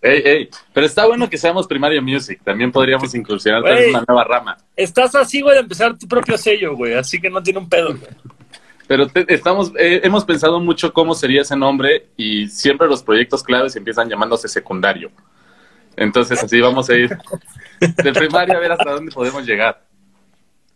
Ey, ey. Pero está bueno que seamos Primario Music. También podríamos incursionar en una nueva rama. Estás así, güey, de empezar tu propio sello, güey. Así que no tiene un pedo, güey. Pero te- estamos, eh, hemos pensado mucho cómo sería ese nombre y siempre los proyectos claves empiezan llamándose secundario. Entonces así vamos a ir de primaria a ver hasta dónde podemos llegar.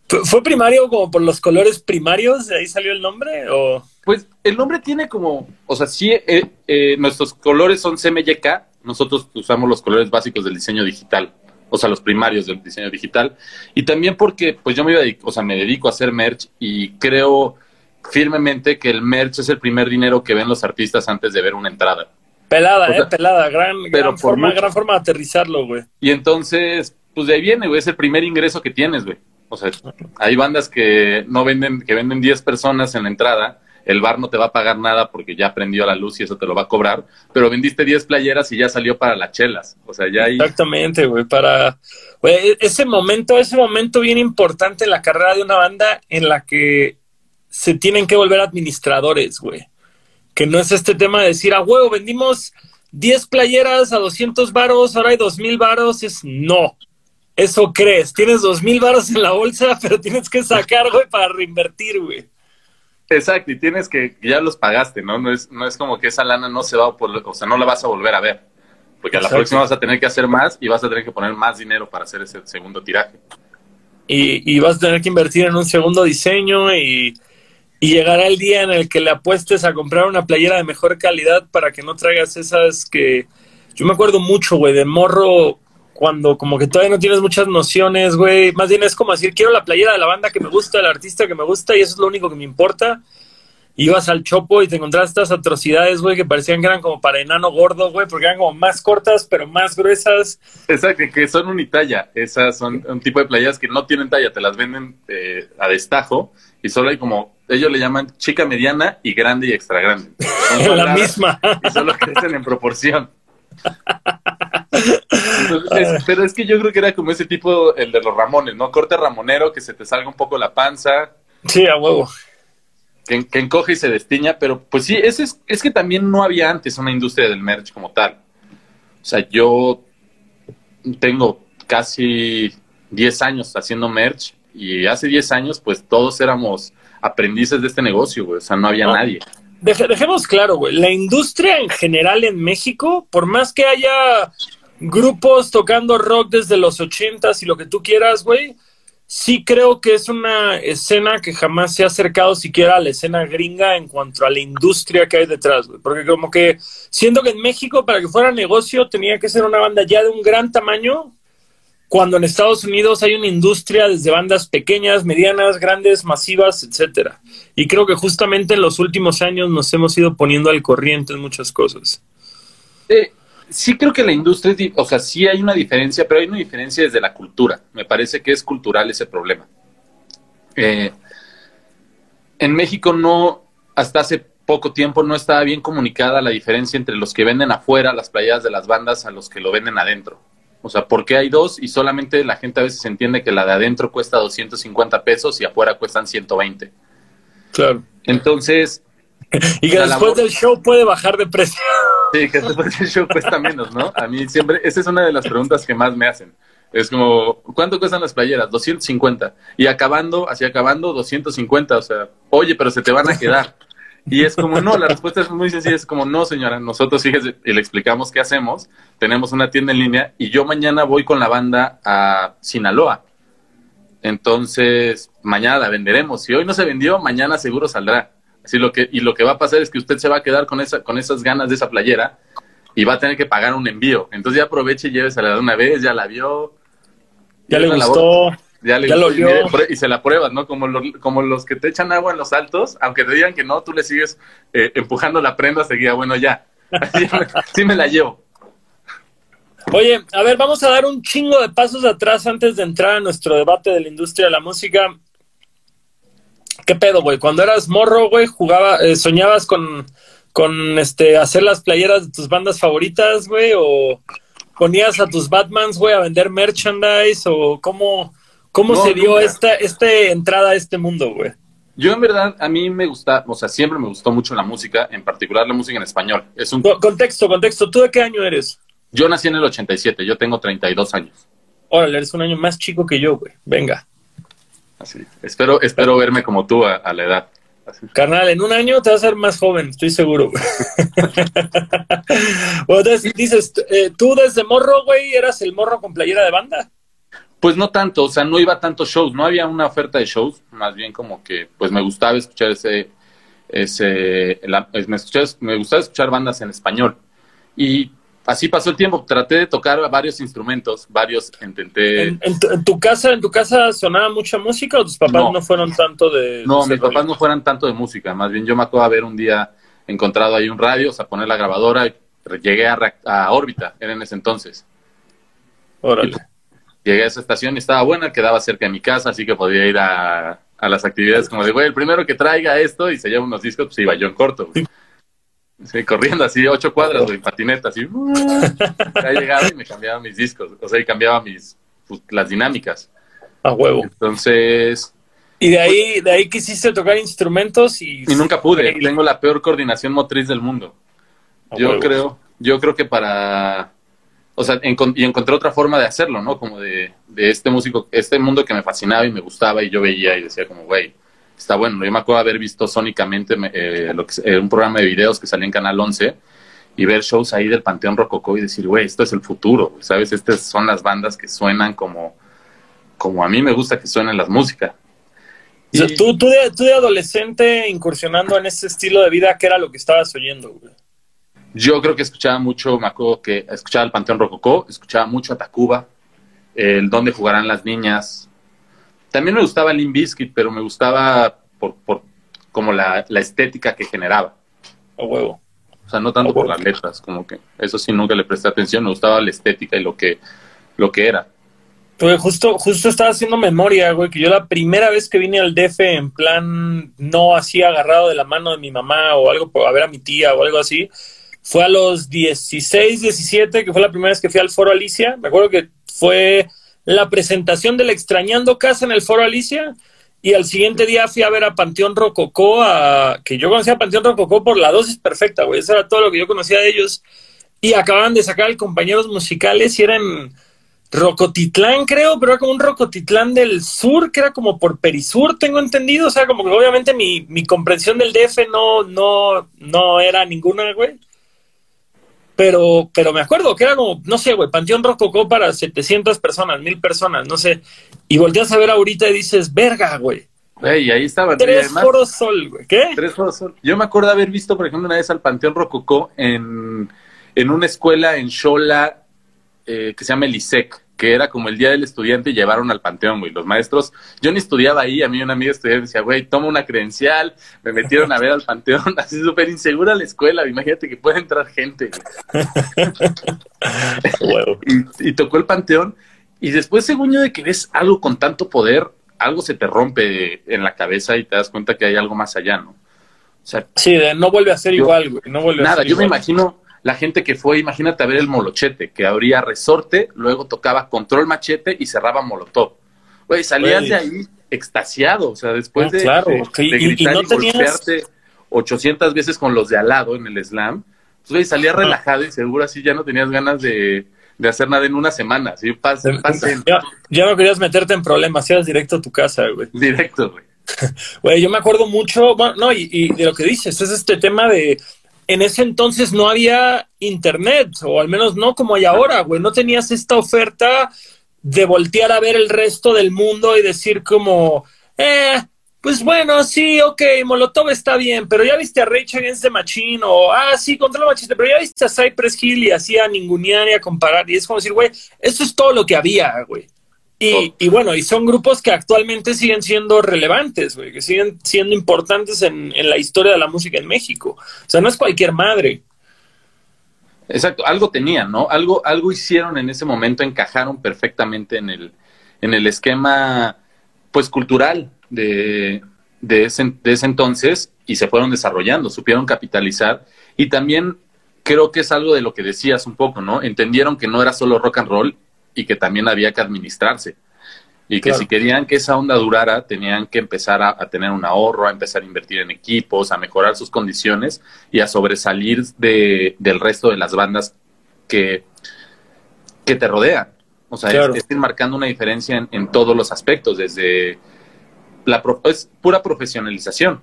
¿Fue- ¿Fue primario como por los colores primarios? ¿De ahí salió el nombre? ¿O Pues el nombre tiene como, o sea, sí, eh, eh, nuestros colores son CMYK, nosotros usamos los colores básicos del diseño digital, o sea, los primarios del diseño digital, y también porque pues yo me, iba a dedic- o sea, me dedico a hacer merch y creo firmemente que el merch es el primer dinero que ven los artistas antes de ver una entrada. pelada, O sea, eh? Pelada. Gran, pero gran, forma, mucho. gran forma de aterrizarlo, güey. Y entonces, pues de ahí viene, güey, es el primer ingreso que tienes, güey. O sea, hay bandas que no venden, que venden 10 personas en la entrada, el bar no te va a pagar nada porque ya prendió la luz y eso te lo va a cobrar, pero vendiste 10 playeras y ya salió para las chelas. O sea, ya ahí... Exactamente, güey, para güey, ese momento, ese momento bien importante en la carrera de una banda en la que se tienen que volver administradores, güey. Que no es este tema de decir, a huevo, vendimos 10 playeras a 200 varos, ahora hay 2000 varos, es no. Eso crees, tienes 2000 varos en la bolsa, pero tienes que sacar, güey, para reinvertir, güey. Exacto, y tienes que, ya los pagaste, ¿no? No es, no es como que esa lana no se va o sea, no la vas a volver a ver. Porque a la Exacto. próxima vas a tener que hacer más y vas a tener que poner más dinero para hacer ese segundo tiraje. y, y vas a tener que invertir en un segundo diseño y, y llegará el día en el que le apuestes a comprar una playera de mejor calidad para que no traigas esas que... Yo me acuerdo mucho, güey, de morro cuando como que todavía no tienes muchas nociones, güey. Más bien es como decir, quiero la playera de la banda que me gusta, del artista que me gusta y eso es lo único que me importa. Ibas al chopo y te encontrabas estas atrocidades, güey, que parecían que eran como para enano gordo, güey, porque eran como más cortas pero más gruesas. Exacto, que son unitalla. Esas son un tipo de playeras que no tienen talla, te las venden eh, a destajo y solo hay como, ellos le llaman chica mediana y grande y extra grande. Son la misma. Y solo crecen en proporción. Entonces, pero es que yo creo que era como ese tipo, el de los ramones, ¿no? Corte ramonero, que se te salga un poco la panza, Sí, a huevo. que, que encoge y se destiña, pero pues sí, ese es, es que también no había antes una industria del merch como tal. O sea, yo tengo casi 10 años haciendo merch y hace 10 años pues todos éramos aprendices de este negocio, güey. O sea, no había No. nadie. Deje- dejemos claro, güey, la industria en general en México, por más que haya grupos tocando rock desde los ochentas y lo que tú quieras, güey, sí creo que es una escena que jamás se ha acercado siquiera a la escena gringa en cuanto a la industria que hay detrás, güey. Porque como que siento que en México para que fuera negocio tenía que ser una banda ya de un gran tamaño, cuando en Estados Unidos hay una industria desde bandas pequeñas, medianas, grandes, masivas, etcétera. Y creo que justamente en los últimos años nos hemos ido poniendo al corriente en muchas cosas. Eh, sí creo que la industria, es o sea, sí hay una diferencia, pero hay una diferencia desde la cultura. Me parece que es cultural ese problema. Eh, en México no, hasta hace poco tiempo no estaba bien comunicada la diferencia entre los que venden afuera las playeras de las bandas a los que lo venden adentro. O sea, porque hay dos y solamente la gente a veces entiende que la de adentro cuesta 250 pesos y afuera cuestan 120. Claro. Entonces, Y que después labor- del show puede bajar de precio. Sí, que después show cuesta menos, ¿no? A mí siempre, esa es una de las preguntas que más me hacen. Es como, ¿cuánto cuestan las playeras? 250. Y acabando, así acabando, 250. O sea, oye, pero se te van a quedar. Y es como, no, la respuesta es muy sencilla, es como, no, señora, nosotros, fíjese, y le explicamos qué hacemos. Tenemos una tienda en línea y yo mañana voy con la banda a Sinaloa. Entonces, mañana la venderemos. Si hoy no se vendió, mañana seguro saldrá. Así lo que, y lo que va a pasar es que usted se va a quedar con, esa, con esas ganas de esa playera y va a tener que pagar un envío. Entonces ya aproveche y llévesela de una vez, ya la vio. Ya le gustó. labor- ya le ya lo gustó vio. prue- y se la pruebas, ¿no? Como, los- como los que te echan agua en los altos, aunque te digan que no, tú le sigues eh, empujando la prenda, seguía, bueno, ya. Sí me la llevo. Oye, a ver, vamos a dar un chingo de pasos atrás antes de entrar a nuestro debate de la industria de la música. ¿Qué pedo, güey? Cuando eras morro, güey, jugaba, eh, soñabas con, con este, hacer las playeras de tus bandas favoritas, güey, o ponías a tus Batmans, güey, a vender merchandise, o cómo, cómo No, se dio nunca. esta, esta entrada a este mundo, güey. Yo en verdad, a mí me gusta, o sea, siempre me gustó mucho la música, en particular la música en español. Es un Co- Contexto, contexto. ¿Tú de qué año eres? Yo nací en el 87, yo tengo 32 años. Órale, eres un año más chico que yo, güey. Venga. Así. Espero, espero verme como tú a, a la edad. Así. Carnal, en un año te vas a ser más joven, estoy seguro. güey. bueno, entonces, dices, eh, tú desde morro, güey, eras el morro con playera de banda. Pues no tanto, o sea, no iba a tantos shows, no había una oferta de shows, más bien como que, pues me gustaba escuchar ese, ese, la- me, escuchaba, me gustaba escuchar bandas en español. Y así pasó el tiempo, traté de tocar varios instrumentos, varios intenté... ¿En, en tu, en tu casa, ¿En tu casa sonaba mucha música o tus papás no, No. fueron tanto de... No, de mis papás no fueran tanto de música, más bien yo me acuerdo haber un día encontrado ahí un radio, o sea, poner la grabadora y llegué a, órbita, era en ese entonces. Órale. Llegué a esa estación y estaba buena, quedaba cerca de mi casa, así que podía ir a, a las actividades como de, güey, el primero que traiga esto y se lleva unos discos, pues iba yo en corto, güey. Sí, corriendo así, ocho cuadras, güey, patineta, así. Ya llegaba y me cambiaba mis discos, o sea, y cambiaba mis, pues, las dinámicas. A huevo. Entonces, Y de ahí, de ahí quisiste tocar instrumentos y... y nunca pude, tengo la peor coordinación motriz del mundo. A Yo huevo. creo, yo creo que para, o sea, y encontré otra forma de hacerlo, ¿no? Como de, de este músico, este mundo que me fascinaba y me gustaba y yo veía y decía como, güey, está bueno. Yo me acuerdo haber visto sónicamente me- eh, lo que, eh, un programa de videos que salía en Canal 11 y ver shows ahí del Panteón Rococó y decir, güey, esto es el futuro, ¿sabes? Estas son las bandas que suenan como, como a mí me gusta que suenen las músicas. O sea, Y- tú, tú, de, tú de adolescente incursionando en ese estilo de vida, ¿qué era lo que estabas oyendo, güey? Yo creo que escuchaba mucho, me acuerdo que escuchaba el Panteón Rococó, escuchaba mucho a Tacuba, el Dónde jugarán las niñas. También me gustaba Limp Bizkit, pero me gustaba por, por como la, la estética que generaba. A huevo. O sea, no tanto por las letras, como que eso sí nunca le presté atención, me gustaba la estética y lo que, lo que era. Güey, justo, justo estaba haciendo memoria, güey, que yo la primera vez que vine al DF en plan no así agarrado de la mano de mi mamá o algo, por- a ver a mi tía o algo así, fue a los 16, 17, que fue la primera vez que fui al Foro Alicia. Me acuerdo que fue la presentación del Extrañando Casa en el Foro Alicia y al siguiente día fui a ver a Panteón Rococó, a, que yo conocía a Panteón Rococó por la dosis perfecta, güey, eso era todo lo que yo conocía de ellos. Y acababan de sacar el compañeros musicales y eran Rocotitlán, creo, pero era como un Rocotitlán del sur, que era como por Perisur, tengo entendido. O sea, como que obviamente mi, mi comprensión del DF no, no, no era ninguna, güey. Pero, pero me acuerdo que era como, no sé, güey, Panteón Rococó para 700 personas, mil personas, no sé. Y volteas a ver ahorita y dices, verga, güey. Y ahí estaban. Tres además- foros sol, güey. ¿Qué? Tres Foros Sol. Yo me acuerdo haber visto, por ejemplo, una vez al Panteón Rococó en, en una escuela en Xola eh, que se llama el ISEC, que era como el día del estudiante y llevaron al Panteón, güey. Los maestros, yo ni estudiaba ahí, a mí una amiga estudiaba y decía, güey, toma una credencial, me metieron a ver al Panteón, así súper insegura la escuela, imagínate que puede entrar gente. Huevo. Y, y tocó el Panteón, y después, según yo, de que ves algo con tanto poder, algo se te rompe en la cabeza y te das cuenta que hay algo más allá, ¿no? O sea, Sí, de no vuelve a ser Yo- igual, güey. No vuelve a Nada, ser yo me imagino la gente que fue, imagínate a ver el molochete, que abría resorte, luego tocaba control machete y cerraba molotov. Güey, salías de ahí extasiado, o sea, después No, de, claro, de- de y- y gritar y, no tenías- golpearte 800 veces con los de al lado en el slam, pues güey, salías relajado y seguro así ya no tenías ganas de, de hacer nada en una semana, así pasen, pasen, Ya, ya no querías meterte en problemas, ibas directo a tu casa, güey. directo, güey. Güey, yo me acuerdo mucho, bueno, no, y, y de lo que dices, es este tema de, en ese entonces no había internet, o al menos no como hay ahora, güey, no tenías esta oferta de voltear a ver el resto del mundo y decir como, eh, pues bueno, sí, ok, Molotov está bien, pero ya viste a Rage Against the Machine, o, ah, sí, Control Machiste, pero ya viste a Cypress Hill y así a ningunear y a comparar, y es como decir, güey, esto es todo lo que había, güey. Y, y bueno, y son grupos que actualmente siguen siendo relevantes, güey, que siguen siendo importantes en, en la historia de la música en México. O sea, no es cualquier madre. Exacto, algo tenían, ¿no? Algo, algo hicieron en ese momento, encajaron perfectamente en el, en el esquema, pues, cultural de, de, ese, de ese entonces y se fueron desarrollando, supieron capitalizar y también creo que es algo de lo que decías un poco, ¿no? Entendieron que no era solo rock and roll y que también había que administrarse. Y que Claro. si querían que esa onda durara, tenían que empezar a, a tener un ahorro, a empezar a invertir en equipos, a mejorar sus condiciones y a sobresalir de, del resto de las bandas que que te rodean. O sea, es, ir marcando una diferencia en, todos los aspectos, desde la es pura profesionalización.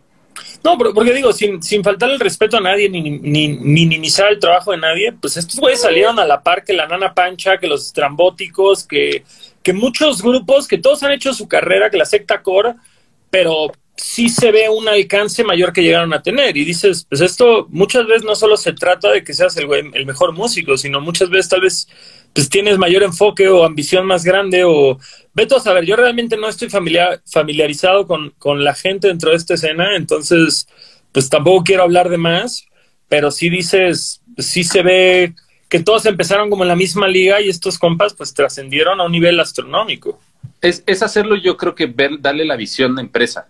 No, porque digo, sin, sin faltar el respeto a nadie, ni, ni, minimizar el trabajo de nadie, pues estos güeyes salieron a la par que la Nana Pancha, que los estrambóticos, que, que muchos grupos, que todos han hecho su carrera, que la secta core, pero sí se ve un alcance mayor que llegaron a tener. Y dices, pues esto muchas veces no solo se trata de que seas el, el mejor músico, sino muchas veces tal vez pues tienes mayor enfoque o ambición más grande o veto a saber, yo realmente no estoy familiar, familiarizado con, con la gente dentro de esta escena, entonces pues tampoco quiero hablar de más, pero sí dices, sí se ve que todos empezaron como en la misma liga y estos compas pues trascendieron a un nivel astronómico. Es, es hacerlo yo creo que ver, darle la visión de empresa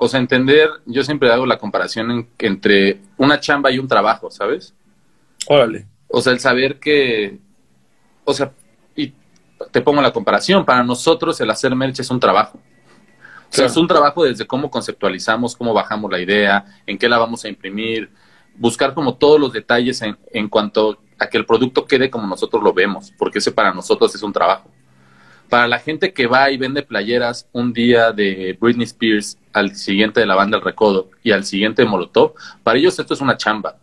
o sea, entender, yo siempre hago la comparación entre una chamba y un trabajo, ¿sabes? Órale. O sea, el saber que, o sea, y te pongo la comparación, para nosotros el hacer merch es un trabajo. O sea, es un trabajo desde cómo conceptualizamos, cómo bajamos la idea, en qué la vamos a imprimir, buscar como todos los detalles en, en cuanto a que el producto quede como nosotros lo vemos, porque ese para nosotros es un trabajo. Para la gente que va y vende playeras un día de Britney Spears, al siguiente de la banda El Recodo y al siguiente de Molotov, para ellos esto es una chamba.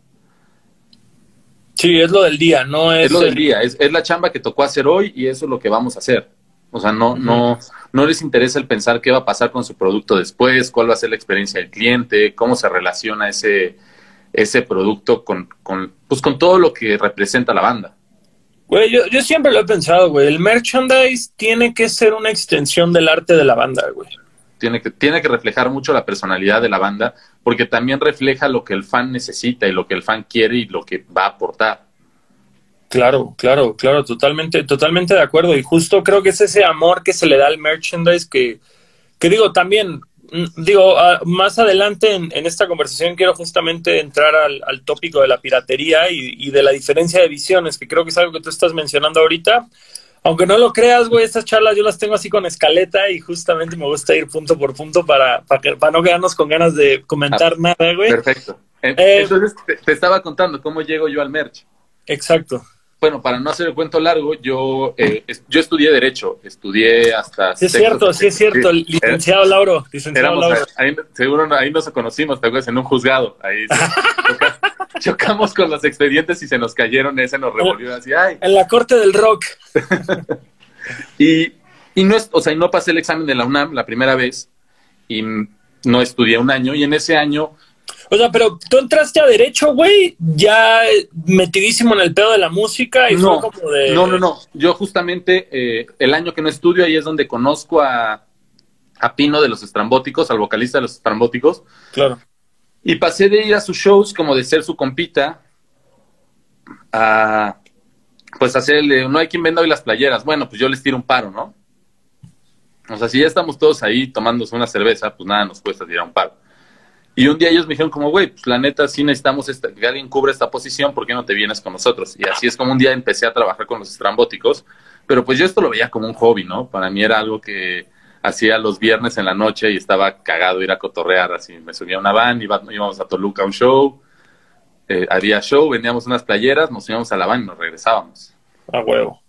Sí, es lo del día, no es... Es lo del día, es, la chamba que tocó hacer hoy y eso es lo que vamos a hacer. O sea, no, no, no les interesa el pensar qué va a pasar con su producto después, cuál va a ser la experiencia del cliente, cómo se relaciona ese, ese producto con, con, pues, con todo lo que representa la banda. Güey, yo, yo siempre lo he pensado, güey. El merchandise tiene que ser una extensión del arte de la banda, güey. Tiene que, tiene que reflejar mucho la personalidad de la banda, porque también refleja lo que el fan necesita y lo que el fan quiere y lo que va a aportar. Claro, claro, claro, totalmente, totalmente de acuerdo. Y justo creo que es ese amor que se le da al merchandise que, que digo, también Mm, digo, ah, más adelante en, esta conversación quiero justamente entrar al, tópico de la piratería y, de la diferencia de visiones, que creo que es algo que tú estás mencionando ahorita. Aunque no lo creas, güey, estas charlas yo las tengo así con escaleta y justamente me gusta ir punto por punto para, para, para no quedarnos con ganas de comentar ah, nada, güey. Perfecto. Eh, Entonces te, estaba contando cómo llego yo al merch. Exacto bueno, para no hacer el cuento largo, yo, eh, yo estudié Derecho, estudié hasta... Sí, es cierto, sí es cierto, licenciado Lauro, licenciado Lauro. Ahí, seguro ahí nos conocimos, ¿te acuerdas? En un juzgado, ahí chocamos con los expedientes y se nos cayeron, ese nos revolvió así, ¡ay! En la corte del rock. y, y no, o sea, no pasé el examen de la UNAM la primera vez y no estudié un año y en ese año o sea, pero tú entraste a derecho, güey, ya metidísimo en el pedo de la música y no, fue como de. No, no, no. Yo justamente eh, el año que no estudio ahí es donde conozco a, a Pino de los Estrambóticos, al vocalista de los Estrambóticos. Claro. Y pasé de ir a sus shows como de ser su compita a pues hacerle, no hay quien venda hoy las playeras. Bueno, pues yo les tiro un paro, ¿no? O sea, si ya estamos todos ahí tomándose una cerveza, pues nada nos cuesta tirar un paro. Y un día ellos me dijeron como, güey, pues la neta sí necesitamos que alguien cubra esta posición, ¿por qué no te vienes con nosotros? Y así es como un día empecé a trabajar con los estrambóticos, pero pues yo esto lo veía como un hobby, ¿no? Para mí era algo que hacía los viernes en la noche y estaba cagado ir a cotorrear, así me subía a una van, íbamos a Toluca a un show, eh, había show, vendíamos unas playeras, nos íbamos a la van y nos regresábamos. A huevo.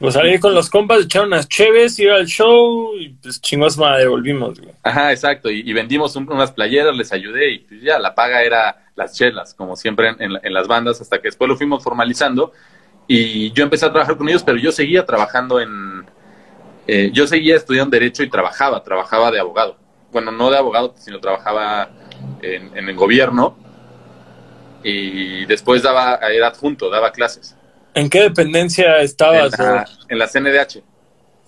Pues salí con los compas, echaron unas cheves, iba al show y pues chingos madre, volvimos, Ajá, exacto. Y, vendimos unas playeras, les ayudé y pues, ya la paga era las chelas, como siempre en, las bandas, hasta que después lo fuimos formalizando. Y yo empecé a trabajar con ellos, pero yo seguía trabajando en. Eh, yo seguía estudiando Derecho y trabajaba, trabajaba de abogado. Bueno, no de abogado, sino trabajaba en, en el gobierno. Y después daba, era adjunto, daba clases. ¿En qué dependencia estabas? En la, CNDH.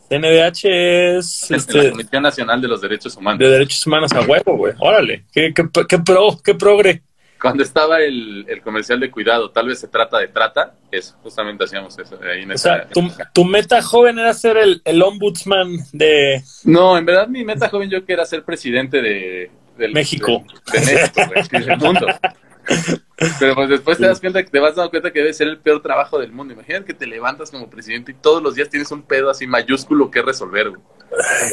CNDH es... la este, Comisión Nacional de los Derechos Humanos. De Derechos Humanos a huevo, güey. Órale. ¿Qué, qué, qué, pro, qué progre. Cuando estaba el, el, comercial de cuidado, tal vez se trata de trata, eso, justamente hacíamos eso. Ahí o sea, tu, meta joven era ser el, el, ombudsman de... No, en verdad mi meta joven yo quería ser presidente de... México. De, México, güey, del mundo. Pero pues después te das cuenta que te vas dando cuenta que debe ser el peor trabajo del mundo. Imagínate que te levantas como presidente y todos los días tienes un pedo así mayúsculo que resolver,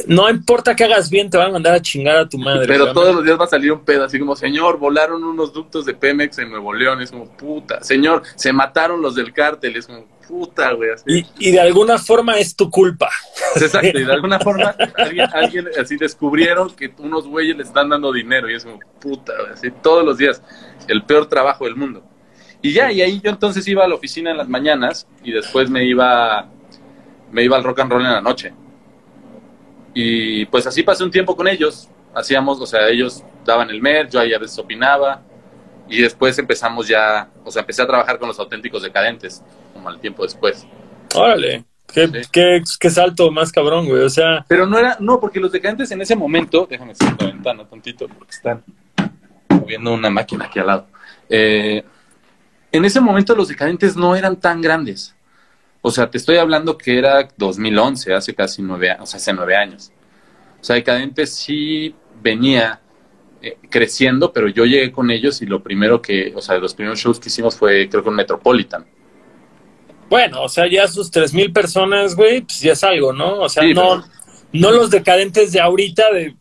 No importa que hagas bien, te van a mandar a chingar a tu madre. Pero todos los días va a salir un pedo así como, señor, volaron unos ductos de Pemex en Nuevo León. Es como, puta. Señor, se mataron los del cártel. Es como, puta, güey. Y, y, de alguna forma es tu culpa. Exacto, y de alguna forma alguien, alguien así descubrieron que unos güeyes le están dando dinero y es como, puta, güey, así todos los días. El peor trabajo del mundo. Y ya, y ahí yo entonces iba a la oficina en las mañanas y después me iba, me iba al rock and roll en la noche. Y pues así pasé un tiempo con ellos. Hacíamos, o sea, ellos daban el mer, yo ahí a veces opinaba. Y después empezamos ya, o sea, empecé a trabajar con los auténticos decadentes, como al tiempo después. Órale, qué, qué, qué salto más cabrón, güey, o sea... Pero no era, no, porque los decadentes en ese momento, déjame cerrar la ventana tantito, porque están moviendo una máquina aquí al lado. Eh, en ese momento los decadentes no eran tan grandes. O sea, te estoy hablando que era 2011, hace casi nueve, o sea, hace nueve años. O sea, decadentes sí venía eh, creciendo, pero yo llegué con ellos y lo primero que, o sea, los primeros shows que hicimos fue, creo que un Metropolitan. Bueno, o sea, ya sus tres mil personas, güey, pues ya es algo, ¿no? O sea, no, no los decadentes de ahorita de,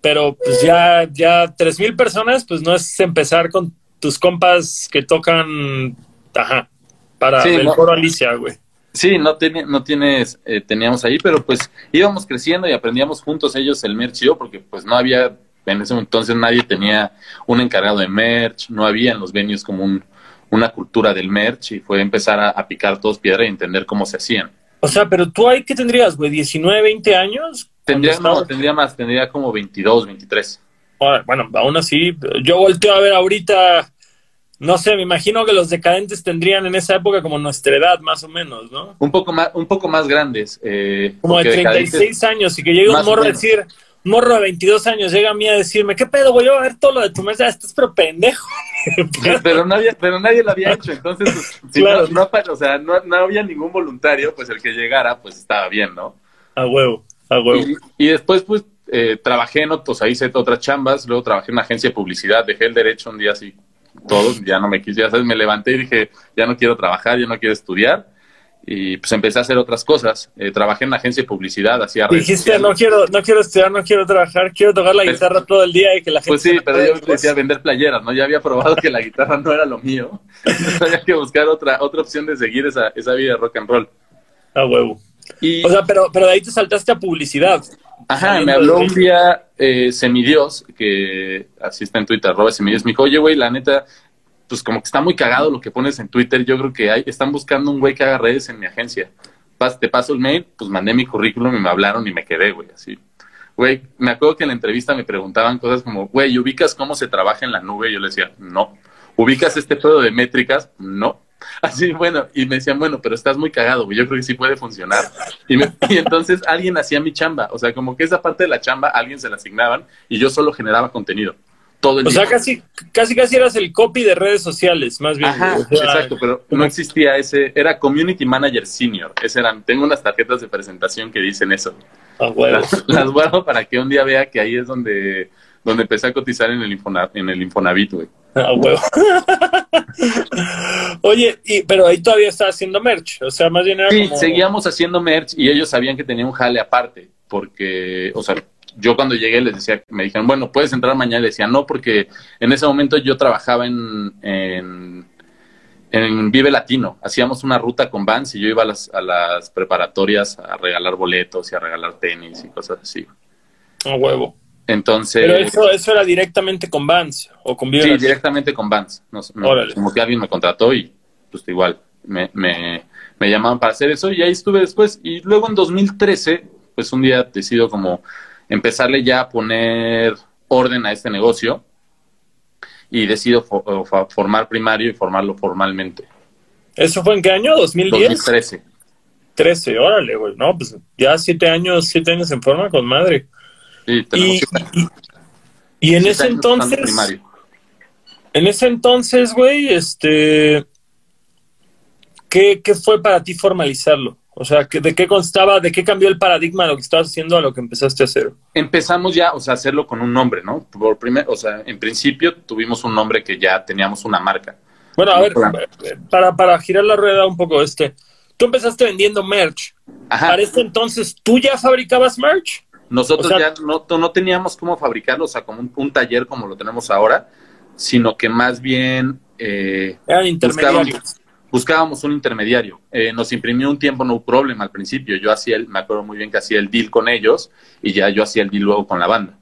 pero pues ya, ya tres mil personas, pues no es empezar con tus compas que tocan, ajá, para el coro Alicia, güey. Sí, no, no tienes, eh, teníamos ahí, pero pues íbamos creciendo y aprendíamos juntos ellos el merch yo, porque pues no había, en ese entonces nadie tenía un encargado de merch, no había en los venues como un, una cultura del merch y fue empezar a, picar todos piedra y entender cómo se hacían. O sea, pero tú ahí, ¿qué tendrías, güey? ¿19, 20 años? Tendría, no, tendría más, tendría como 22, 23. Bueno, aún así, yo volteo a ver ahorita, no sé, me imagino que los decadentes tendrían en esa época como nuestra edad, más o menos, ¿no? Un poco más, un poco más grandes. Eh, como de 36 años y que llegue un morro a decir, morro de 22 años llega a mí a decirme, ¿qué pedo, voy a ver todo lo de tu mesa? Estás pero pendejo. pero, nadie, pero nadie lo había hecho, entonces, pues, si no, o sea, no, no había ningún voluntario, pues el que llegara, pues estaba bien, ¿no? A huevo, y después, pues, eh, trabajé en otros, ahí hice otras chambas, luego trabajé en una agencia de publicidad, dejé el derecho un día así, todo, ya no me quise, ya sabes, me levanté y dije, ya no quiero trabajar, ya no quiero estudiar, y pues empecé a hacer otras cosas. Eh, trabajé en una agencia de publicidad, hacía Dijiste, no quiero, no quiero estudiar, no quiero trabajar, quiero tocar la pues, guitarra todo el día y que la pues gente... Pues sí, pero yo decía vender playeras, ¿no? Ya había probado que la guitarra no era lo mío. había que buscar otra, otra opción de seguir esa, esa vida de rock and roll. A huevo. Y, o sea, pero, pero de ahí te saltaste a publicidad. Ajá, me habló un día eh, Semidios, que así está en Twitter, arroba Semidios, me dijo, oye, güey, la neta, pues como que está muy cagado lo que pones en Twitter, yo creo que hay, están buscando un güey que haga redes en mi agencia. te paso el mail, pues mandé mi currículum y me hablaron y me quedé, güey, así. Güey, me acuerdo que en la entrevista me preguntaban cosas como, güey, ¿ubicas cómo se trabaja en la nube? Y yo le decía, no. ¿Ubicas este pedo de métricas? No. Así, bueno, y me decían, bueno, pero estás muy cagado, güey, yo creo que sí puede funcionar. Y, y, entonces alguien hacía mi chamba, o sea, como que esa parte de la chamba alguien se la asignaban y yo solo generaba contenido. Todo el o sea, casi, casi, casi eras el copy de redes sociales, más bien. Ajá, exacto, pero no existía ese, era Community Manager Senior, ese eran, tengo unas tarjetas de presentación que dicen eso. Ah, bueno. las, guardo para que un día vea que ahí es donde, donde empecé a cotizar en el, en el Infonavit, güey. Ah, huevo. Oye, y, pero ahí todavía estaba haciendo merch, o sea, más bien era Sí, seguíamos haciendo merch y ellos sabían que tenía un jale aparte, porque, o sea, yo cuando llegué les decía, me dijeron, bueno, puedes entrar mañana, les decía, no, porque en ese momento yo trabajaba en, en, Vive Latino, hacíamos una ruta con Vans y yo iba a las, a las preparatorias a regalar boletos y a regalar tenis y cosas así. A huevo. Entonces. Pero eso, eso era directamente con Vans o con Sí, directamente con Vans. No, como que alguien me contrató y pues igual me, me, me llamaban para hacer eso y ahí estuve después. Y luego en 2013, pues un día decido como empezarle ya a poner orden a este negocio y decido formar primario y formarlo formalmente. ¿Eso fue en qué año? ¿2010? 2013. 13, órale, güey. No, pues ya siete años, siete años en forma con madre y, en ese entonces, en ese entonces, güey, este, ¿qué, fue para ti formalizarlo? O sea, ¿de qué constaba, de qué cambió el paradigma de lo que estabas haciendo a lo que empezaste a hacer? Empezamos ya, o sea, a hacerlo con un nombre, ¿no? Por primer, o sea, en principio tuvimos un nombre que ya teníamos una marca. Bueno, a ver, para, para girar la rueda un poco, este, tú empezaste vendiendo merch. Ajá. Para ese entonces, ¿tú ya fabricabas merch? Nosotros ya no, no, teníamos cómo fabricarlo, o sea, como un, taller como lo tenemos ahora, sino que más bien eh, intermediarios. buscábamos un intermediario. Eh, nos imprimió un tiempo no problema al principio. Yo hacía, el, me acuerdo muy bien que hacía el deal con ellos y ya yo hacía el deal luego con la banda.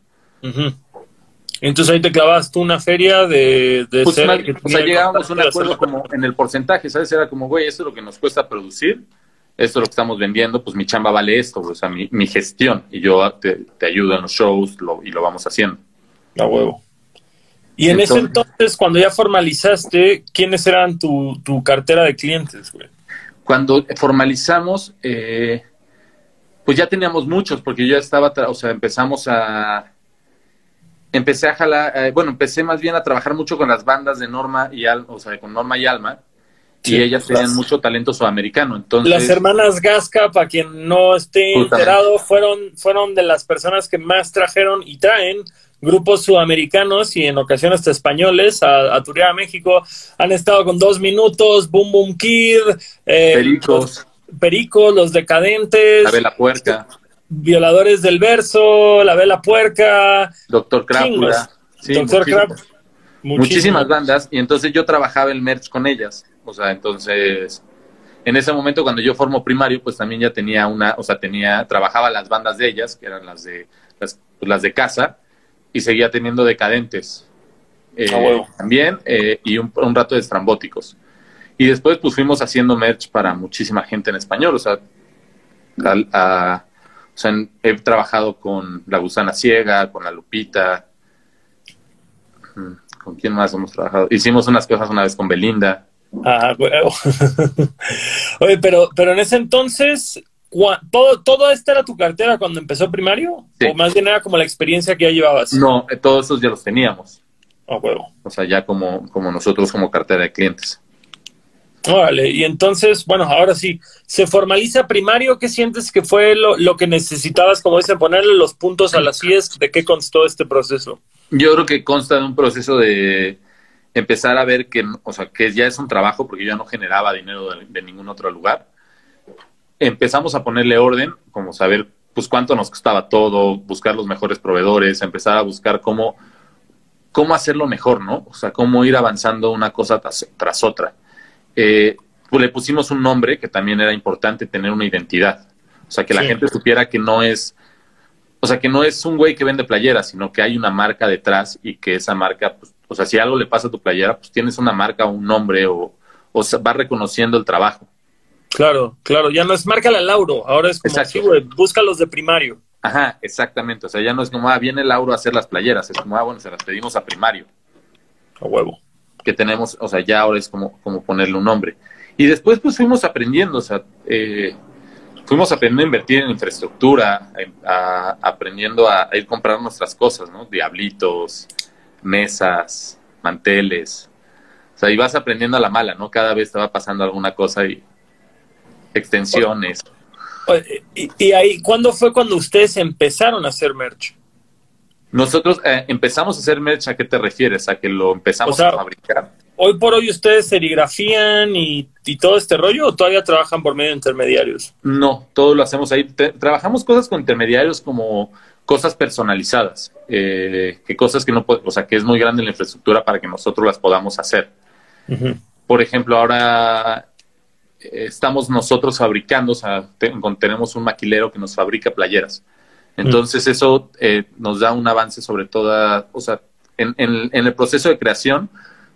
Entonces ahí te clavas tú una feria de... de pues o sea, llegábamos a un acuerdo como en el porcentaje, ¿sabes? Era como, güey, esto es lo que nos cuesta producir, esto es lo que estamos vendiendo, pues mi chamba vale esto, o sea, mi, mi gestión, y yo te, ayudo en los shows y lo vamos haciendo. A huevo. Y en ese entonces, cuando ya formalizaste, ¿quiénes eran tu, tu cartera de clientes, güey? Cuando formalizamos, eh, pues ya teníamos muchos, porque yo ya estaba, o sea, empezamos a empecé a jalar, eh, bueno, empecé más bien a trabajar mucho con las bandas de Norma y Alma, o sea, con Norma y Alma, y ellas tenían mucho talento sudamericano. Entonces, las hermanas Gasca, para quien no esté enterado, fueron, fueron de las personas que más trajeron y traen grupos sudamericanos y en ocasiones hasta españoles a, a a México. Han estado con dos minutos, Boom Boom Kid, eh, Pericos. Los, Pericos, Los Decadentes. La Vela Puerca. Violadores del Verso, La Vela Puerca. Doctor Crápula. Doctor muchísimas, muchísimas bandas. Y entonces yo trabajaba el merch con ellas. O sea, entonces, en ese momento cuando yo formo primario, pues también ya tenía una, o sea, tenía, trabajaba las bandas de ellas, que eran las de, las, las de casa, y seguía teniendo decadentes. Eh, ah, también, eh, y un, un, rato de estrambóticos. Y después, pues fuimos haciendo merch para muchísima gente en español, o sea, a, o sea, he trabajado con La Gusana Ciega, con La Lupita. Mm, ¿Con quién más hemos trabajado? Hicimos unas cosas una vez con Belinda. Ah, bueno. Oye, pero, pero en ese entonces, ¿todo, ¿todo esta era tu cartera cuando empezó primario? ¿O más bien era como la experiencia que ya llevabas? No, todos esos ya los teníamos. Ah, huevo. O sea, ya como, como nosotros como cartera de clientes. Órale, y entonces, bueno, ahora sí, se formaliza primario, ¿qué sientes que fue lo, que necesitabas, como dicen, ponerle los puntos a las IES? ¿De qué constó este proceso? Yo creo que consta de un proceso de empezar a ver que, o sea, que ya es un trabajo, porque yo ya no generaba dinero de, ningún otro lugar. Empezamos a ponerle orden, como saber, pues, cuánto nos costaba todo, buscar los mejores proveedores, empezar a buscar cómo, cómo hacerlo mejor, ¿no? O sea, cómo ir avanzando una cosa tras otra eh, pues le pusimos un nombre que también era importante tener una identidad. O sea, que la gente supiera que no es, o sea, que no es un güey que vende playeras, sino que hay una marca detrás y que esa marca, pues, o sea, si algo le pasa a tu playera, pues tienes una marca, un nombre o, o va reconociendo el trabajo. Claro, claro, ya no es marca la Lauro, ahora es como así, güey, busca los de primario. Ajá, exactamente, o sea, ya no es como, ah, viene Lauro a hacer las playeras, es como, ah, bueno, se las pedimos a primario. A huevo que tenemos, o sea, ya ahora es como, como ponerle un nombre. Y después pues fuimos aprendiendo, o sea, eh, fuimos aprendiendo a invertir en infraestructura, aprendiendo a, ir comprando nuestras cosas, ¿no? Diablitos, mesas, manteles. O sea, y vas aprendiendo a la mala, ¿no? Cada vez te va pasando alguna cosa y extensiones. Y, y ahí, ¿cuándo fue cuando ustedes empezaron a hacer merch? Nosotros eh, empezamos a hacer merch, ¿a qué te refieres? ¿A que lo empezamos a fabricar? Hoy por hoy ustedes serigrafían y, y, todo este rollo o todavía trabajan por medio de intermediarios? No, todo lo hacemos ahí. trabajamos cosas con intermediarios como cosas personalizadas, eh, que cosas que no, o sea, que es muy grande la infraestructura para que nosotros las podamos hacer. Por ejemplo, ahora eh, estamos nosotros fabricando, o sea, tenemos un maquilero que nos fabrica playeras. Entonces eso eh, nos da un avance sobre toda, o sea, en, el proceso de creación,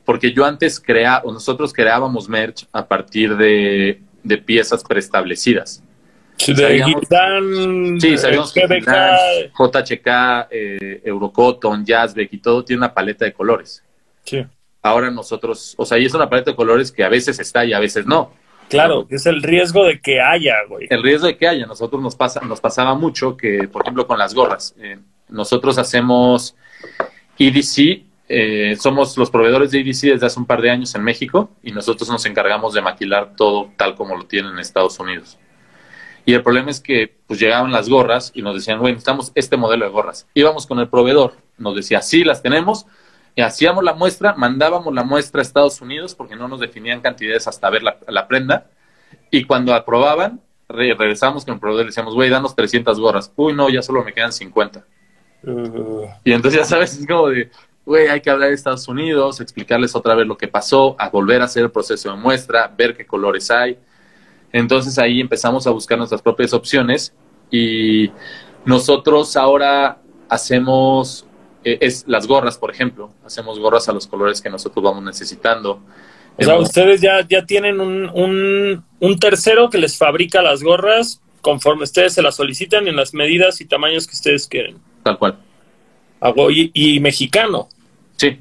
porque yo antes crea, o nosotros creábamos merch a partir de, piezas preestablecidas. Sí, sabíamos, sí, sabíamos que JHK, eh, Eurocotton, Jazzbeck y todo tiene una paleta de colores. Sí. Ahora nosotros, o sea, y es una paleta de colores que a veces está y a veces no. Claro, es el riesgo de que haya, güey. El riesgo de que haya. Nosotros nos pasa, nos pasaba mucho que, por ejemplo, con las gorras. Eh, nosotros hacemos EDC, eh, somos los proveedores de EDC desde hace un par de años en México y nosotros nos encargamos de maquilar todo tal como lo tienen en Estados Unidos. Y el problema es que pues llegaban las gorras y nos decían, güey, necesitamos este modelo de gorras. Íbamos con el proveedor, nos decía, sí, las tenemos, hacíamos la muestra, mandábamos la muestra a Estados Unidos porque no nos definían cantidades hasta ver la, prenda. Y cuando aprobaban, regresamos con el proveedor y decíamos, güey, danos 300 gorras. Uy, no, ya solo me quedan 50. Uh. Y entonces ya sabes, es como de, güey, hay que hablar de Estados Unidos, explicarles otra vez lo que pasó, a volver a hacer el proceso de muestra, ver qué colores hay. Entonces ahí empezamos a buscar nuestras propias opciones y nosotros ahora hacemos eh, es las gorras, por ejemplo. Hacemos gorras a los colores que nosotros vamos necesitando. O sea, ustedes ya, ya tienen un, un, tercero que les fabrica las gorras conforme ustedes se las solicitan en las medidas y tamaños que ustedes quieren. Tal cual. Y, y mexicano. Sí.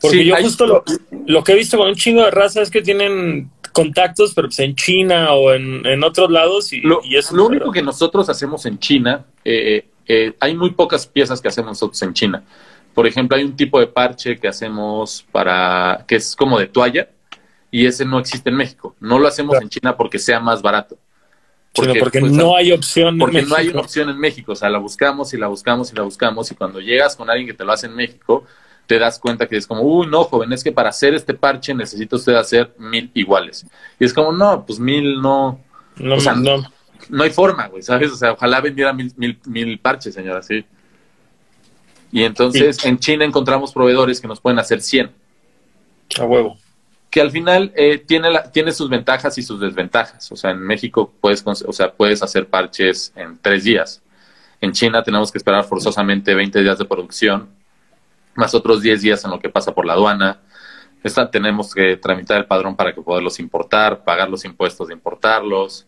Porque yo justo lo, lo, que he visto con un chingo de raza es que tienen contactos, pero pues en China o en, en otros lados. Y, lo, y eso lo único que nosotros hacemos en China, eh, eh, hay muy pocas piezas que hacemos nosotros en China. Por ejemplo, hay un tipo de parche que hacemos para, que es como de toalla, y ese no existe en México. No lo hacemos en China porque sea más barato. Porque, porque pues, no hay opción Porque no hay una opción en México. O sea, la buscamos y la buscamos y la buscamos. Y cuando llegas con alguien que te lo hace en México, te das cuenta que es como, uy, no, joven, es que para hacer este parche necesita usted hacer mil iguales. Y es como, no, pues mil no. No, o sea, no no hay forma, güey, ¿sabes? O sea, ojalá vendiera mil, mil, mil parches, señora, sí. Y entonces en China encontramos proveedores que nos pueden hacer 100. A huevo. Que al final eh, tiene, la, tiene sus ventajas y sus desventajas. O sea, en México puedes, o sea, puedes hacer parches en tres días. En China tenemos que esperar forzosamente 20 días de producción, más otros 10 días en lo que pasa por la aduana. Esta, tenemos que tramitar el padrón para que poderlos importar, pagar los impuestos de importarlos.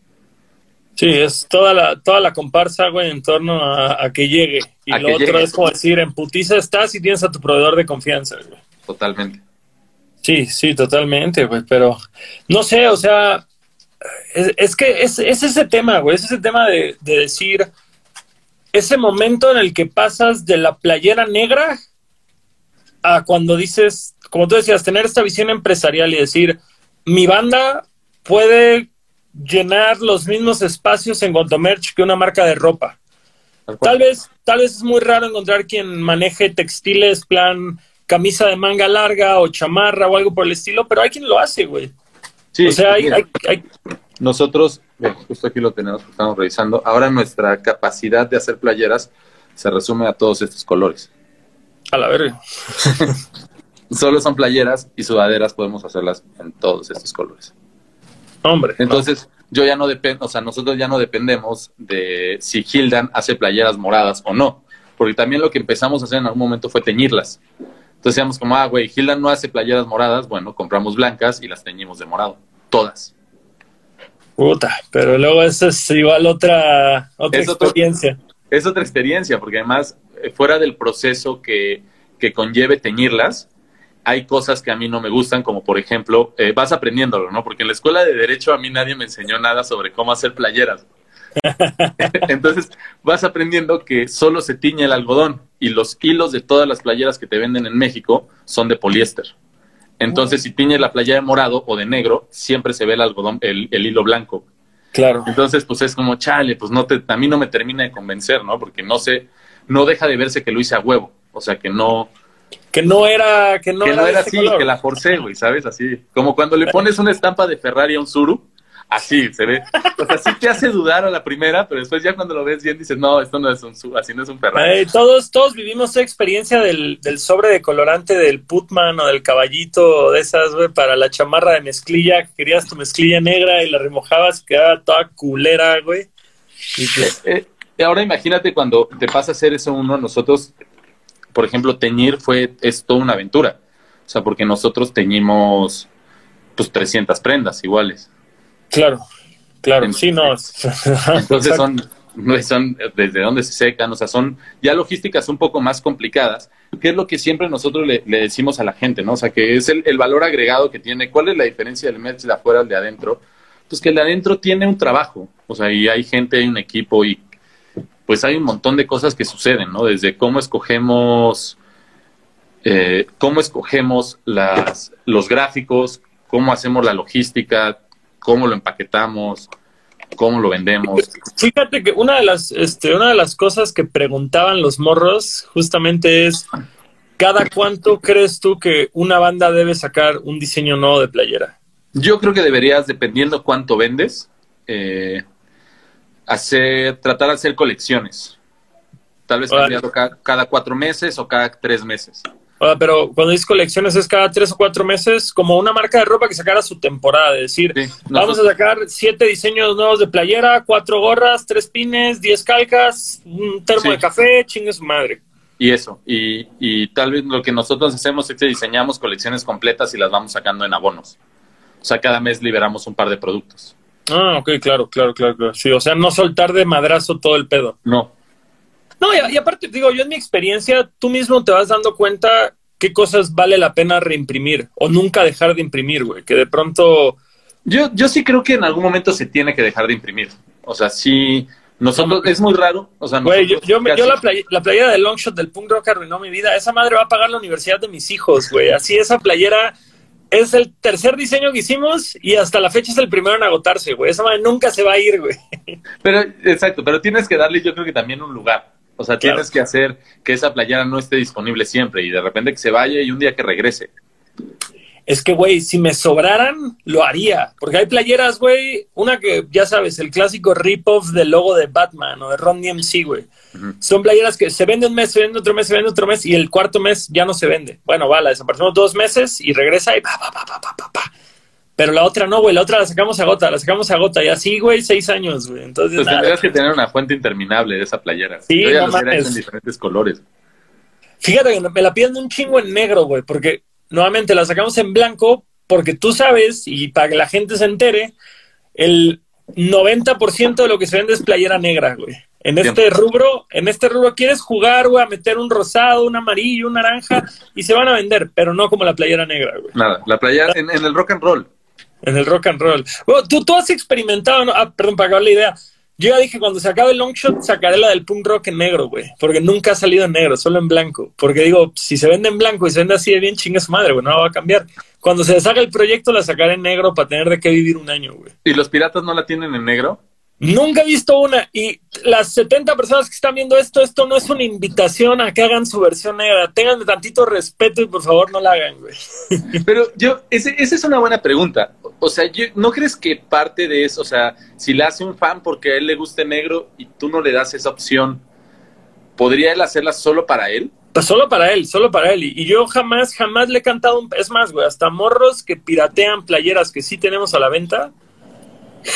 Sí, es toda la, toda la comparsa, güey, en torno a, que llegue. Y lo otro es como decir, en putiza estás y tienes a tu proveedor de confianza, güey. Totalmente. Sí, sí, totalmente, güey, pero no sé, o sea, es, que es, ese tema, güey, es ese tema de, de decir, ese momento en el que pasas de la playera negra a cuando dices, como tú decías, tener esta visión empresarial y decir, mi banda puede llenar los mismos espacios en cuanto merch que una marca de ropa. Tal vez, tal vez es muy raro encontrar quien maneje textiles, plan camisa de manga larga o chamarra o algo por el estilo, pero hay quien lo hace, güey. Sí, o sea, hay, hay, nosotros, justo aquí lo tenemos, estamos revisando. Ahora nuestra capacidad de hacer playeras se resume a todos estos colores. A la verga. Solo son playeras y sudaderas podemos hacerlas en todos estos colores. Hombre. Entonces, yo ya no dependo, o sea, nosotros ya no dependemos de si Hildan hace playeras moradas o no. Porque también lo que empezamos a hacer en algún momento fue teñirlas. Entonces decíamos como, ah, güey, Hildan no hace playeras moradas, bueno, compramos blancas y las teñimos de morado. Todas. Puta, pero luego eso es igual otra, otra experiencia. es otra experiencia, porque además, fuera del proceso que, que conlleve teñirlas, hay cosas que a mí no me gustan, como por ejemplo, eh, vas aprendiéndolo, ¿no? Porque en la escuela de Derecho a mí nadie me enseñó nada sobre cómo hacer playeras. Entonces vas aprendiendo que solo se tiñe el algodón y los hilos de todas las playeras que te venden en México son de poliéster. Entonces, si tiñe la playera de morado o de negro, siempre se ve el algodón, el, hilo blanco. Claro. Entonces, pues es como, chale, pues no te, a mí no me termina de convencer, ¿no? Porque no sé, no deja de verse que lo hice a huevo. O sea, que no, que no era que no, era, así, que la forcé, güey, ¿sabes? Así, como cuando le pones una estampa de Ferrari a un Zuru, así se ve. O sea, sí te hace dudar a la primera, pero después ya cuando lo ves bien dices, no, esto no es un así no es un Ferrari. todos, todos vivimos esa experiencia del, del sobre de colorante del Putman o del caballito de esas, güey, para la chamarra de mezclilla, querías tu mezclilla negra y la remojabas, quedaba toda culera, güey. Y pues... Eh, eh, ahora imagínate cuando te pasa a hacer eso uno, nosotros por ejemplo, teñir fue, es toda una aventura. O sea, porque nosotros teñimos pues 300 prendas iguales. Claro, claro, sí, no. Entonces son, son desde dónde se secan, o sea, son ya logísticas un poco más complicadas, que es lo que siempre nosotros le, decimos a la gente, ¿no? O sea, que es el, valor agregado que tiene. ¿Cuál es la diferencia del merch de afuera al de adentro? Pues que el de adentro tiene un trabajo, o sea, y hay gente, hay un equipo, y pues hay un montón de cosas que suceden, ¿no? Desde cómo escogemos, eh, cómo escogemos las, los gráficos, cómo hacemos la logística, cómo lo empaquetamos, cómo lo vendemos. Fíjate que una de las, este, una de las cosas que preguntaban los morros justamente es, ¿cada cuánto crees tú que una banda debe sacar un diseño nuevo de playera? Yo creo que deberías, dependiendo cuánto vendes, eh, hacer, tratar de hacer colecciones. Tal vez cada, cada, cuatro meses o cada tres meses. pero cuando dices colecciones es cada tres o cuatro meses, como una marca de ropa que sacara su temporada, es decir, vamos a sacar siete diseños nuevos de playera, cuatro gorras, tres pines, diez calcas, un termo de café, chingue su madre. Y eso, y, y tal vez lo que nosotros hacemos es que diseñamos colecciones completas y las vamos sacando en abonos. O sea, cada mes liberamos un par de productos. Ah, ok, claro, claro, claro. Sí, o sea, no soltar de madrazo todo el pedo. No, no, y, aparte, digo, yo en mi experiencia, tú mismo te vas dando cuenta qué cosas vale la pena reimprimir o nunca dejar de imprimir, güey, que de pronto... Yo, yo sí creo que en algún momento se tiene que dejar de imprimir. O sea, sí, nosotros, es muy raro. O sea, güey, yo, yo, la, playa, la, playera de Longshot del punk rock arruinó mi vida. Esa madre va a pagar la universidad de mis hijos, güey. Así esa playera es el tercer diseño que hicimos y hasta la fecha es el primero en agotarse, güey. Esa madre nunca se va a ir, güey. Pero, exacto, pero tienes que darle yo creo que también un lugar. O sea, tienes que hacer que esa playera no esté disponible siempre y de repente que se vaya y un día que regrese. Es que, güey, si me sobraran, lo haría. Porque hay playeras, güey, una que, ya sabes, el clásico rip-off del logo de Batman o de Ron DMC, güey. Son playeras que se venden un mes, se vende otro mes, se vende otro mes y el cuarto mes ya no se vende. Bueno, va, la desaparecemos dos meses y regresa y pa, pa, pa, pa, pa, pa. Pero la otra no, güey, la otra la sacamos a gota, la sacamos a gota y así, güey, seis años, güey. Entonces, pues tendrías que tener una fuente interminable de esa playera. Sí, Yo no en diferentes colores. Fíjate que me la piden un chingo en negro, güey, porque nuevamente la sacamos en blanco porque tú sabes, y para que la gente se entere, el 90% de lo que se vende es playera negra, güey. En este rubro, en este rubro quieres jugar, güey, a meter un rosado, un amarillo, un naranja y se van a vender, pero no como la playera negra, güey. Nada, la playera en el rock and roll. En el rock and roll. tú, tú has experimentado, ¿no? ah, perdón, para acabar la idea. Yo ya dije, cuando se acabe el long shot, sacaré la del punk rock en negro, güey. Porque nunca ha salido en negro, solo en blanco. Porque digo, si se vende en blanco y se vende así de bien, chinga su madre, güey, no va a cambiar. Cuando se deshaga el proyecto, la sacaré en negro para tener de qué vivir un año, güey. ¿Y los piratas no la tienen en negro? Nunca he visto una. Y las 70 personas que están viendo esto, esto no es una invitación a que hagan su versión negra. Tengan tantito respeto y por favor no la hagan, güey. Pero yo, esa es una buena pregunta. O sea, ¿no crees que parte de eso, o sea, si le hace un fan porque a él le guste negro y tú no le das esa opción, ¿podría él hacerla solo para él? Pues solo para él, solo para él. Y, yo jamás, jamás le he cantado un... Es más, güey, hasta morros que piratean playeras que sí tenemos a la venta,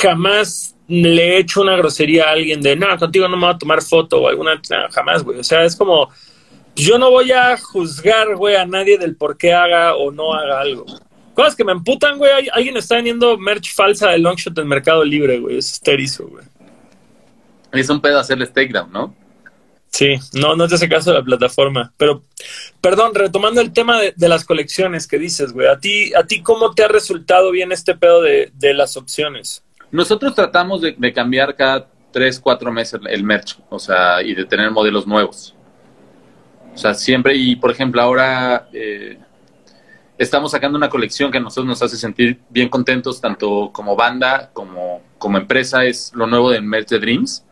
jamás le he hecho una grosería a alguien de, no, contigo no me voy a tomar foto o alguna, jamás, güey. O sea, es como, yo no voy a juzgar, güey, a nadie del por qué haga o no haga algo. Cosas que me emputan, güey. Alguien está vendiendo merch falsa de Longshot en Mercado Libre, güey. Es esterizo, güey. Es un pedo hacerle takedown, ¿no? Sí, no, no te hace caso de la plataforma. Pero, perdón, retomando el tema de, las colecciones que dices, güey. ¿A ti, ¿A ti cómo te ha resultado bien este pedo de, de las opciones? Nosotros tratamos de, cambiar cada tres, cuatro meses el merch, o sea, y de tener modelos nuevos. O sea, siempre, y por ejemplo, ahora eh, estamos sacando una colección que a nosotros nos hace sentir bien contentos, tanto como banda como como empresa, es lo nuevo del merch de Dreams.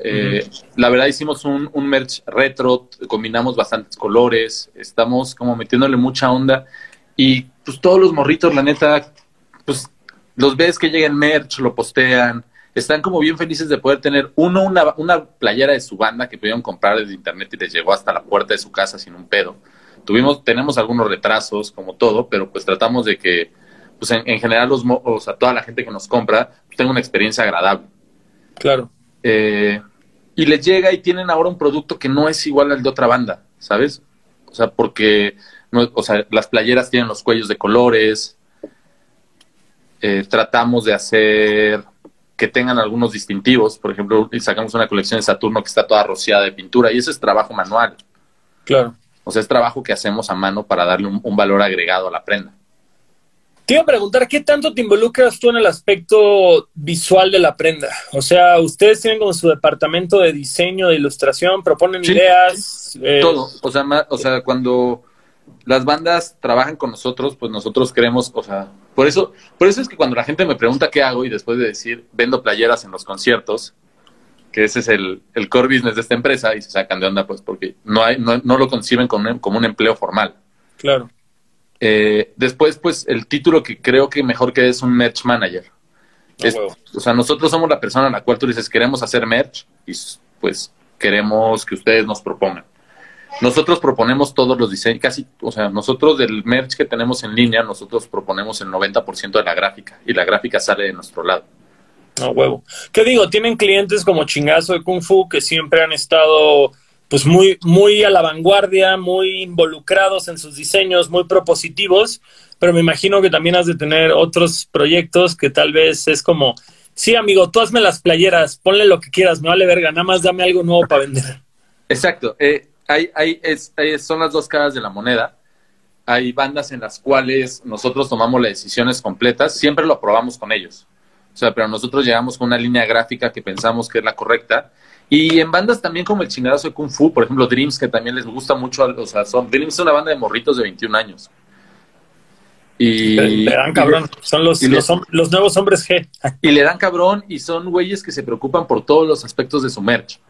Eh, la verdad hicimos un, un, merch retro, combinamos bastantes colores, estamos como metiéndole mucha onda y pues todos los morritos, la neta, pues los ves que llegan merch, lo postean, están como bien felices de poder tener uno, una, una playera de su banda que pudieron comprar desde internet y les llegó hasta la puerta de su casa sin un pedo. Tuvimos, tenemos algunos retrasos, como todo, pero pues tratamos de que, pues en, general, los, o sea, toda la gente que nos compra pues, tenga una experiencia agradable. Claro. Eh, y les llega y tienen ahora un producto que no es igual al de otra banda, ¿sabes? O sea, porque, no, o sea, las playeras tienen los cuellos de colores, eh, tratamos de hacer que tengan algunos distintivos. Por ejemplo, sacamos una colección de Saturno que está toda rociada de pintura y eso es trabajo manual. Claro. O sea, es trabajo que hacemos a mano para darle un, valor agregado a la prenda. Te iba a preguntar, ¿qué tanto te involucras tú en el aspecto visual de la prenda? O sea, ustedes tienen como su departamento de diseño, de ilustración, proponen ideas. Eh, todo. O sea, o sea, cuando las bandas trabajan con nosotros, pues nosotros queremos, o sea, por eso, por eso es que cuando la gente me pregunta qué hago y después de decir vendo playeras en los conciertos, que ese es el, el core business de esta empresa y se sacan de onda, pues porque no, hay, no, no lo conciben como, como un empleo formal. Claro. Eh, después, pues el título que creo que mejor que es un merch manager. o sea, nosotros somos la persona a la cual tú dices queremos hacer merch y pues queremos que ustedes nos propongan. Nosotros proponemos todos los diseños, casi, o sea, nosotros del merch que tenemos en línea, nosotros proponemos el 90% de la gráfica y la gráfica sale de nuestro lado. No, huevo. ¿Qué digo? Tienen clientes como Chingazo de Kung Fu que siempre han estado pues muy, muy a la vanguardia, muy involucrados en sus diseños, muy propositivos, pero me imagino que también has de tener otros proyectos que tal vez es como, sí, amigo, tú hazme las playeras, ponle lo que quieras, me vale verga, nada más dame algo nuevo para vender. Exacto. Eh, hay, hay, es, son las dos caras de la moneda. Hay bandas en las cuales nosotros tomamos las decisiones completas, siempre lo aprobamos con ellos. O sea, pero nosotros llegamos con una línea gráfica que pensamos que es la correcta. Y en bandas también como el chingadazo de Kung Fu, por ejemplo, Dreams, que también les gusta mucho, o sea, son, Dreams es una banda de morritos de 21 años. Y le dan cabrón, son los, los, los, nuevos hombres G. Y le dan cabrón y son güeyes que se preocupan por todos los aspectos de su merch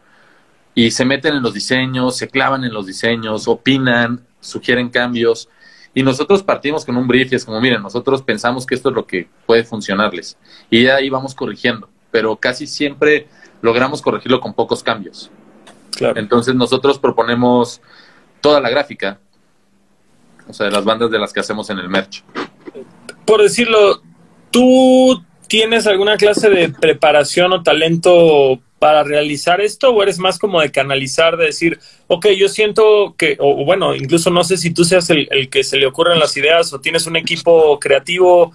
y se meten en los diseños, se clavan en los diseños, opinan, sugieren cambios. Y nosotros partimos con un brief y es como, miren, nosotros pensamos que esto es lo que puede funcionarles. Y ahí vamos corrigiendo, pero casi siempre logramos corregirlo con pocos cambios. Claro. Entonces nosotros proponemos toda la gráfica, o sea, de las bandas de las que hacemos en el merch. Por decirlo, ¿tú tienes alguna clase de preparación o talento para realizar esto o eres más como de canalizar, de decir, ok, yo siento que, o bueno, incluso no sé si tú seas el, que se le ocurren las ideas o tienes un equipo creativo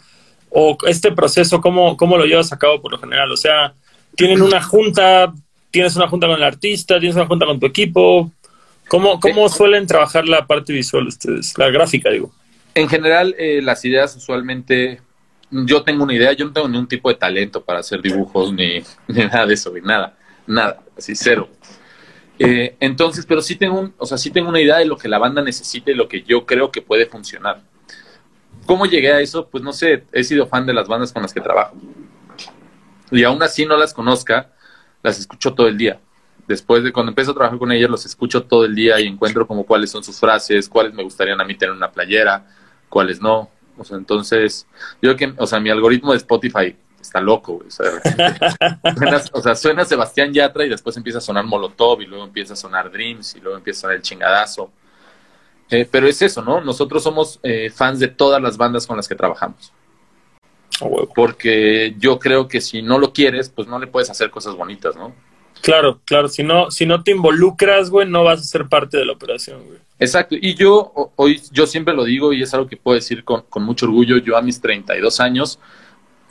o este proceso, ¿cómo, ¿cómo lo llevas a cabo por lo general? O sea, tienen una junta, tienes una junta con el artista, tienes una junta con tu equipo. ¿Cómo, cómo suelen trabajar la parte visual ustedes? La gráfica, digo. En general, eh, las ideas usualmente yo tengo una idea, yo no tengo ni un tipo de talento para hacer dibujos ni, nada de eso, ni nada, nada, así cero. Eh, entonces, pero sí tengo, un, o sea, sí tengo una idea de lo que la banda necesita y lo que yo creo que puede funcionar. ¿Cómo llegué a eso? Pues no sé, he sido fan de las bandas con las que trabajo. Y aún así no las conozca, las escucho todo el día. Después de cuando empiezo a trabajar con ellas, los escucho todo el día y encuentro como cuáles son sus frases, cuáles me gustarían a mí tener una playera, cuáles no. O sea, entonces, yo creo que, o sea, mi algoritmo de Spotify está loco, O sea, suena, o sea, suena Sebastián Yatra y después empieza a sonar Molotov y luego empieza a sonar Dreams y luego empieza a sonar el chingadazo. Eh, pero es eso, ¿no? Nosotros somos eh, fans de todas las bandas con las que trabajamos. Porque yo creo que si no lo quieres, pues no le puedes hacer cosas bonitas, ¿no? Claro, claro. Si no, si no te involucras, güey, no vas a ser parte de la operación, güey. Exacto. Y yo hoy, yo siempre lo digo y es algo que puedo decir con, mucho orgullo. Yo a mis 32 años,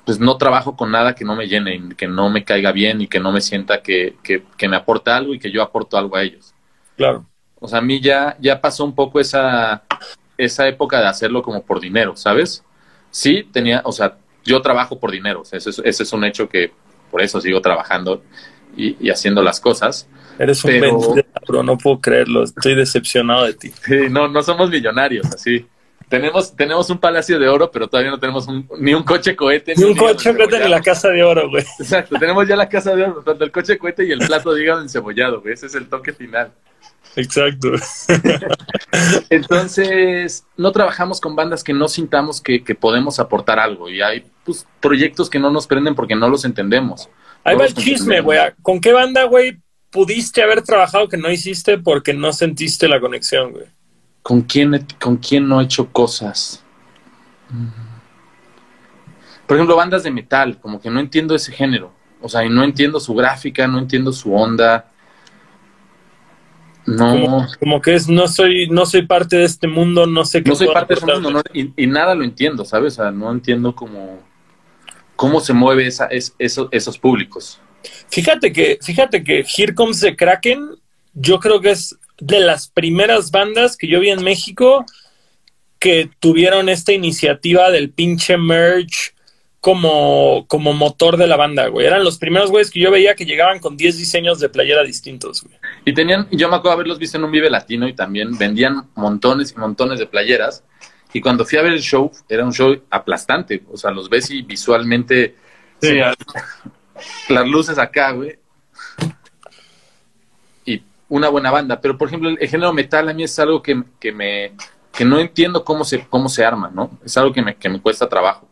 pues no trabajo con nada que no me llene, que no me caiga bien y que no me sienta que, que, me aporta algo y que yo aporto algo a ellos. Claro. O sea, a mí ya, ya pasó un poco esa, esa época de hacerlo como por dinero, ¿sabes? Sí, tenía, o sea, yo trabajo por dinero. ese, es, ese es un hecho que por eso sigo trabajando y, haciendo las cosas. Eres un pero... no puedo creerlo, estoy decepcionado de ti. no, no somos millonarios, así. Tenemos, tenemos un palacio de oro, pero todavía no tenemos ni un coche cohete. Ni, un coche cohete ni la casa de oro, güey. Exacto, tenemos ya la casa de oro, tanto el coche cohete y el plato de hígado encebollado, güey. Ese es el toque final. Exacto. Entonces, no trabajamos con bandas que no sintamos que, que podemos aportar algo. Y hay pues, proyectos que no nos prenden porque no los entendemos. Ahí va el chisme, güey. ¿Con qué banda, güey, pudiste haber trabajado que no hiciste porque no sentiste la conexión, güey? ¿Con quién, ¿Con quién no he hecho cosas? Mm. Por ejemplo, bandas de metal, como que no entiendo ese género. O sea, no entiendo su gráfica, no entiendo su onda. No. Como, que es, no soy, no soy parte de este mundo, no sé qué. No soy parte de este mundo, y, y, nada lo entiendo, ¿sabes? O sea, no entiendo como cómo se mueve esa, es, esos públicos. Fíjate que, fíjate que Here Comes the Kraken, yo creo que es de las primeras bandas que yo vi en México que tuvieron esta iniciativa del pinche merch como, como motor de la banda, güey. Eran los primeros güeyes que yo veía que llegaban con 10 diseños de playera distintos, güey. Y tenían, yo me acuerdo haberlos visto en un Vive Latino y también vendían montones y montones de playeras. Y cuando fui a ver el show, era un show aplastante. O sea, los ves y visualmente. Sí. las luces acá, güey. Y una buena banda. Pero, por ejemplo, el, género metal a mí es algo que, que, me. que no entiendo cómo se, cómo se arma, ¿no? Es algo que me, que me cuesta trabajo.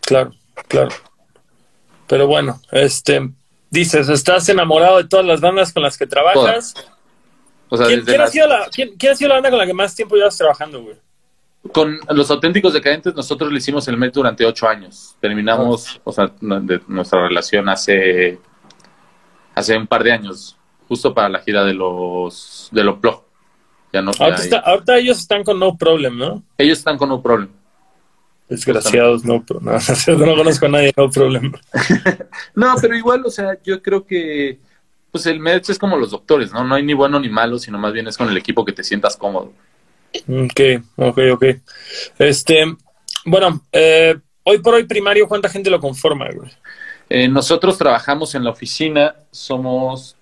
Claro, claro. Pero bueno, este. Dices, ¿estás enamorado de todas las bandas con las que trabajas? O sea, ¿Quién, ha sido la, quién- quién ha sido la banda con la que más tiempo llevas trabajando, güey? Con los auténticos decadentes, nosotros le hicimos el MET durante ocho años. Terminamos, o sea, no- de nuestra relación hace, hace un par de años, justo para la gira de los de los. Ya no, Ahorita, está- ahorita ellos están con No Problem, ¿no? ellos están con un problema. Desgraciados, no, no, no conozco a nadie, No Problem. No, pero igual, o sea, yo creo que pues el MET es como los doctores, ¿no? No hay ni bueno ni malo, sino más bien es con el equipo que te sientas cómodo. Ok, ok, ok. Este, bueno, eh, hoy por hoy primario, ¿cuánta gente lo conforma, güey? Eh, nosotros trabajamos en la oficina, somos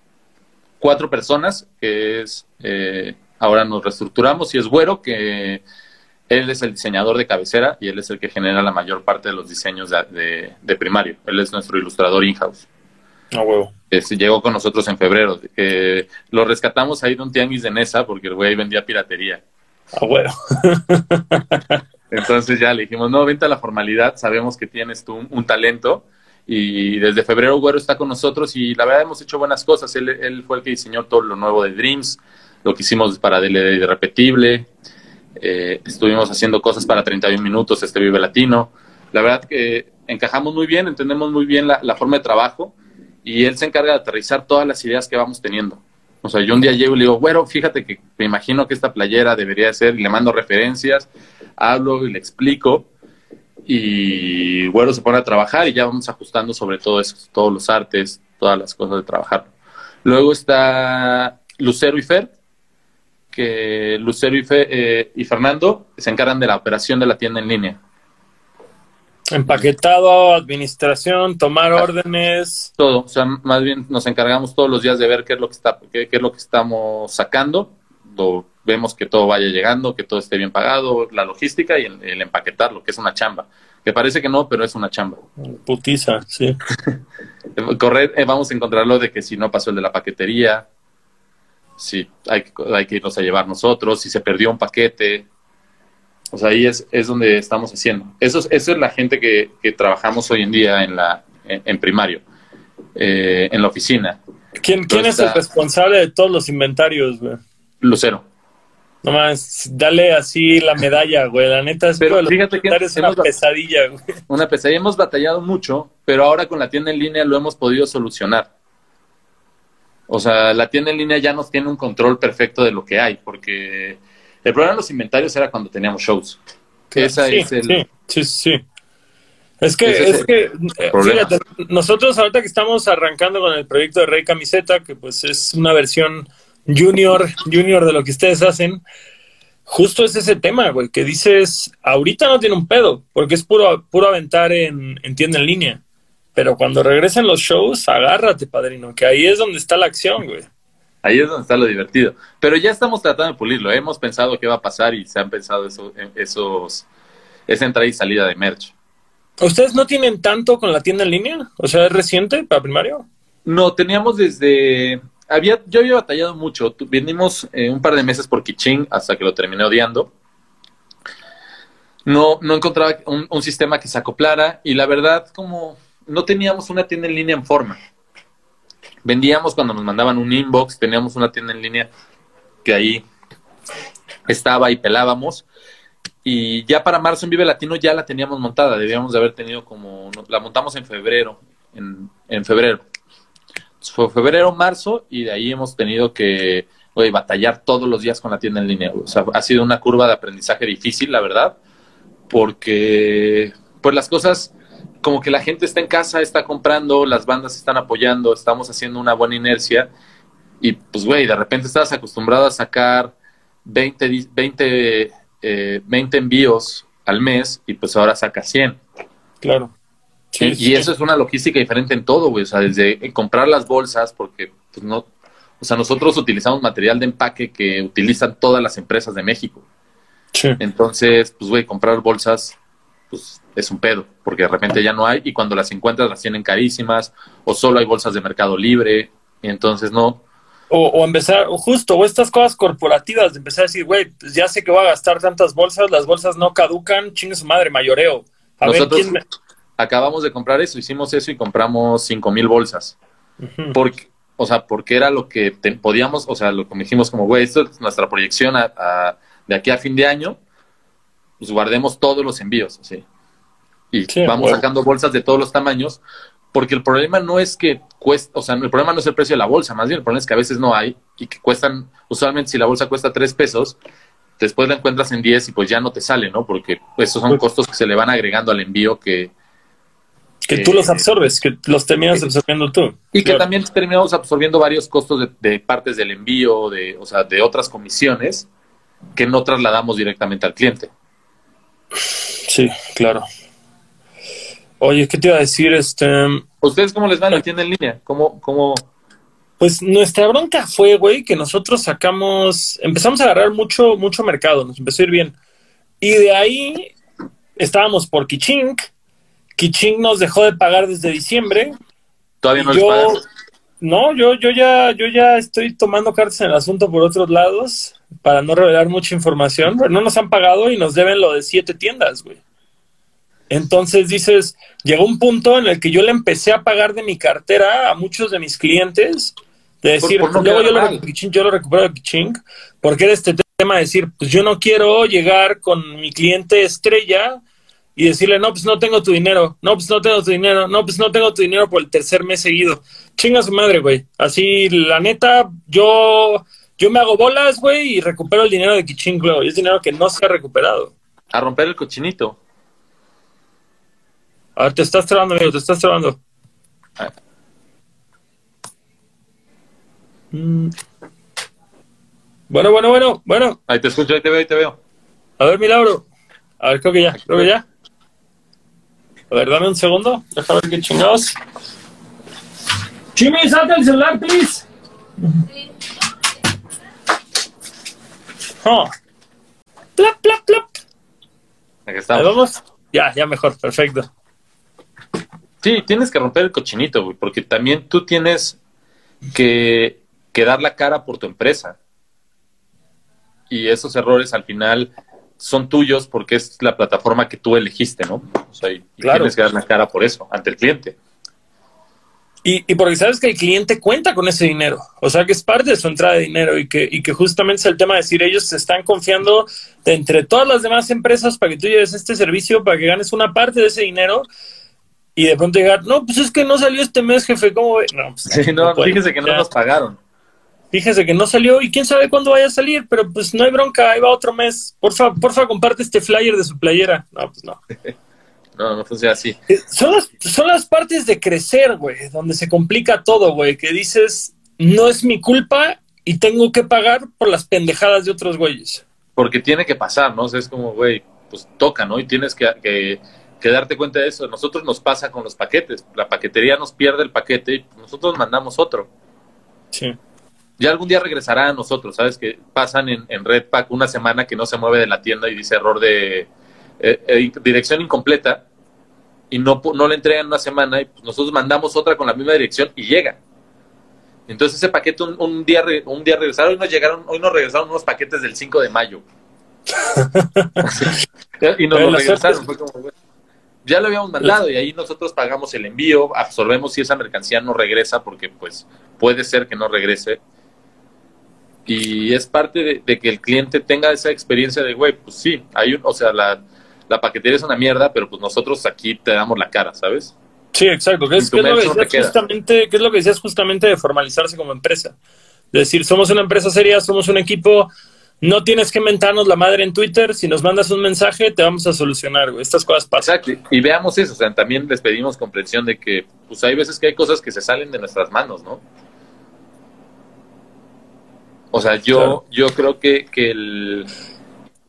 cuatro personas, que es, eh, ahora nos reestructuramos y es Güero, que él es el diseñador de cabecera y él es el que genera la mayor parte de los diseños de, de- de primario. Él es nuestro ilustrador in-house. Huevo. Este, llegó con nosotros en febrero. Eh, lo rescatamos ahí de un tianguis de Nesa porque el güey vendía piratería. A. Entonces ya le dijimos, no, vente a la formalidad, sabemos que tienes tú un, talento. Y desde febrero Güero está con nosotros y la verdad hemos hecho buenas cosas. Él, él fue el que diseñó todo lo nuevo de Dreams, lo que hicimos para DLD de Repetible. Eh, estuvimos haciendo cosas para 31 minutos, este Vive Latino. La verdad que encajamos muy bien, entendemos muy bien la forma de trabajo y él se encarga de aterrizar todas las ideas que vamos teniendo. O sea, yo un día llego y le digo, bueno, fíjate que me imagino que esta playera debería ser, y le mando referencias, hablo y le explico, y Güero se pone a trabajar y ya vamos ajustando sobre todo eso, todos los artes, todas las cosas de trabajar. Luego está Lucero y Fer, que Lucero y, eh, y Fernando se encargan de la operación de la tienda en línea. Empaquetado, administración, tomar órdenes. Todo, o sea, más bien nos encargamos todos los días de ver qué es lo que está, qué, qué es lo que estamos sacando, lo, vemos que todo vaya llegando, que todo esté bien pagado, la logística y el, el empaquetarlo, que es una chamba. Que parece que no, pero es una chamba. Putiza, sí. Correr, eh, vamos a encontrarlo de que si no pasó el de la paquetería, si hay, que- hay que irnos a llevar nosotros, si se perdió un paquete. O sea, ahí es, es donde estamos haciendo. Eso es, eso es la gente que, que trabajamos hoy en día en, la, en, en primario, eh, en la oficina. ¿Quién, quién es el responsable de todos los inventarios, güey? Lucero. No más, dale así la medalla, güey. La neta es Pero fíjate que es una pesadilla, güey. Una pesadilla. Hemos batallado mucho, pero ahora con la tienda en línea lo hemos podido solucionar. O sea, la tienda en línea ya nos tiene un control perfecto de lo que hay, porque el problema de los inventarios era cuando teníamos shows. Esa sí, es el, sí, sí, sí. Es que, es que, fíjate, nosotros ahorita que estamos arrancando con el proyecto de Rey Camiseta, que pues es una versión junior, junior de lo que ustedes hacen, justo es ese tema, güey, que dices, ahorita no tiene un pedo, porque es puro, puro aventar en, en tienda en línea. Pero cuando regresen los shows, agárrate, padrino, que ahí es donde está la acción, güey. Ahí es donde está lo divertido. Pero ya estamos tratando de pulirlo. Hemos pensado qué va a pasar y se han pensado eso, esos, esa entrada y salida de merch. ¿Ustedes no tienen tanto con la tienda en línea? O sea, ¿es reciente para primario? No, teníamos desde... Había, yo había batallado mucho. Vinimos eh, un par de meses por Kiching hasta que lo terminé odiando. No, no encontraba un, un sistema que se acoplara y la verdad como no teníamos una tienda en línea en forma. Vendíamos cuando nos mandaban un inbox, teníamos una tienda en línea que ahí estaba y pelábamos. Y ya para marzo en Vive Latino ya la teníamos montada. Debíamos de haber tenido como... La montamos en febrero. En, en febrero. Fue febrero, marzo y de ahí hemos tenido que güey, batallar todos los días con la tienda en línea. O sea, ha sido una curva de aprendizaje difícil, la verdad, porque pues las cosas, como que la gente está en casa, está comprando, las bandas están apoyando, estamos haciendo una buena inercia y pues, güey, de repente estás acostumbrado a sacar 20, di- 20, eh, 20 envíos al mes y pues ahora saca 100. Claro. Sí, y sí. eso es una logística diferente en todo, güey. O sea, desde comprar las bolsas, porque pues no, o sea, nosotros utilizamos material de empaque que utilizan todas las empresas de México. Sí. Entonces, pues, güey, comprar bolsas, pues es un pedo, porque de repente ya no hay y cuando las encuentras las tienen carísimas o solo hay bolsas de Mercado Libre y entonces no. O, o empezar, o justo, o estas cosas corporativas, de empezar a decir, güey, pues ya sé que voy a gastar tantas bolsas, las bolsas no caducan, chingue su madre, mayoreo. A Nosotros ver quién. acabamos de comprar eso, hicimos eso y compramos cinco mil bolsas. Porque, o sea, porque era lo que podíamos, o sea, lo que dijimos como, güey, esto es nuestra proyección a, de aquí a fin de año, pues guardemos todos los envíos, ¿sí? Y vamos sacando bolsas de todos los tamaños, porque el problema no es que cuesta, o sea, el problema no es el precio de la bolsa, más bien el problema es que a veces no hay y que cuestan, usualmente si la bolsa cuesta tres pesos, después la encuentras en 10 y pues ya no te sale, ¿no? Porque esos son costos que se le van agregando al envío que... Que, tú los absorbes, que los terminas absorbiendo tú. Y que también terminamos absorbiendo varios costos de, partes del envío, de, o sea, de otras comisiones que no trasladamos directamente al cliente. Sí, claro. Oye, ¿qué te iba a decir? Este... ¿Ustedes cómo les va la tienda en línea? ¿Cómo, cómo, pues nuestra bronca fue, güey, que nosotros sacamos, empezamos a agarrar mucho, mucho mercado, nos empezó a ir bien. Y de ahí estábamos por Kichink. Kichink nos dejó de pagar desde diciembre. ¿Todavía no yo, No, yo, yo, ya, yo ya estoy tomando cartas en el asunto por otros lados para no revelar mucha información. Pero no nos han pagado y nos deben lo de siete tiendas, güey. Entonces dices, llegó un punto en el que yo le empecé a pagar de mi cartera a muchos de mis clientes de decir, luego yo lo, yo lo, recupero de Kiching, porque era este tema de decir, pues yo no quiero llegar con mi cliente estrella y decirle, no, pues no tengo tu dinero, no, pues no tengo tu dinero, no, pues no tengo tu dinero por el tercer mes seguido. Chinga su madre, güey. Así, la neta, yo, yo me hago bolas, güey, y recupero el dinero de Kiching luego. Y es dinero que no se ha recuperado. A romper el cochinito. A ver, te estás trabando, amigo, te estás trabando. Ah. Mm. Bueno, bueno, bueno, bueno. Ahí te escucho, ahí te veo, ahí te veo. A ver, Milagro. A ver, creo que ya, creo que ya. A ver, dame un segundo. Déjame ver qué chingados. Chimi, salte el celular, please. Oh. Plop, plop, plop. Aquí estamos. Ahí vamos. Ya, ya mejor, perfecto. Sí, tienes que romper el cochinito, güey, porque también tú tienes que que dar la cara por tu empresa. Y esos errores al final son tuyos porque es la plataforma que tú elegiste, ¿no? O sea, y, tienes que dar la cara por eso, ante el cliente. Y, y, porque sabes que el cliente cuenta con ese dinero, o sea que es parte de su entrada de dinero y que, y que justamente es el tema de decir ellos se están confiando de entre todas las demás empresas para que tú lleves este servicio, para que ganes una parte de ese dinero y de pronto llegar, no, pues es que no salió este mes, jefe, ¿cómo ve? No, pues, sí, no, fíjese que no nos pagaron. Fíjese que no salió y quién sabe cuándo vaya a salir, pero pues no hay bronca, ahí va otro mes. Porfa, porfa, comparte este flyer de su playera. No, pues no. no, no funciona así. Eh, son las, son las partes de crecer, güey, donde se complica todo, güey, que dices, no es mi culpa y tengo que pagar por las pendejadas de otros güeyes. Porque tiene que pasar, ¿no? O sea, es como, güey, pues toca, ¿no? Y tienes que, que, que, darte cuenta de eso. Nosotros nos pasa con los paquetes. La paquetería nos pierde el paquete y nosotros mandamos otro. Sí ya algún día regresará a nosotros, ¿sabes? Que pasan en, en Redpack una semana que no se mueve de la tienda y dice error de eh, eh, dirección incompleta y no, no le entregan una semana y pues nosotros mandamos otra con la misma dirección y llega. Entonces ese paquete un, día un día regresaron, hoy nos llegaron, hoy nos regresaron unos paquetes del 5 de mayo. y nos lo regresaron, ya lo habíamos mandado y ahí nosotros pagamos el envío, absorbemos si esa mercancía no regresa porque pues puede ser que no regrese y es parte de, que el cliente tenga esa experiencia de, güey, pues sí, hay un, o sea, la, la paquetería es una mierda, pero pues nosotros aquí te damos la cara, ¿sabes? Sí, exacto. ¿Qué es, lo que decías justamente, ¿Qué es lo que decías justamente de formalizarse como empresa? Es decir, somos una empresa seria, somos un equipo, no tienes que mentarnos la madre en Twitter, si nos mandas un mensaje te vamos a solucionar, güey. Estas cosas pasan. Exacto, y veamos eso, o sea, también les pedimos comprensión de que pues hay veces que hay cosas que se salen de nuestras manos, ¿no? O sea, yo, yo creo que, que, el,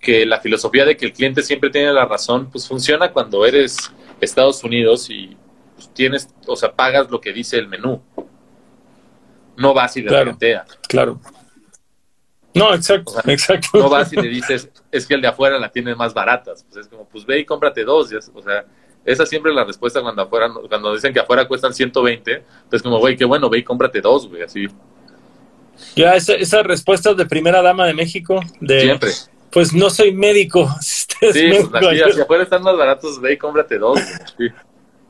que la filosofía de que el cliente siempre tiene la razón, pues funciona cuando eres Estados Unidos y pues, tienes, o sea, pagas lo que dice el menú. No vas y le claro, Claro. No, exacto, exacto. No vas y le dices, es que el de afuera la tiene más baratas. Pues es como, pues ve y cómprate dos. o sea, esa siempre es la respuesta cuando afuera, cuando dicen que afuera cuestan 120. Pues como, güey, qué bueno, ve y cómprate dos, güey, así. Ya, esa, esa respuesta de primera dama de México. De, Siempre. Pues no soy médico. sí, pues afuera están más baratos, ve y cómprate dos.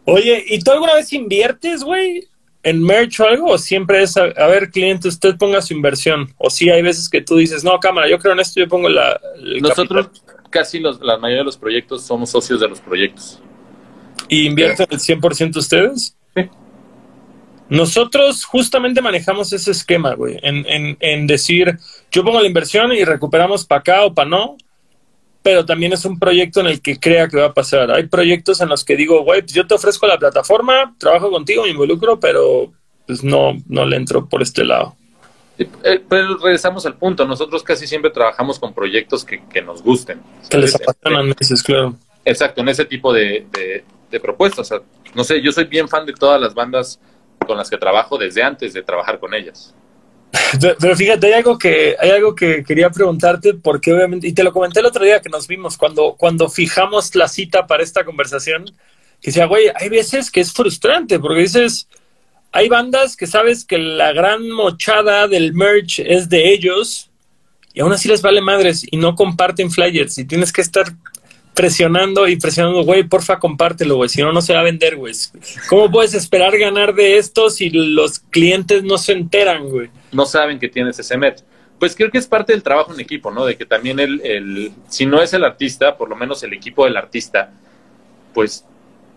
Oye, ¿y tú alguna vez inviertes, güey? en merch o algo? ¿O siempre es, a, ver, cliente, usted ponga su inversión? ¿O sí hay veces que tú dices, no, cámara, yo creo en esto, yo pongo la... Nosotros casi los, la mayoría de los proyectos somos socios de los proyectos. ¿Y invierten el 100% ustedes? Nosotros justamente manejamos ese esquema, güey, en, en, en decir, yo pongo la inversión y recuperamos para acá o para no, pero también es un proyecto en el que crea que va a pasar. Hay proyectos en los que digo, güey, pues yo te ofrezco la plataforma, trabajo contigo, me involucro, pero pues no, no le entro por este lado. Eh, pero regresamos al punto, nosotros casi siempre trabajamos con proyectos que, nos gusten. Que les apasionan meses, claro. Exacto, en ese tipo de, de propuestas. no sé, yo soy bien fan de todas las bandas con las que trabajo desde antes de trabajar con ellas. Pero fíjate, hay algo que hay algo que quería preguntarte porque obviamente y te lo comenté el otro día que nos vimos cuando cuando fijamos la cita para esta conversación que decía, güey, hay veces que es frustrante porque dices hay bandas que sabes que la gran mochada del merch es de ellos y aún así les vale madres y no comparten flyers y tienes que estar presionando y presionando, güey, porfa, compártelo, güey, si no, no se va a vender, güey. ¿Cómo puedes esperar ganar de esto si los clientes no se enteran, güey? No saben que tienes ese merch. Pues creo que es parte del trabajo en equipo, ¿no? De que también el, el, si no es el artista, por lo menos el equipo del artista, pues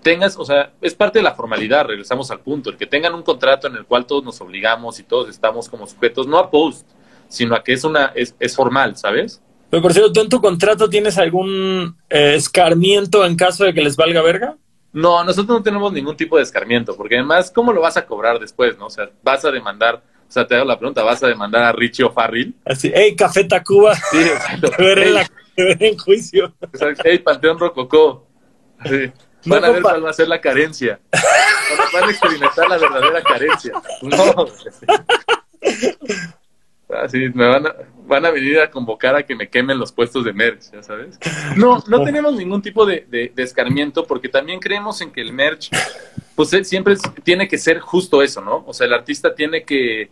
tengas, o sea, es parte de la formalidad, regresamos al punto, el que tengan un contrato en el cual todos nos obligamos y todos estamos como sujetos, no a post, sino a que es una, es, es formal, ¿sabes? Pero por cierto, ¿tú en tu contrato tienes algún eh, escarmiento en caso de que les valga verga? No, nosotros no tenemos ningún tipo de escarmiento, porque además, ¿cómo lo vas a cobrar después, no? O sea, vas a demandar, o sea, te hago la pregunta, ¿vas a demandar a Richie o Farril? Así, hey, Café Tacuba. Sí, exacto. te veré, en, juicio. hey, Panteón Rococó. Van a ver cuál va a ser la carencia. Van a experimentar la verdadera carencia. No. Así, me van a, van a venir a convocar a que me quemen los puestos de merch, ya sabes. No, no tenemos ningún tipo de, de, escarmiento porque también creemos en que el merch, pues siempre tiene que ser justo eso, ¿no? O sea, el artista tiene que,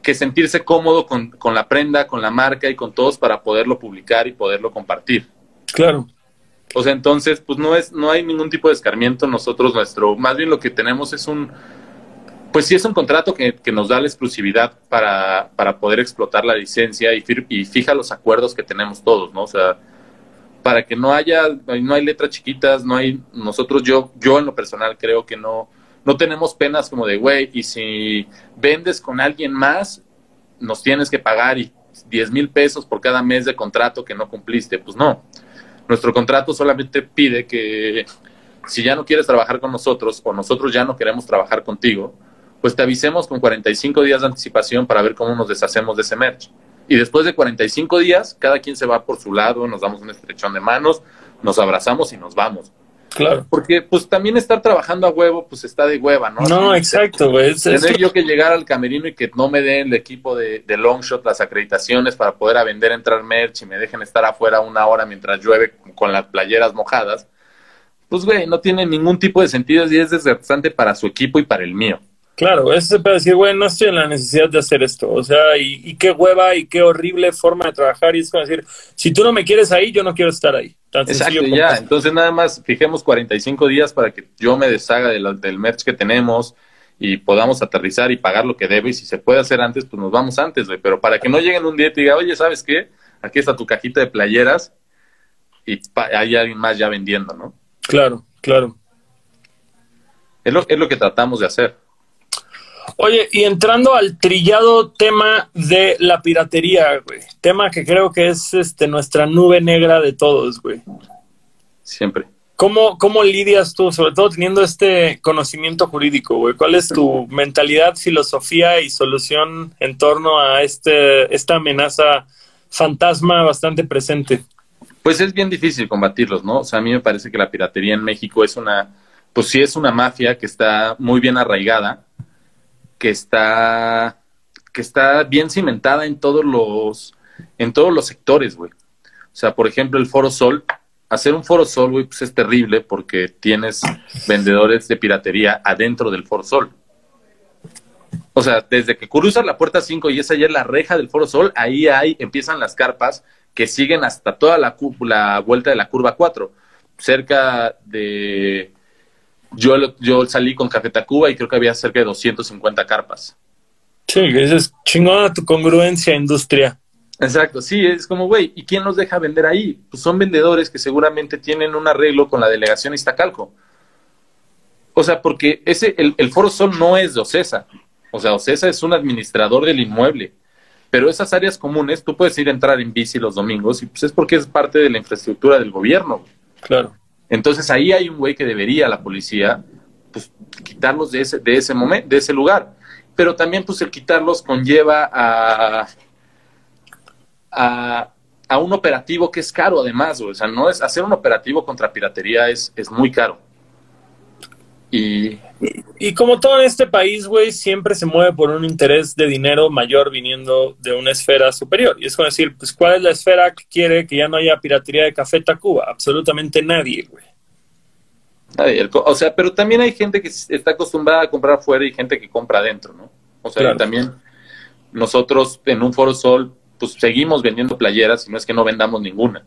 que sentirse cómodo con, con, la prenda, con la marca y con todos para poderlo publicar y poderlo compartir. Claro. O sea, entonces, pues no es, no hay ningún tipo de escarmiento. Nosotros, nuestro, más bien lo que tenemos es un pues sí es un contrato que, nos da la exclusividad para, para, poder explotar la licencia y, y fija los acuerdos que tenemos todos, ¿no? O sea, para que no haya, no hay letras chiquitas, no hay, nosotros, yo, yo en lo personal creo que no, no tenemos penas como de, güey, y si vendes con alguien más, nos tienes que pagar y 10 mil pesos por cada mes de contrato que no cumpliste. Pues no, nuestro contrato solamente pide que si ya no quieres trabajar con nosotros o nosotros ya no queremos trabajar contigo, pues te avisemos con 45 días de anticipación para ver cómo nos deshacemos de ese merch. Y después de 45 días, cada quien se va por su lado, nos damos un estrechón de manos, nos abrazamos y nos vamos. Claro. Porque pues también estar trabajando a huevo, pues está de hueva, ¿no? No, exacto, güey. Tener yo que llegar al camerino y que no me den el equipo de, de Longshot las acreditaciones para poder a vender, entrar merch y me dejen estar afuera una hora mientras llueve con las playeras mojadas, pues güey, no tiene ningún tipo de sentido y es desgastante para su equipo y para el mío. Claro, eso se puede decir, güey, no estoy en la necesidad de hacer esto. O sea, y, qué hueva y qué horrible forma de trabajar. Y es como decir, si tú no me quieres ahí, yo no quiero estar ahí. Exacto, ya. Entonces, nada más fijemos 45 días para que yo me deshaga del merch que tenemos y podamos aterrizar y pagar lo que debe. Y si se puede hacer antes, pues nos vamos antes, güey. Pero para que no lleguen un día y te diga, oye, ¿sabes qué? Aquí está tu cajita de playeras y hay alguien más ya vendiendo, ¿no? Claro, claro. Es lo, es lo que tratamos de hacer. Oye, y entrando al trillado tema de la piratería, güey. Tema que creo que es este nuestra nube negra de todos, güey. Siempre. ¿Cómo, ¿Cómo lidias tú, sobre todo teniendo este conocimiento jurídico, güey? ¿Cuál es tu mentalidad, filosofía y solución en torno a este, esta amenaza fantasma bastante presente? Pues es bien difícil combatirlos, ¿no? O sea, a mí me parece que la piratería en México es una, pues sí es una mafia que está muy bien arraigada, que está, que está bien cimentada en todos los, en todos los sectores, güey. O sea, por ejemplo, el Foro Sol, hacer un Foro Sol, güey, pues es terrible porque tienes vendedores de piratería adentro del Foro Sol. O sea, desde que cruzas la puerta 5 y esa ya es la reja del Foro Sol, ahí hay, empiezan las carpas que siguen hasta toda la, la vuelta de la curva 4. Cerca de yo, yo salí con Café Tacuba y creo que había cerca de 250 carpas. Sí, esa es chingona tu congruencia, industria. Exacto, sí, es como, güey, ¿y quién los deja vender ahí? Pues son vendedores que seguramente tienen un arreglo con la delegación Iztacalco. O sea, porque ese, el, el Foro Sol no es de Ocesa. O sea, Ocesa es un administrador del inmueble. Pero esas áreas comunes, tú puedes ir a entrar en bici los domingos y pues es porque es parte de la infraestructura del gobierno. Claro. Entonces ahí hay un güey que debería la policía pues quitarlos de ese, de ese momento, de ese lugar. Pero también pues el quitarlos conlleva a, a, un operativo que es caro además, O sea, no es hacer un operativo contra piratería es, es muy caro. Y, y como todo en este país, güey, siempre se mueve por un interés de dinero mayor viniendo de una esfera superior. Y es como decir, pues, ¿cuál es la esfera que quiere que ya no haya piratería de Café Tacuba? Absolutamente nadie, güey. Nadie. O sea, pero también hay gente que está acostumbrada a comprar afuera y gente que compra adentro, ¿no? O sea, también nosotros en un Foro Sol, pues seguimos vendiendo playeras y no es que no vendamos ninguna.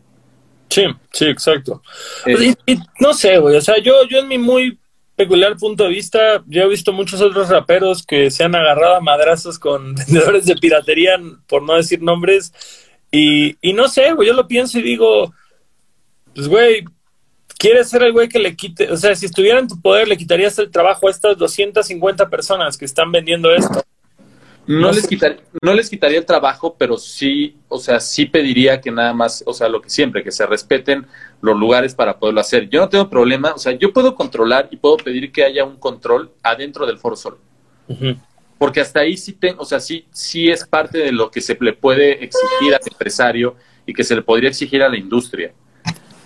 Sí, sí, exacto. Eh, y, no sé, güey, o sea, yo, yo en mi muy peculiar punto de vista, yo he visto muchos otros raperos que se han agarrado a madrazos con vendedores de piratería, por no decir nombres, y, y no sé, güey, yo lo pienso y digo, pues, güey, quieres ser el güey que le quite, o sea, si estuviera en tu poder, le quitarías el trabajo a estas 250 personas que están vendiendo esto. No, les no les quitaría el trabajo, pero sí, o sea, sí pediría que nada más, o sea, lo que siempre, que se respeten los lugares para poderlo hacer. Yo no tengo problema, o sea, yo puedo controlar y puedo pedir que haya un control adentro del Foro Sol. Porque hasta ahí sí tengo, o sea, sí, sí es parte de lo que se le puede exigir al empresario y que se le podría exigir a la industria.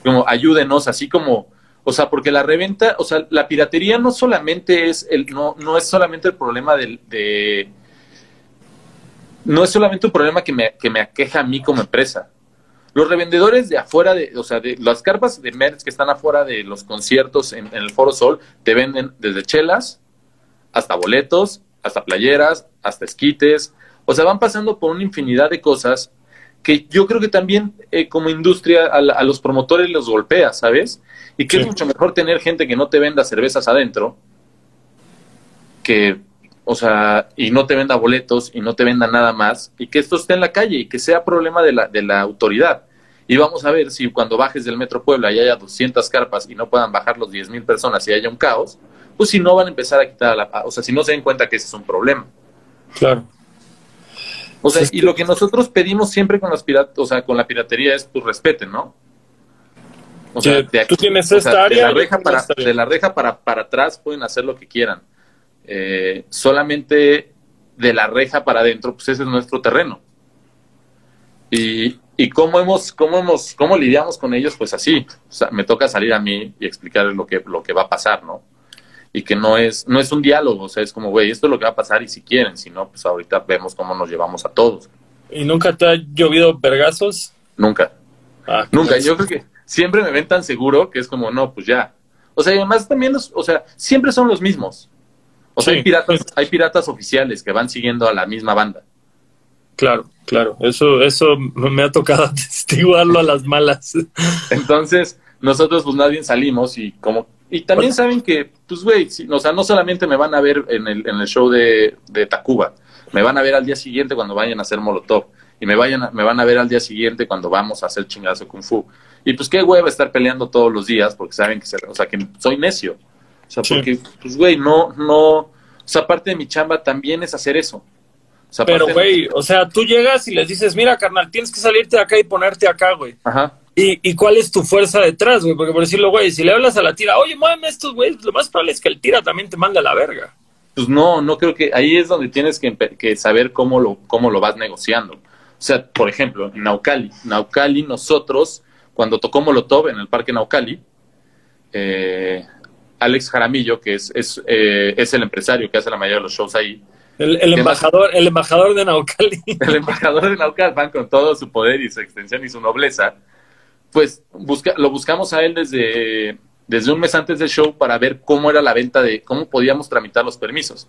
Como ayúdenos, así como, o sea, porque la reventa, o sea, la piratería no solamente es el, no, no es solamente el problema del, de no es solamente un problema que me, que me aqueja a mí como empresa. Los revendedores de afuera, de, o sea, de las carpas de merch que están afuera de los conciertos en, el Foro Sol, te venden desde chelas hasta boletos, hasta playeras, hasta esquites. O sea, van pasando por una infinidad de cosas que yo creo que también eh, como industria a, los promotores los golpea, ¿sabes? Y que es mucho mejor tener gente que no te venda cervezas adentro que o sea, y no te venda boletos y no te venda nada más, y que esto esté en la calle y que sea problema de la, de la autoridad. Y vamos a ver si cuando bajes del Metro Puebla y haya 200 carpas y no puedan bajar los 10 mil personas y haya un caos, pues si no van a empezar a quitar la... O sea, si no se den cuenta que ese es un problema. Claro. O sea, y lo que nosotros pedimos siempre con las pirat o sea, con la piratería es pues respeten, ¿no? O sea, tú tienes esta área. De la reja, para, de la reja para, para atrás pueden hacer lo que quieran eh, solamente de la reja para adentro, pues ese es nuestro terreno. Y, y cómo hemos, cómo hemos, cómo lidiamos con ellos, pues así. O sea, me toca salir a mí y explicarles lo que, lo que va a pasar, ¿no? Y que no es, no es un diálogo, o sea, es como, güey, esto es lo que va a pasar y si quieren, si no, pues ahorita vemos cómo nos llevamos a todos. ¿Y nunca te ha llovido vergazos? Nunca. Ah, nunca. Yo creo que siempre me ven tan seguro que es como, no, pues ya. O sea, y además también, o sea, siempre son los mismos. O sea, hay, piratas, hay piratas oficiales que van siguiendo a la misma banda. Claro, claro. Eso, eso me ha tocado atestiguarlo a las malas. Entonces, nosotros pues nadie salimos y como... Y también saben que, pues, güey, o sea, no solamente me van a ver en el, en el show de, de Tacuba, me van a ver al día siguiente cuando vayan a hacer Molotov. Y me, vayan me van a ver al día siguiente cuando vamos a hacer chingazo Kung Fu. Y pues qué hueva estar peleando todos los días porque saben que, se, o sea, que soy necio. O sea, porque, pues, güey, no, no, o sea, parte de mi chamba también es hacer eso. Pero, güey, o sea, tú llegas y les dices, mira, carnal, tienes que salirte de acá y ponerte acá, güey. Ajá. ¿Y, ¿Y cuál es tu fuerza detrás, güey? Porque por decirlo, güey, si le hablas a la tira, oye, muéveme estos, güey, lo más probable es que el tira también te mande a la verga. Pues no, no creo que ahí es donde tienes que, que saber cómo lo, cómo lo vas negociando. O sea, por ejemplo, en Naucali. Naucali, nosotros, cuando tocó Molotov en el Parque Naucali, eh, Alex Jaramillo, que es, es, eh, es el empresario que hace la mayoría de los shows ahí. El, embajador, el embajador de Naucali. El embajador de Naucali, van con todo su poder y su extensión y su nobleza. Pues busca, lo buscamos a él desde, desde un mes antes del show para ver cómo era la venta de, cómo podíamos tramitar los permisos.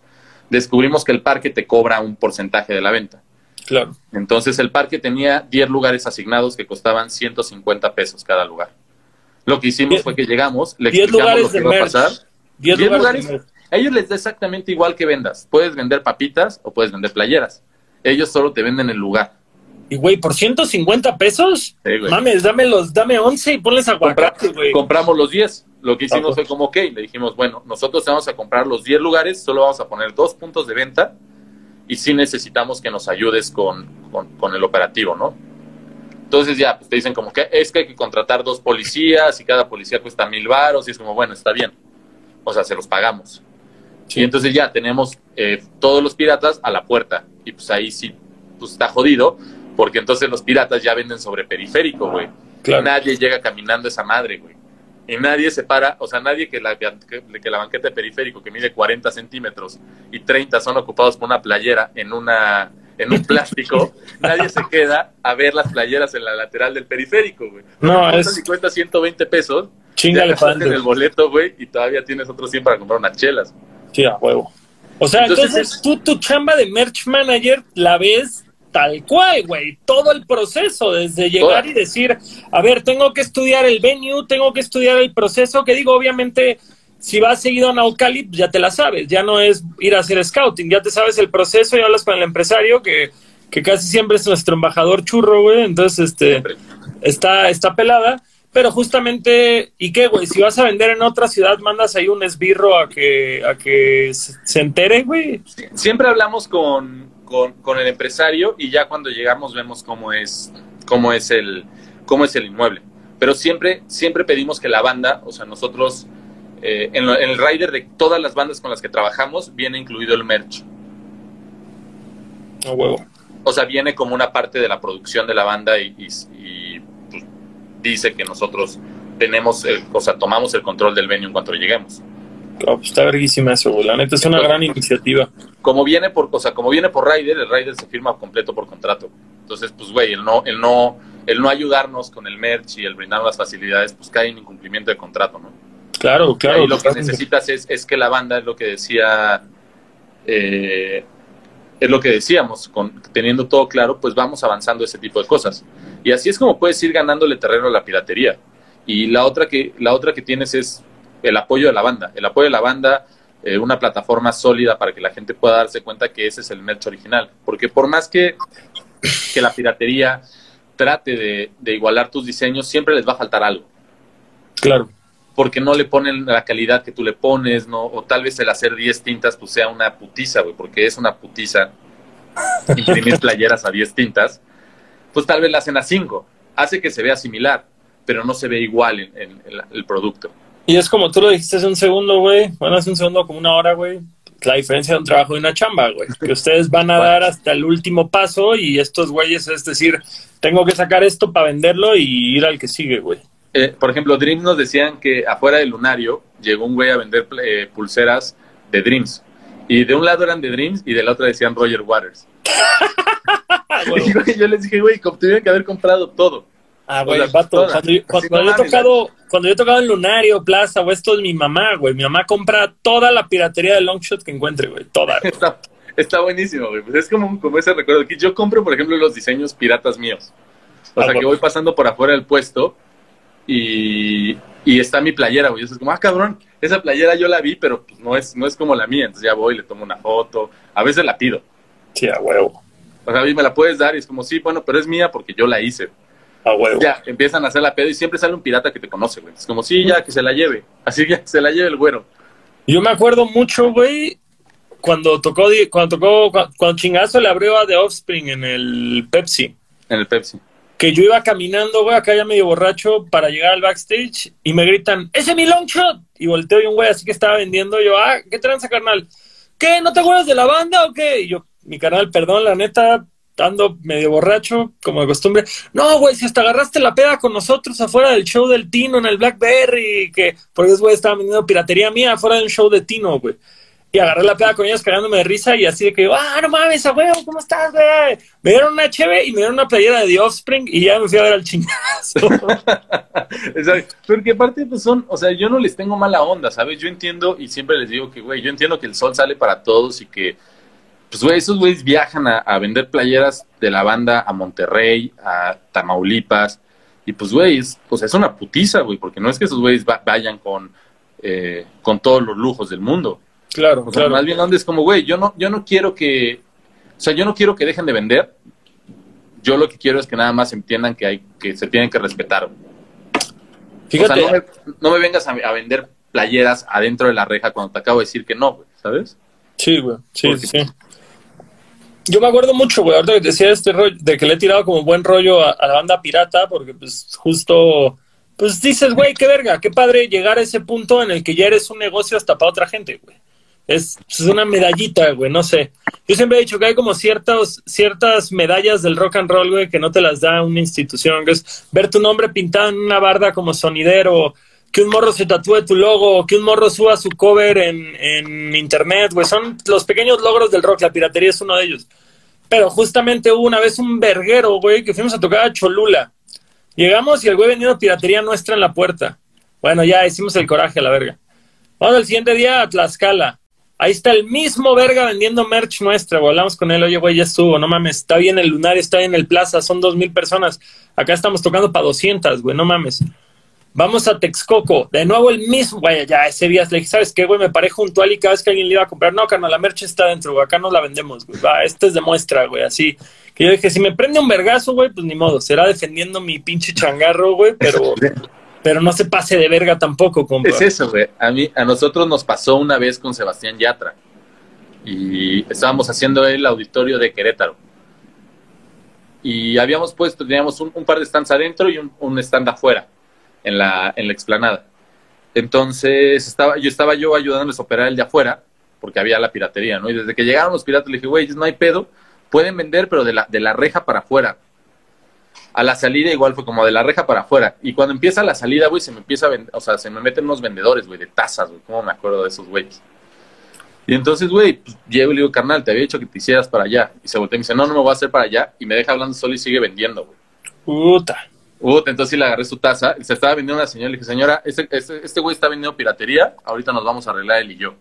Descubrimos que el parque te cobra un porcentaje de la venta. Claro. Entonces el parque tenía 10 lugares asignados que costaban 150 pesos cada lugar. Lo que hicimos fue que llegamos, le explicamos lo que iba a pasar. 10 10 lugares. lugares. A ellos les da exactamente igual que vendas. Puedes vender papitas o puedes vender playeras. Ellos solo te venden el lugar. Y güey, por 150 pesos, Sí, mames, dame los, dame 11 y ponles aguacate, güey. Compramos los 10. Lo que hicimos fue como, ok, le dijimos, bueno, nosotros vamos a comprar los 10 lugares, solo vamos a poner dos puntos de venta y sí necesitamos que nos ayudes con, con, con el operativo, ¿no? Entonces ya, pues te dicen como que es que hay que contratar dos policías y cada policía cuesta mil varos y es como, bueno, está bien. O sea, se los pagamos. Sí. Y entonces ya tenemos eh, todos los piratas a la puerta. Y pues ahí sí, pues está jodido, porque entonces los piratas ya venden sobre periférico, güey. Claro. Nadie llega caminando esa madre, güey. Y nadie se para, o sea, nadie que la, que, que la banqueta de periférico que mide 40 centímetros y 30 son ocupados por una playera en una en un plástico, nadie se queda a ver las playeras en la lateral del periférico, güey. No, es- Si cuesta 120 pesos, Chingale en el boleto, güey, y todavía tienes otros 100 para comprar unas chelas. Sí, a huevo. O sea, Entonces entonces, tú tu chamba de merch manager la ves tal cual, güey. Todo el proceso, desde llegar y decir, a ver, tengo que estudiar el venue, tengo que estudiar el proceso, que digo, obviamente, si vas seguido a Naucali, pues ya te la sabes, ya no es ir a hacer scouting, ya te sabes el proceso y hablas con el empresario, que, que casi siempre es nuestro embajador churro, güey. Entonces, este Siempre. está, está pelada. Pero justamente, ¿y qué, güey? Si vas a vender en otra ciudad, mandas ahí un esbirro a que, a que se se entere, güey. Siempre hablamos con, con, con el empresario y ya cuando llegamos vemos cómo es, cómo es el, cómo es el inmueble. Pero siempre, siempre pedimos que la banda, o sea, nosotros, eh, en, lo- en el rider de todas las bandas con las que trabajamos, viene incluido el merch. No huevo. O sea, viene como una parte de la producción de la banda y, y- y, pues, dice que nosotros tenemos, el- o sea, tomamos el control del venue en cuanto lleguemos. No, pues está verguísima eso, güey. La neta es una gran iniciativa. como viene por, o sea, como viene por Rider, el Rider se firma completo por contrato. Entonces, pues, güey, el no, el no, el no ayudarnos con el merch y el brindar las facilidades, pues cae en incumplimiento de contrato, ¿no? Claro, claro. y lo que necesitas es, es que la banda, es lo que decía, eh, es lo que decíamos, con, teniendo todo claro, pues vamos avanzando ese tipo de cosas. Y así es como puedes ir ganándole terreno a la piratería. Y la otra que, la otra que tienes es el apoyo de la banda. El apoyo de la banda, eh, una plataforma sólida para que la gente pueda darse cuenta que ese es el merch original. Porque por más que, que la piratería trate de, de igualar tus diseños, siempre les va a faltar algo Claro. Porque no le ponen la calidad que tú le pones, ¿no? O tal vez el hacer 10 tintas pues sea una putiza, güey, porque es una putiza imprimir playeras a 10 tintas, pues tal vez la hacen a 5. Hace que se vea similar, pero no se ve igual en, en- en la- el producto. Y es como tú lo dijiste hace un segundo, güey. Bueno, hace un segundo, como una hora, güey. La diferencia de un trabajo y una chamba, güey. Que ustedes van a dar hasta el último paso y estos güeyes es decir, tengo que sacar esto para venderlo y ir al que sigue, güey. Eh, por ejemplo, Dreams nos decían que afuera del lunario llegó un güey a vender eh, pulseras de Dreams. Y de un lado eran de Dreams y del otro decían Roger Waters. Ah, Y güey. yo les dije, güey, tuvieron que haber comprado todo. Ah, güey, O sea, vato, todas. cuando, yo, cuando Sí, no yo he tocado, cuando yo he tocado en Lunario, Plaza o esto es mi mamá, güey. Mi mamá compra toda la piratería de Longshot que encuentre, güey. Toda. güey. Está, está buenísimo, güey. Pues es como, como ese recuerdo que yo compro, por ejemplo, los diseños piratas míos. O Ah, sea, que bueno. voy pasando por afuera del puesto y, y está mi playera, güey. Eso es como, ah, cabrón, esa playera yo la vi, pero pues no es, no es como la mía. Entonces ya voy, le tomo una foto. A veces la pido. Sí, a huevo. O sea, a mí me la puedes dar y es como, sí, bueno, pero es mía porque yo la hice. A huevo. Ya, empiezan a hacer la pedo y siempre sale un pirata que te conoce, güey. Es como, sí, ya, que se la lleve. Así que se la lleve el güero. Yo me acuerdo mucho, güey, cuando tocó, cuando tocó, cu- cuando chingazo le abrió a The Offspring en el Pepsi. En el Pepsi. Que yo iba caminando, güey, acá ya medio borracho para llegar al backstage y me gritan, ¡Ese es mi long shot! Y volteo y un güey así que estaba vendiendo. Yo, ah, ¿qué tranza, carnal? ¿Qué? ¿No te acuerdas de la banda o qué? Y yo, mi carnal, perdón, la neta, ando medio borracho, como de costumbre. No, güey, si hasta agarraste la peda con nosotros afuera del show del Tino en el Blackberry, que porque güey estaban vendiendo piratería mía afuera de un show de Tino, güey. Y agarré la peda con ellos cagándome de risa y así de que, ah, no mames, a huevo, ¿cómo estás, güey? Me dieron una cheve y me dieron una playera de The Offspring y ya me fui a ver al chingazo. Porque aparte, pues son, o sea, yo no les tengo mala onda, ¿sabes? Yo entiendo y siempre les digo que, güey, yo entiendo que el sol sale para todos y que, pues, güey, esos güeyes viajan a, vender playeras de la banda a Monterrey, a Tamaulipas. Y pues, güey, es, o sea, es una putiza, güey, porque no es que esos güeyes va- vayan con eh, con todos los lujos del mundo. Claro, O sea, claro. más bien donde es como, güey, yo no, yo no quiero que, o sea, yo no quiero que dejen de vender. Yo lo que quiero es que nada más entiendan que hay, que se tienen que respetar. Fíjate, O sea, no me, no me vengas a, a vender playeras adentro de la reja cuando te acabo de decir que no, güey, ¿sabes? sí, güey, sí, Porque- sí. Yo me acuerdo mucho, güey, ahorita que decía este rollo, de que le he tirado como buen rollo a, a la banda pirata, porque pues justo, pues dices, güey, qué verga, qué padre llegar a ese punto en el que ya eres un negocio hasta para otra gente, güey. Es, es una medallita, güey, no sé. Yo siempre he dicho que hay como ciertas, ciertas medallas del rock and roll, güey, que no te las da una institución, es ver tu nombre pintado en una barda como sonidero, que un morro se tatúe tu logo, que un morro suba su cover en, en internet, güey. Son los pequeños logros del rock, la piratería es uno de ellos. Pero justamente hubo una vez un verguero, güey, que fuimos a tocar a Cholula. Llegamos y el güey vendiendo piratería nuestra en la puerta. Bueno, ya hicimos el coraje a la verga. Vamos al siguiente día a Tlaxcala. Ahí está el mismo verga vendiendo merch nuestra, güey. Hablamos con él, oye, güey, ya estuvo, no mames, está bien el lunar, está bien el plaza, son dos mil personas. Acá estamos tocando para 200, güey, no mames. Vamos a Texcoco, de nuevo el mismo, güey, ya ese día le dije, ¿sabes qué, güey? Me paré junto a él y cada vez que alguien le iba a comprar, no, carnal, la merch está dentro, güey, acá no la vendemos, güey, va, este es de muestra, güey, así. Que yo dije, si me prende un vergazo, güey, pues ni modo, será defendiendo mi pinche changarro, güey, pero, pero no se pase de verga tampoco, compa. Es eso, güey. A mí, a nosotros nos pasó una vez con Sebastián Yatra. Y estábamos haciendo el auditorio de Querétaro. Y habíamos puesto, teníamos un, par de stands adentro y un, un stand afuera, en la, en la explanada. Entonces, estaba, yo estaba yo ayudándoles a operar el de afuera, porque había la piratería, ¿no? Y desde que llegaron los piratas le dije, güey, no hay pedo, pueden vender, pero de la, de la reja para afuera. A la salida igual fue como de la reja para afuera. Y cuando empieza la salida, güey, se me empieza a vender, o sea, se me meten unos vendedores, güey, de tazas, güey. ¿Cómo me acuerdo de esos güeyes? Y entonces, güey, pues, llego y le digo, carnal, te había dicho que te hicieras para allá. Y se voltea y me dice, no, no me voy a hacer para allá. Y me deja hablando solo y sigue vendiendo, güey. Puta. Puta, entonces sí le agarré su taza. y Se estaba vendiendo una señora. Le dije, señora, este, este, este güey está vendiendo piratería. Ahorita nos vamos a arreglar él y yo.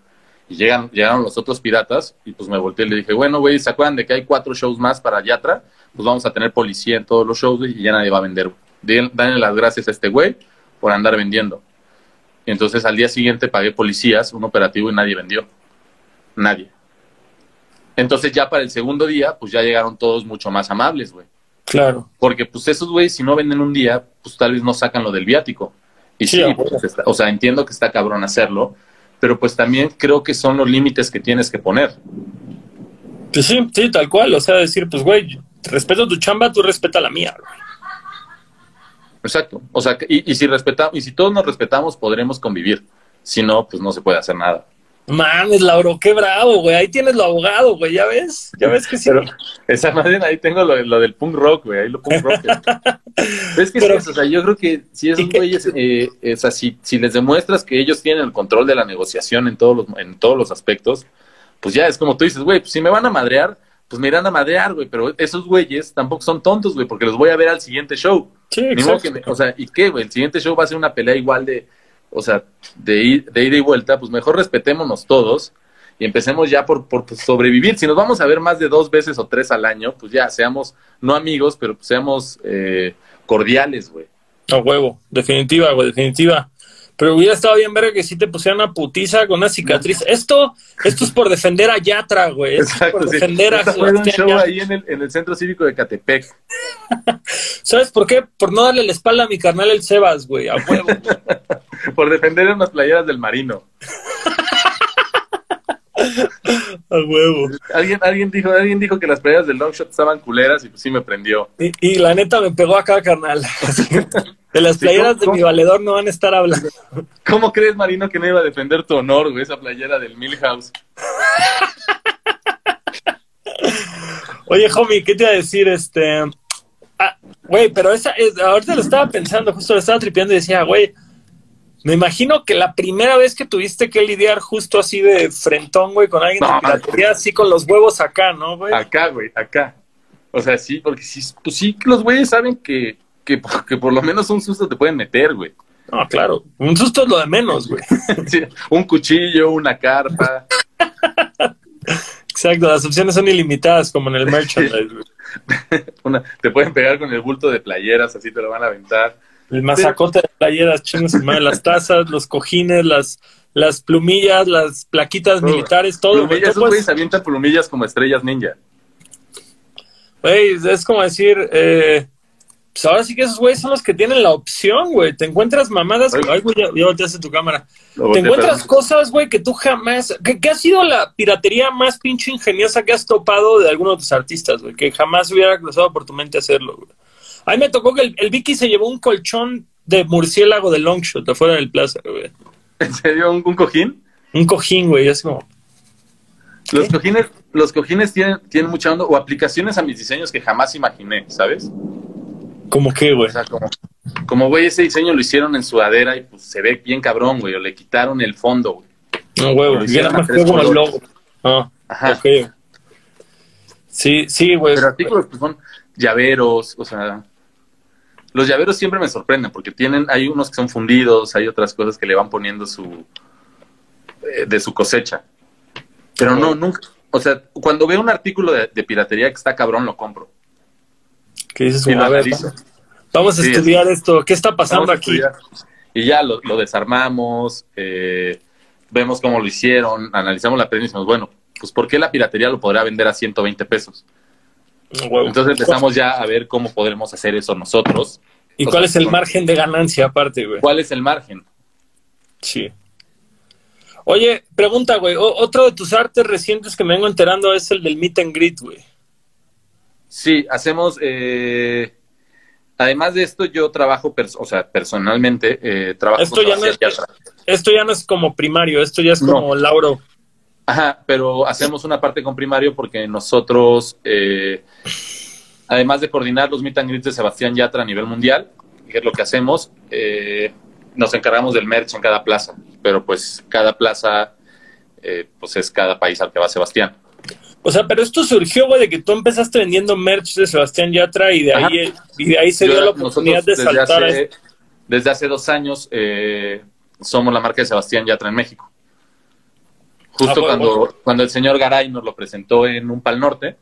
Y llegan, llegaron los otros piratas. Y pues me volteé y le dije, bueno, güey, ¿se acuerdan de que hay cuatro shows más para Yatra? Pues vamos a tener policía en todos los shows güey, y ya nadie va a vender. Denle las gracias a este güey por andar vendiendo. Y entonces al día siguiente pagué policías, un operativo y nadie vendió. Nadie. Entonces ya para el segundo día, pues ya llegaron todos mucho más amables, güey. Claro. Porque pues esos güeyes, si no venden un día, pues tal vez no sacan lo del viático. Y Sí, pues, está- o sea, entiendo que está cabrón hacerlo, pero pues también creo que son los límites que tienes que poner. Pues sí, sí, tal cual. O sea, decir, pues, güey, respeto tu chamba, tú respeta la mía. güey. Exacto. O sea, y, y si respetamos, y si todos nos respetamos, podremos convivir. Si no, pues no se puede hacer nada. Mames, Lauro, qué bravo, güey. Ahí tienes lo abogado, güey. ¿Ya ves? ¿Ya ves que sí? Pero esa madre, ahí tengo lo, lo del punk rock, güey. Ahí lo punk rock. es que es Pero- eso, o sea, yo creo que si esos güeyes, eh, o sea, si, si les demuestras que ellos tienen el control de la negociación en todos los, en todos los aspectos, pues ya es como tú dices, güey, pues si me van a madrear, pues me irán a madrear, güey. Pero esos güeyes tampoco son tontos, güey, porque los voy a ver al siguiente show. Sí, Ni modo exacto. que me- o sea, ¿y qué, güey? El siguiente show va a ser una pelea igual de, o sea, de, ir- de ida y vuelta, pues mejor respetémonos todos y empecemos ya por, por pues, sobrevivir. Si nos vamos a ver más de dos veces o tres al año, pues ya seamos, no amigos, pero pues seamos eh, cordiales, güey. A huevo, definitiva, güey, definitiva. Pero hubiera estado bien ver que sí te pusieran una putiza con una cicatriz. Esto, esto es por defender a Yatra, güey. Esto es por sí. defender a fue un show Yatra. ahí en el, en el Centro Cívico de Catepec. ¿Sabes por qué? Por no darle la espalda a mi carnal el Sebas, güey, a huevo. por defender unas playeras del Marino. a huevo. Alguien, alguien, dijo, alguien dijo que las playeras del Longshot estaban culeras y pues sí me prendió. Y, y la neta me pegó acá, carnal. De las playeras ¿cómo- de mi valedor no van a estar hablando. ¿Cómo crees, Marino, que no iba a defender tu honor, güey, esa playera del Milhouse? Oye, homie, ¿qué te iba a decir? Este. Ah, güey, pero esa, es- ahorita lo estaba pensando, justo lo estaba tripeando y decía, güey, me imagino que la primera vez que tuviste que lidiar justo así de frentón, güey, con alguien No, de así con los huevos acá, ¿no, güey? Acá, güey, acá. O sea, sí, porque sí, pues sí, los güeyes saben que, que, que por lo menos un susto te pueden meter, güey. No, claro, un susto es lo de menos, güey. Sí, un cuchillo, una carpa. Exacto, las opciones son ilimitadas, como en el merchandise, güey. Una, te pueden pegar con el bulto de playeras, así te lo van a aventar. El masacote de playeras, chingos, las tazas, los cojines, las, las plumillas, las plaquitas militares, todo. Plumillas, esos güeyes avientan plumillas como estrellas ninja. Güey, es como decir, eh, pues ahora sí que esos güeyes son los que tienen la opción, güey. Te encuentras mamadas. Ay, güey, ya, ya tu cámara. te encuentras cosas, güey, que tú jamás. ¿Qué ha sido la piratería más pinche ingeniosa que has topado de alguno de tus artistas, güey? Que jamás hubiera cruzado por tu mente hacerlo, güey. A mí me tocó que el, Vicky se llevó un colchón de murciélago de Longshot afuera del plaza, güey. ¿En serio? ¿Un, cojín? Un cojín, güey, es como. Los cojines, los cojines tienen, tienen mucha onda, o aplicaciones a mis diseños que jamás imaginé, ¿sabes? ¿Cómo qué, güey? O sea, como, como, güey, ese diseño lo hicieron en sudadera y pues se ve bien cabrón, güey, o le quitaron el fondo, güey. No, güey, y era más como el logo. Ah, Ajá. Sí, sí, güey. Pero artículos pues, son llaveros, o sea, los llaveros siempre me sorprenden porque tienen, hay unos que son fundidos, hay otras cosas que le van poniendo su, eh, de su cosecha. Pero no, nunca, o sea, cuando veo un artículo de, piratería que está cabrón, lo compro. ¿Qué dices? a ver, vamos a estudiar esto. ¿Qué está pasando aquí? Y ya lo, desarmamos, eh, vemos cómo lo hicieron, analizamos la prensa y decimos, bueno, pues ¿por qué la piratería lo podrá vender a 120 pesos? Entonces empezamos ya a ver cómo podremos hacer eso nosotros. ¿Y cuál es el margen de ganancia aparte, güey? ¿Cuál es el margen? Sí. Oye, pregunta, güey. Otro de tus artes recientes que me vengo enterando es el del meet and greet, güey. Sí, hacemos. Eh, además de esto, yo trabajo, o sea, personalmente, eh, trabajo esto ya no es, Esto ya no es como primario, esto ya es como Lauro. Ajá, pero hacemos una parte con primario porque nosotros, eh, además de coordinar los meet and greets de Sebastián Yatra a nivel mundial, que es lo que hacemos, eh, nos encargamos del merch en cada plaza, pero pues cada plaza, eh, pues es cada país al que va Sebastián. O sea, pero esto surgió, güey, de que tú empezaste vendiendo merch de Sebastián Yatra y de ahí, y de ahí se dio la oportunidad de saltar. Hace, Desde hace dos años somos la marca de Sebastián Yatra en México. Justo ah, cuando, cuando el señor Garay nos lo presentó en un Pal Norte,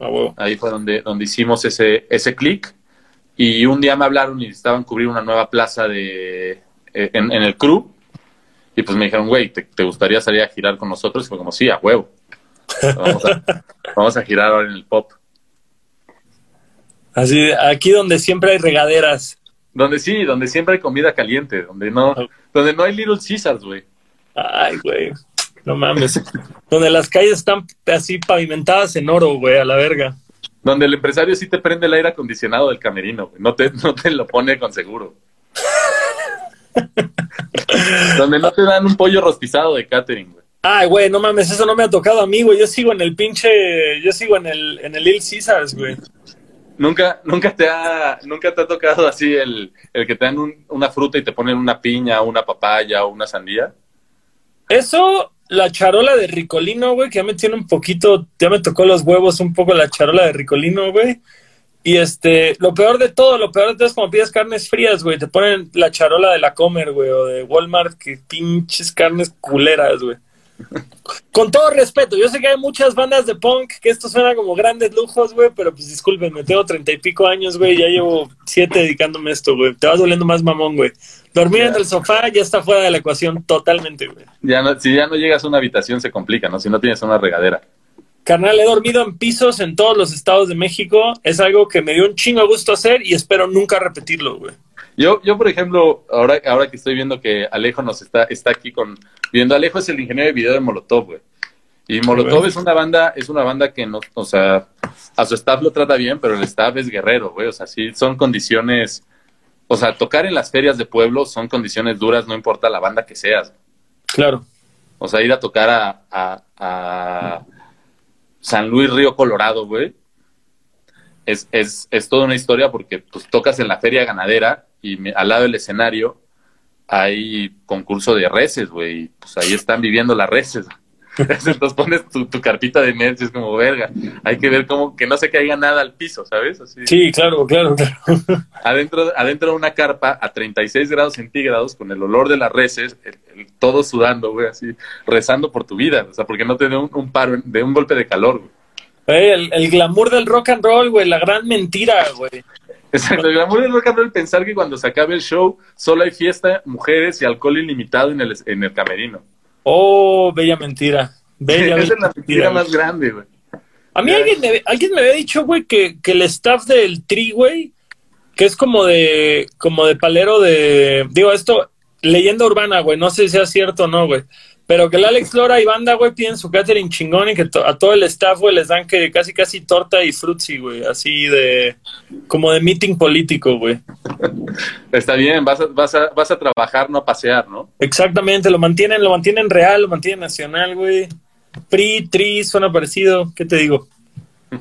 ah, ahí fue donde, donde hicimos ese, ese clic. Y un día me hablaron y necesitaban cubrir una nueva plaza de, eh, en, el crew. Y pues me dijeron, güey, ¿te, gustaría salir a girar con nosotros? Y fue como, sí, a huevo. Vamos a, vamos a girar ahora en el pop. Así, aquí donde siempre hay regaderas. Donde sí, donde siempre hay comida caliente, donde no, donde no hay Little Caesars, güey. Ay, güey. No mames. Donde las calles están así pavimentadas en oro, güey, a la verga. Donde el empresario sí te prende el aire acondicionado del camerino, güey. No te, no te lo pone con seguro. Donde no te dan un pollo rostizado de catering, güey. Ay, güey, no mames, eso no me ha tocado a mí, güey. Yo sigo en el pinche, yo sigo en el, en el Little Caesars, güey. ¿Nunca, nunca, te ha, ¿Nunca te ha tocado así el, el que te dan una fruta y te ponen una piña, una papaya o una sandía? Eso la charola de Ricolino, güey, que ya me tiene un poquito, ya me tocó los huevos un poco la charola de Ricolino, güey. Y este, lo peor de todo, lo peor de todo es cuando pides carnes frías, güey, te ponen la charola de la Comer, güey, o de Walmart, que pinches carnes culeras, güey. Con todo respeto, yo sé que hay muchas bandas de punk que esto suena como grandes lujos, güey, pero pues discúlpenme, tengo treinta y pico años, güey, ya llevo siete dedicándome a esto, güey. Te vas doliendo más mamón, güey. Dormir en el sofá ya está fuera de la ecuación totalmente, güey. Ya no, si ya no llegas a una habitación se complica, ¿no? Si no tienes una regadera. Carnal, he dormido en pisos en todos los estados de México. Es algo que me dio un chingo gusto hacer y espero nunca repetirlo, güey. Yo, yo, por ejemplo, ahora, ahora que estoy viendo que Alejo nos está, está aquí con, viendo Alejo es el ingeniero de video de Molotov, güey. Y Molotov es una banda, es una banda que no, o sea, a su staff lo trata bien, pero el staff es guerrero, güey. O sea, sí son condiciones, o sea, tocar en las ferias de pueblo son condiciones duras, no importa la banda que seas. Claro. O sea, ir a tocar a, a, San Luis Río Colorado, güey. Es, es, es toda una historia porque pues tocas en la feria ganadera y al lado del escenario hay concurso de reses, güey. Pues ahí están viviendo las reses. Entonces pones tu, carpita de merch es como verga. Hay que ver cómo que no se caiga nada al piso, ¿sabes? Sí, claro, claro, claro. Adentro, adentro de una carpa a 36 grados centígrados con el olor de las reses, todo sudando, güey, así, rezando por tu vida. O sea, porque no te dé un, paro, de un golpe de calor, güey. El, el glamour del rock and roll, güey, la gran mentira, güey. Exacto, el glamour del rock and roll pensar que cuando se acabe el show solo hay fiesta, mujeres y alcohol ilimitado en el, en el camerino. Oh, bella mentira. Bella, Esa es la mentira güey. más grande, güey. A mí Ya. alguien me, alguien me había dicho, güey, que, que el staff del Tri, güey, que es como de, como de palero de, digo, esto, leyenda urbana, güey, no sé si sea cierto o no, güey, pero que el Alex Lora y banda, güey, piden su catering chingón y que to- a todo el staff, güey, les dan que casi, casi torta y frutzi, güey, así de, como de meeting político, güey. Está bien, vas a, vas, a, vas a trabajar, no a pasear, ¿no? Exactamente, lo mantienen, lo mantienen real, lo mantienen nacional, güey. PRI, TRI, suena parecido, ¿qué te digo?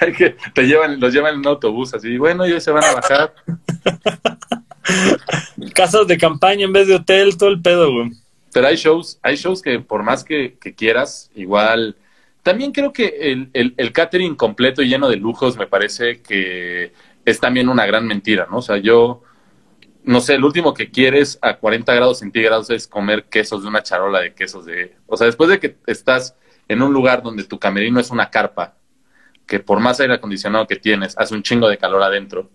Hay que, te llevan, los llevan en un autobús así, bueno, ellos se van a bajar. Casas de campaña en vez de hotel, todo el pedo, güey. Pero hay shows, hay shows que por más que, quieras, igual. También creo que el, el, el catering completo y lleno de lujos me parece que es también una gran mentira, ¿no? O sea, yo, no sé, el último que quieres a 40 grados centígrados es comer quesos de una charola de quesos de... O sea, después de que estás en un lugar donde tu camerino es una carpa, que por más aire acondicionado que tienes, hace un chingo de calor adentro.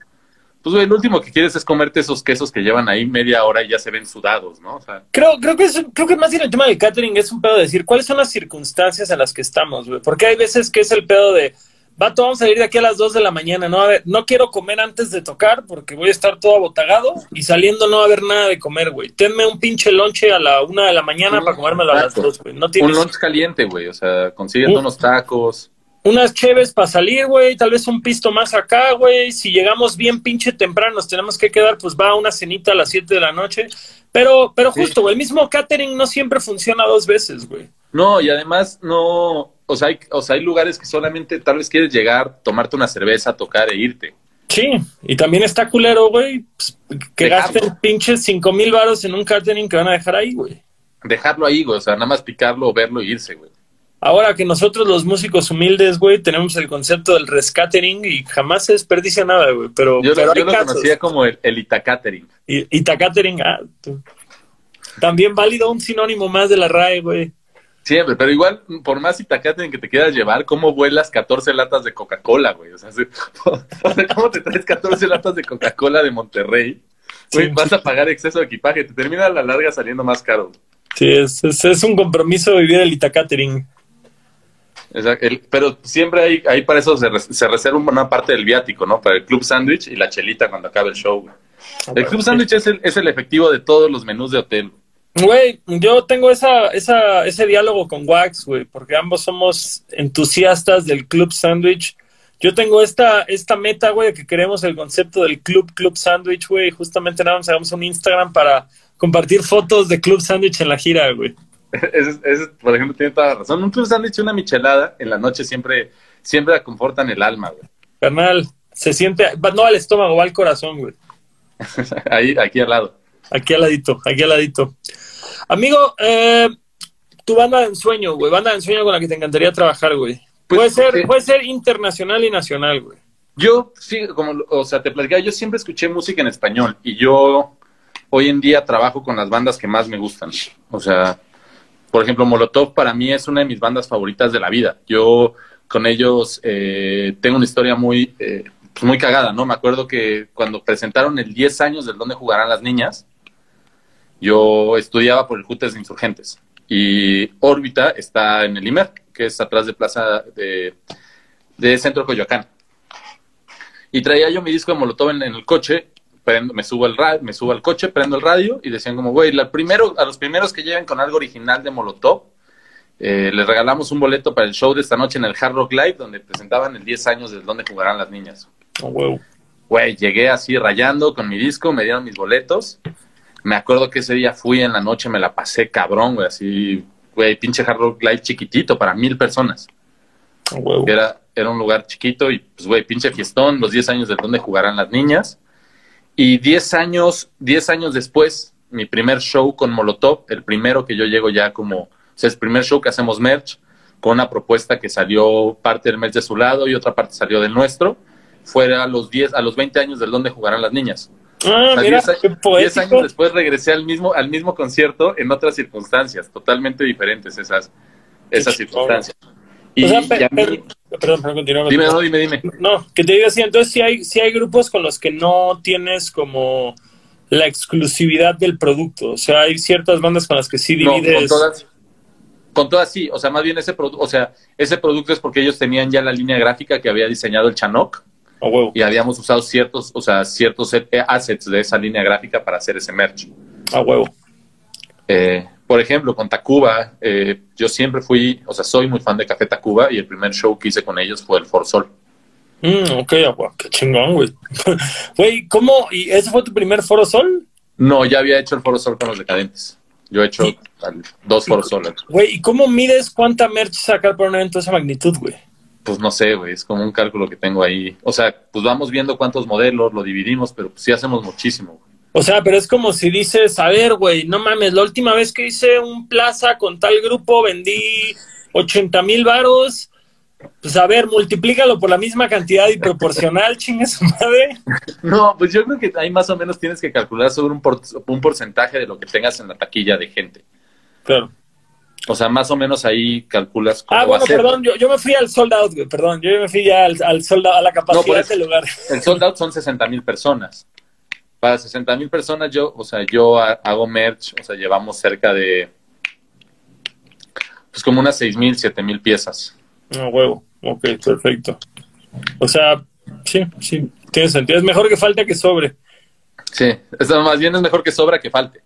Pues, güey, el último que quieres es comerte esos quesos que llevan ahí media hora y ya se ven sudados, ¿no? O sea, Creo, creo que es, creo que más bien el tema del catering es un pedo de decir cuáles son las circunstancias en las que estamos, güey. Porque hay veces que es el pedo de, vato, vamos a salir de aquí a las 2 de la mañana, ¿no? A ver, no quiero comer antes de tocar porque voy a estar todo abotagado y saliendo no va a haber nada de comer, güey. Tenme un pinche lonche a la una de la mañana para comérmelo a las Exacto. 2, güey. No un tienes lunch caliente, güey. O sea, consíguete Un- unos tacos. Unas cheves para salir, güey, tal vez un pisto más acá, güey. Si llegamos bien pinche temprano, nos tenemos que quedar, pues va una cenita a las 7 de la noche. Pero, pero justo, güey, el mismo catering no siempre funciona dos veces, güey. No, y además no. O sea, hay, o sea, hay lugares que solamente tal vez quieres llegar, tomarte una cerveza, tocar e irte. Sí, y también está culero, güey, pues, que Dejarlo. gasten pinches cinco mil varos en un catering que van a dejar ahí, güey. Dejarlo ahí, güey. O sea, nada más picarlo, verlo e irse, güey. Ahora que nosotros los músicos humildes, güey, tenemos el concepto del rescatering y jamás se desperdicia nada, güey, pero, Yo, pero lo, hay yo lo casos. conocía como el, el Itacatering. Y, y catering, ah, tú. también válido un sinónimo más de la RAE, güey. Siempre, pero igual, por más Itacatering que te quieras llevar, ¿cómo vuelas 14 latas de Coca-Cola, güey? O sea, sí, o sea, ¿cómo te traes 14 latas de Coca-Cola de Monterrey? Güey, Sí. vas a pagar exceso de equipaje, te termina a la larga saliendo más caro. Sí, es, es, es un compromiso vivir el Itacatering. El- pero siempre hay, hay para eso se, res- se reserva una parte del viático, ¿no? Para el club sándwich y la chelita cuando acabe el show. güey. El club sándwich es el, es el efectivo de todos los menús de hotel. Güey, yo tengo esa, esa, ese diálogo con Wax, güey, porque ambos somos entusiastas del Club Sandwich. Yo tengo esta, esta meta, güey, de que queremos el concepto del Club Club Sandwich, güey. Justamente nada más hagamos un Instagram para compartir fotos de Club Sandwich en la gira, güey. Ese, ese, por ejemplo, tiene toda la razón. Un sándwich y una michelada en la noche siempre, siempre confortan el alma, güey. Carnal, se siente, va- no al estómago, va al corazón, güey. Ahí, aquí al lado. Aquí al ladito, aquí al ladito. Amigo, eh, tu banda de ensueño, güey, banda de ensueño con la que te encantaría trabajar, güey. Pues, puede ser, sí. puede ser internacional y nacional, güey. Yo, sí, como, o sea, te platicaba, yo siempre escuché música en español y yo hoy en día trabajo con las bandas que más me gustan. O sea, por ejemplo, Molotov para mí es una de mis bandas favoritas de la vida. Yo con ellos eh, tengo una historia muy, eh, pues muy cagada, ¿no? Me acuerdo que cuando presentaron el 10 años del Dónde Jugarán las Niñas, yo estudiaba por el Jutes de Insurgentes y órbita está en el IMER, que es atrás de Plaza de, de Centro Coyoacán. Y traía yo mi disco de Molotov en el coche, prendo- me subo al ra- me subo al coche, prendo el radio y decían como, güey, la primero, a los primeros que lleguen con algo original de Molotov, eh, les regalamos un boleto para el show de esta noche en el Hard Rock Live, donde presentaban el 10 años de donde jugarán las niñas. Oh. Güey, llegué así rayando con mi disco, me dieron mis boletos. Me acuerdo que ese día fui en la noche, me la pasé cabrón, güey, así, güey, pinche Hard Rock Live chiquitito para mil personas. Oh, era, era un lugar chiquito y pues, güey, pinche fiestón, los 10 años de donde jugarán las niñas. Y 10 años, 10 años después, mi primer show con Molotov, el primero que yo llego ya como, o sea, es el primer show que hacemos merch, con una propuesta que salió parte del merch de su lado y otra parte salió del nuestro, fue a los 10, a los 20 años del donde jugarán las niñas. Ah, O sea, mira, 10 qué años- 10 poético. años después regresé al mismo, al mismo concierto en otras circunstancias, totalmente diferentes esas, esas circunstancias. Y, O sea, y a mí- Perdón, perdón, continúa. Dime, no, dime, dime. No, que te diga así, entonces si hay, si hay grupos con los que no tienes como la exclusividad del producto. O sea, hay ciertas bandas con las que sí divides. No, con todas, con todas sí. O sea, más bien ese producto, o sea, ese producto es porque ellos tenían ya la línea gráfica que había diseñado el Chanok. A huevo. Y habíamos usado ciertos, o sea, ciertos assets de esa línea gráfica para hacer ese merch. A huevo. Eh, por ejemplo, con Tacuba, eh, yo siempre fui, o sea, soy muy fan de Café Tacuba y el primer show que hice con ellos fue el For Sol. Mm, ok, agua, qué chingón, güey. Güey, ¿cómo? ¿Y ese fue tu primer Foro Sol? No, ya había hecho el Foro Sol con los decadentes. Yo he hecho dos Foro Sol. Güey, ¿y cómo mides cuánta merch sacar por un evento de esa magnitud, güey? Pues no sé, güey, es como un cálculo que tengo ahí. O sea, pues vamos viendo cuántos modelos, lo dividimos, pero pues sí hacemos muchísimo. güey. O sea, pero es como si dices, a ver, güey, no mames, la última vez que hice un plaza con tal grupo vendí 80 mil varos. Pues a ver, multiplícalo por la misma cantidad y proporcional, chingue su madre. No, pues yo creo que ahí más o menos tienes que calcular sobre un, por- un porcentaje de lo que tengas en la taquilla de gente. Claro. O sea, más o menos ahí calculas cómo Ah, va bueno, a ser. perdón, yo, yo me fui al sold out, güey, perdón. Yo me fui ya al, al sold out, a la No, capacidad eso. del lugar. El sold out son 60 mil personas. Para 60 mil personas yo, o sea, yo ha- hago merch, o sea, llevamos cerca de, pues como unas 6 mil, 7 mil piezas. No, huevo. Ok, perfecto. O sea, sí, sí, tiene sentido. Es mejor que falte que sobre. Sí, más bien es mejor que sobra que falte.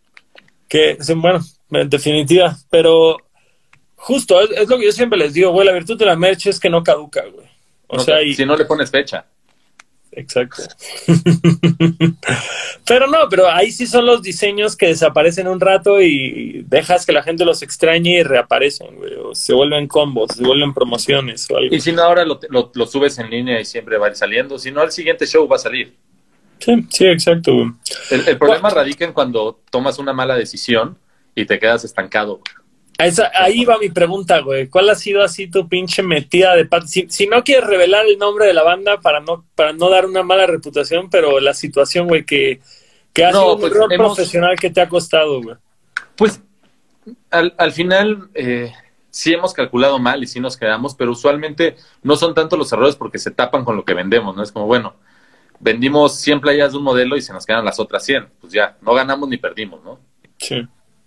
Que, bueno, en definitiva. Pero justo, es, es lo que yo siempre les digo, güey, la virtud de la merch es que no caduca, güey. O No, sea, y, Si no le pones fecha. Exacto. pero no, pero ahí sí son los diseños que desaparecen un rato y dejas que la gente los extrañe y reaparecen, güey. O se vuelven combos, se vuelven promociones o algo. Y si no, ahora lo, lo- lo subes en línea y siempre va a ir saliendo. Si no, el siguiente show va a salir. Sí, sí, exacto, güey. El, el problema radica en cuando tomas una mala decisión y te quedas estancado. A esa- ahí va mi pregunta, güey. ¿Cuál ha sido así tu pinche metida de pata? Si, si no quieres revelar el nombre de la banda para no, para no dar una mala reputación, pero la situación, güey, que, que ha No, sido un pues, error hemos- profesional que te ha costado, güey. Pues al, al final eh, sí hemos calculado mal y sí nos quedamos, pero usualmente no son tanto los errores porque se tapan con lo que vendemos, ¿no? Es como, bueno, vendimos 100 playas de un modelo y se nos quedan las otras 100. Pues ya, no ganamos ni perdimos, ¿no? Sí.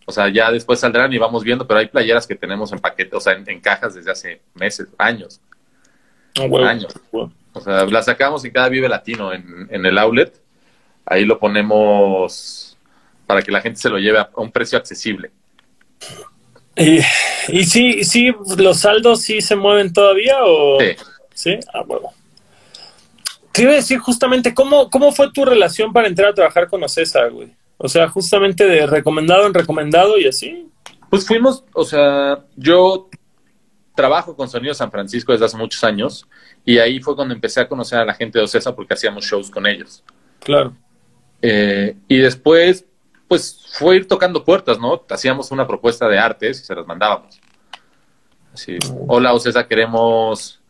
O sea, ya después saldrán y vamos viendo, pero hay playeras que tenemos en paquete, o sea, en, en cajas desde hace meses, años. No, güey. Años. O sea, la sacamos en cada Vive Latino en, en el outlet. Ahí lo ponemos para que la gente se lo lleve a, un precio accesible. Y, y sí, sí, los saldos sí se mueven todavía o Sí. sí, ah, huevo. Te iba a decir justamente cómo, cómo fue tu relación para entrar a trabajar con Ocesa, güey. O sea, justamente de recomendado en recomendado y así. Pues fuimos, o sea, yo trabajo con Sonido San Francisco desde hace muchos años y ahí fue cuando empecé a conocer a la gente de Ocesa porque hacíamos shows con ellos. Claro. Eh, y después, pues fue ir tocando puertas, ¿no? Hacíamos una propuesta de artes y se las mandábamos. Así, hola Ocesa, queremos,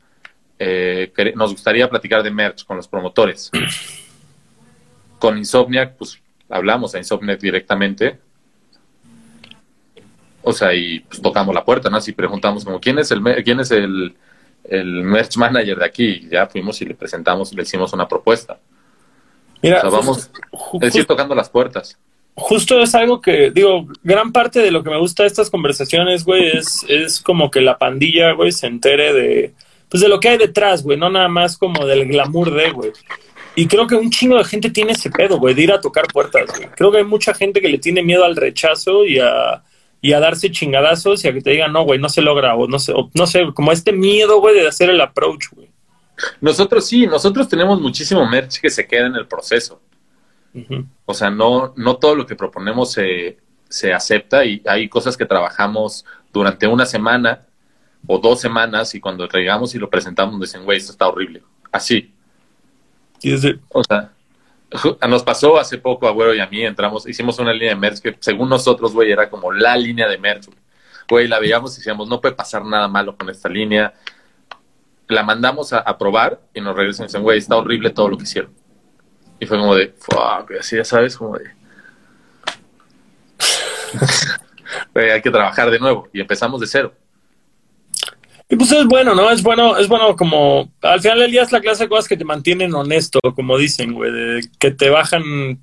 eh, nos gustaría platicar de merch con los promotores. Con Insomniac, pues hablamos a Insomniac directamente. O sea, y pues, tocamos la puerta, ¿no? Así preguntamos como, ¿quién es el, quién es el, el merch manager de aquí? Y ya fuimos y le presentamos, le hicimos una propuesta. Mira, O sea, vamos, es decir, tocando las puertas. justo es algo que, digo, gran parte de lo que me gusta de estas conversaciones, güey, es, es como que la pandilla, güey, se entere de, pues de lo que hay detrás, güey, no nada más como del glamour de, güey. Y creo que un chingo de gente tiene ese pedo, güey, de ir a tocar puertas, güey. Creo que hay mucha gente que le tiene miedo al rechazo y a, y a darse chingadazos y a que te digan, no, güey, no se logra, o no sé, o no sé, como este miedo, güey, de hacer el approach, güey. Nosotros sí, nosotros tenemos muchísimo merch que se queda en el proceso. O sea, no, no todo lo que proponemos se, se acepta y hay cosas que trabajamos durante una semana o dos semanas y cuando llegamos y lo presentamos dicen, güey, esto está horrible. Así. O sea, ju- nos pasó hace poco a Güero y a mí, entramos, hicimos una línea de merch que según nosotros, güey, era como la línea de merch. güey. La veíamos y decíamos, no puede pasar nada malo con esta línea. La mandamos a, probar y nos regresan y dicen, güey, está horrible todo lo que hicieron. Y fue como de, fuck, así ya sabes, como de... Hay que trabajar de nuevo y empezamos de cero. Y pues es bueno, ¿no? Es bueno, es bueno como, al final del día es la clase de cosas que te mantienen honesto, como dicen, güey, de que te bajan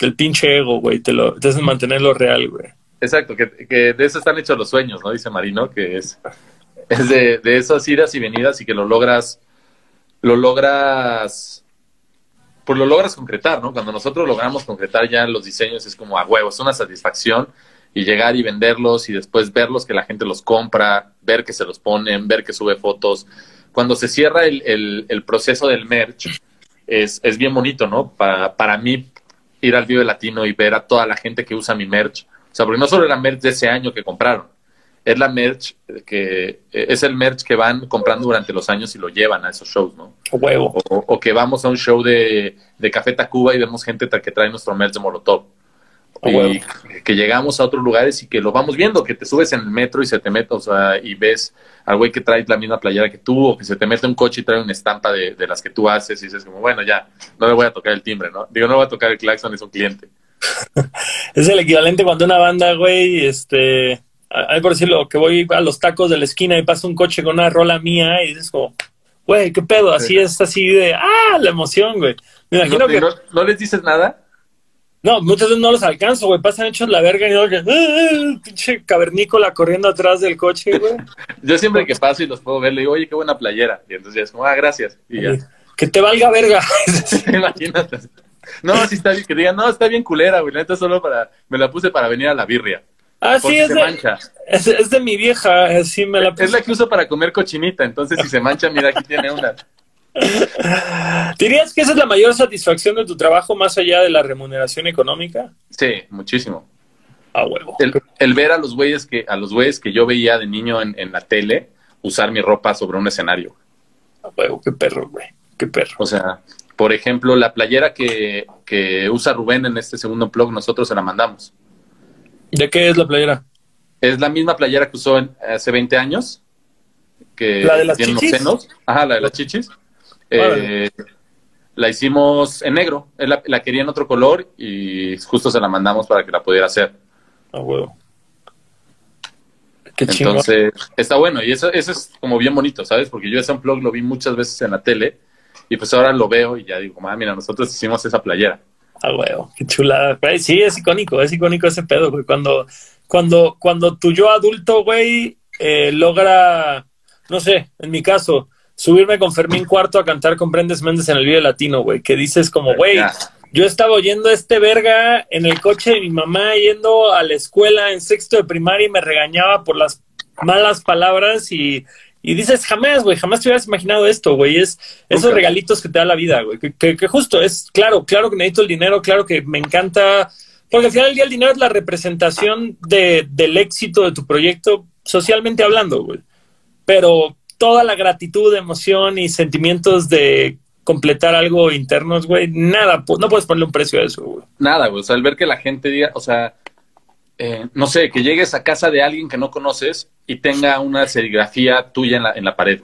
el pinche ego, güey, te, lo, te hacen mantenerlo real, güey. Exacto, que, que, de eso están hechos los sueños, ¿no? Dice Marino, que es, es de, de esas idas y venidas y que lo logras, lo logras, pues lo logras concretar, ¿no? Cuando nosotros logramos concretar ya los diseños es como a huevo, es una satisfacción y llegar y venderlos y después verlos que la gente los compra, ver que se los ponen, ver que sube fotos. Cuando se cierra el, el, el proceso del merch, es, es, bien bonito, ¿no? Para, para mí, ir al Vive Latino y ver a toda la gente que usa mi merch. O sea, porque no solo era merch de ese año que compraron, es la merch que es el merch que van comprando durante los años y lo llevan a esos shows, ¿no? Huevo. O, o que vamos a un show de, de Café Tacuba y vemos gente que trae nuestro merch de Molotov y que llegamos a otros lugares y que lo vamos viendo, que te subes en el metro y se te mete, o sea, y ves al güey que trae la misma playera que tú, o que se te mete un coche y trae una estampa de, de, las que tú haces, y dices como, bueno, ya, no le voy a tocar el timbre, ¿no? Digo, no voy a tocar el claxon, es un cliente. es el equivalente cuando una banda, güey, este, hay por decirlo, que voy a los tacos de la esquina y pasa un coche con una rola mía y dices como, güey, ¿qué pedo? Así sí. es, así de, ah, la emoción, güey. Me imagino ¿No, que... ¿no, ¿No les dices nada? No, muchas veces no los alcanzo, güey. Pasan hechos la verga y yo ¡Ah, pinche cavernícola corriendo atrás del coche, güey. yo siempre que paso y los puedo ver, le digo, oye, qué buena playera. Y entonces ya es como, ah, gracias. Y ya. Que te valga verga. Imagínate. No, sí está bien, que digan, no, está bien culera, güey. La neta solo para, me la puse para venir a la birria. Ah, sí, es de, mancha. Es, es, de mi vieja, así me la puse. Es la que uso para comer cochinita, entonces si se mancha, mira, aquí tiene una. ¿Dirías que esa es la mayor satisfacción de tu trabajo más allá de la remuneración económica? Sí, muchísimo. A huevo. El, el, ver a los güeyes que, a los güeyes que yo veía de niño en, en, la tele usar mi ropa sobre un escenario. A huevo, qué perro, güey. Qué perro. O sea, por ejemplo, la playera que, que usa Rubén en este segundo blog, nosotros se la mandamos. ¿De qué es la playera? Es la misma playera que usó en, hace 20 años. Que ¿La de las tiene chichis? Unos senos. Ajá, la de las chichis. Eh, la hicimos en negro. Él la, la, quería en otro color y justo se la mandamos para que la pudiera hacer. A huevo. Qué Entonces, está bueno. Y eso, eso es como bien bonito, ¿sabes? Porque yo ese blog lo vi muchas veces en la tele y pues ahora lo veo y ya digo, ah, mira, nosotros hicimos esa playera. A huevo, qué chulada. Sí, es icónico, es icónico ese pedo, güey. Cuando, cuando, cuando tu yo adulto, güey, eh, logra, no sé, en mi caso, subirme con Fermín Cuarto a cantar con Brendes Méndez en el video latino, güey, que dices como, güey, yo estaba oyendo a este verga en el coche de mi mamá yendo a la escuela en sexto de primaria y me regañaba por las malas palabras y, y dices, jamás, güey, jamás te hubieras imaginado esto, güey, es esos okay. regalitos que te da la vida, güey, que, que, que, justo es, claro, claro que necesito el dinero, claro que me encanta, porque al final del día el dinero es la representación de, del éxito de tu proyecto socialmente hablando, güey, pero toda la gratitud, emoción y sentimientos de completar algo internos, güey, nada, no puedes ponerle un precio a eso, güey. Nada, güey, o sea, al ver que la gente diga, o sea, eh, no sé, que llegues a casa de alguien que no conoces y tenga una serigrafía tuya en la, en la pared.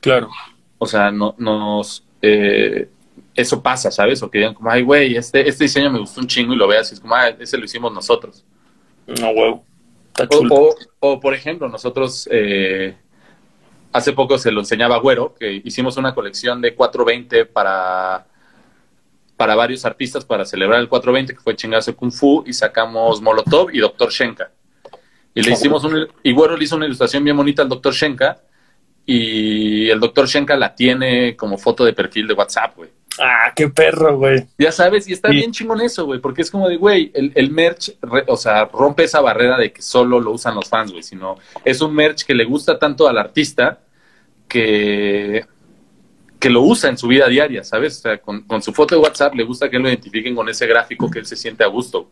Claro. O sea, no, nos, eh, eso pasa, ¿sabes? O que digan como, ay, güey, este, este diseño me gustó un chingo y lo veas y es como, ah, ese lo hicimos nosotros. No, huevo. O, o, o, por ejemplo, nosotros... Eh, hace poco se lo enseñaba a Güero, que hicimos una colección de 420 para, para varios artistas para celebrar el 420, que fue chingarse Kung Fu, y sacamos Molotov y Doctor Shenka. Y le hicimos un, y Güero le hizo una ilustración bien bonita al Doctor Shenka, y el Doctor Shenka la tiene como foto de perfil de WhatsApp, güey. Ah, qué perro, güey. Ya sabes, y está sí. bien chingón eso, güey, porque es como de, güey, el, el merch, re, o sea, rompe esa barrera de que solo lo usan los fans, güey, sino es un merch que le gusta tanto al artista que, que lo usa en su vida diaria, ¿sabes? O sea, con, con, su foto de WhatsApp le gusta que lo identifiquen con ese gráfico que él se siente a gusto.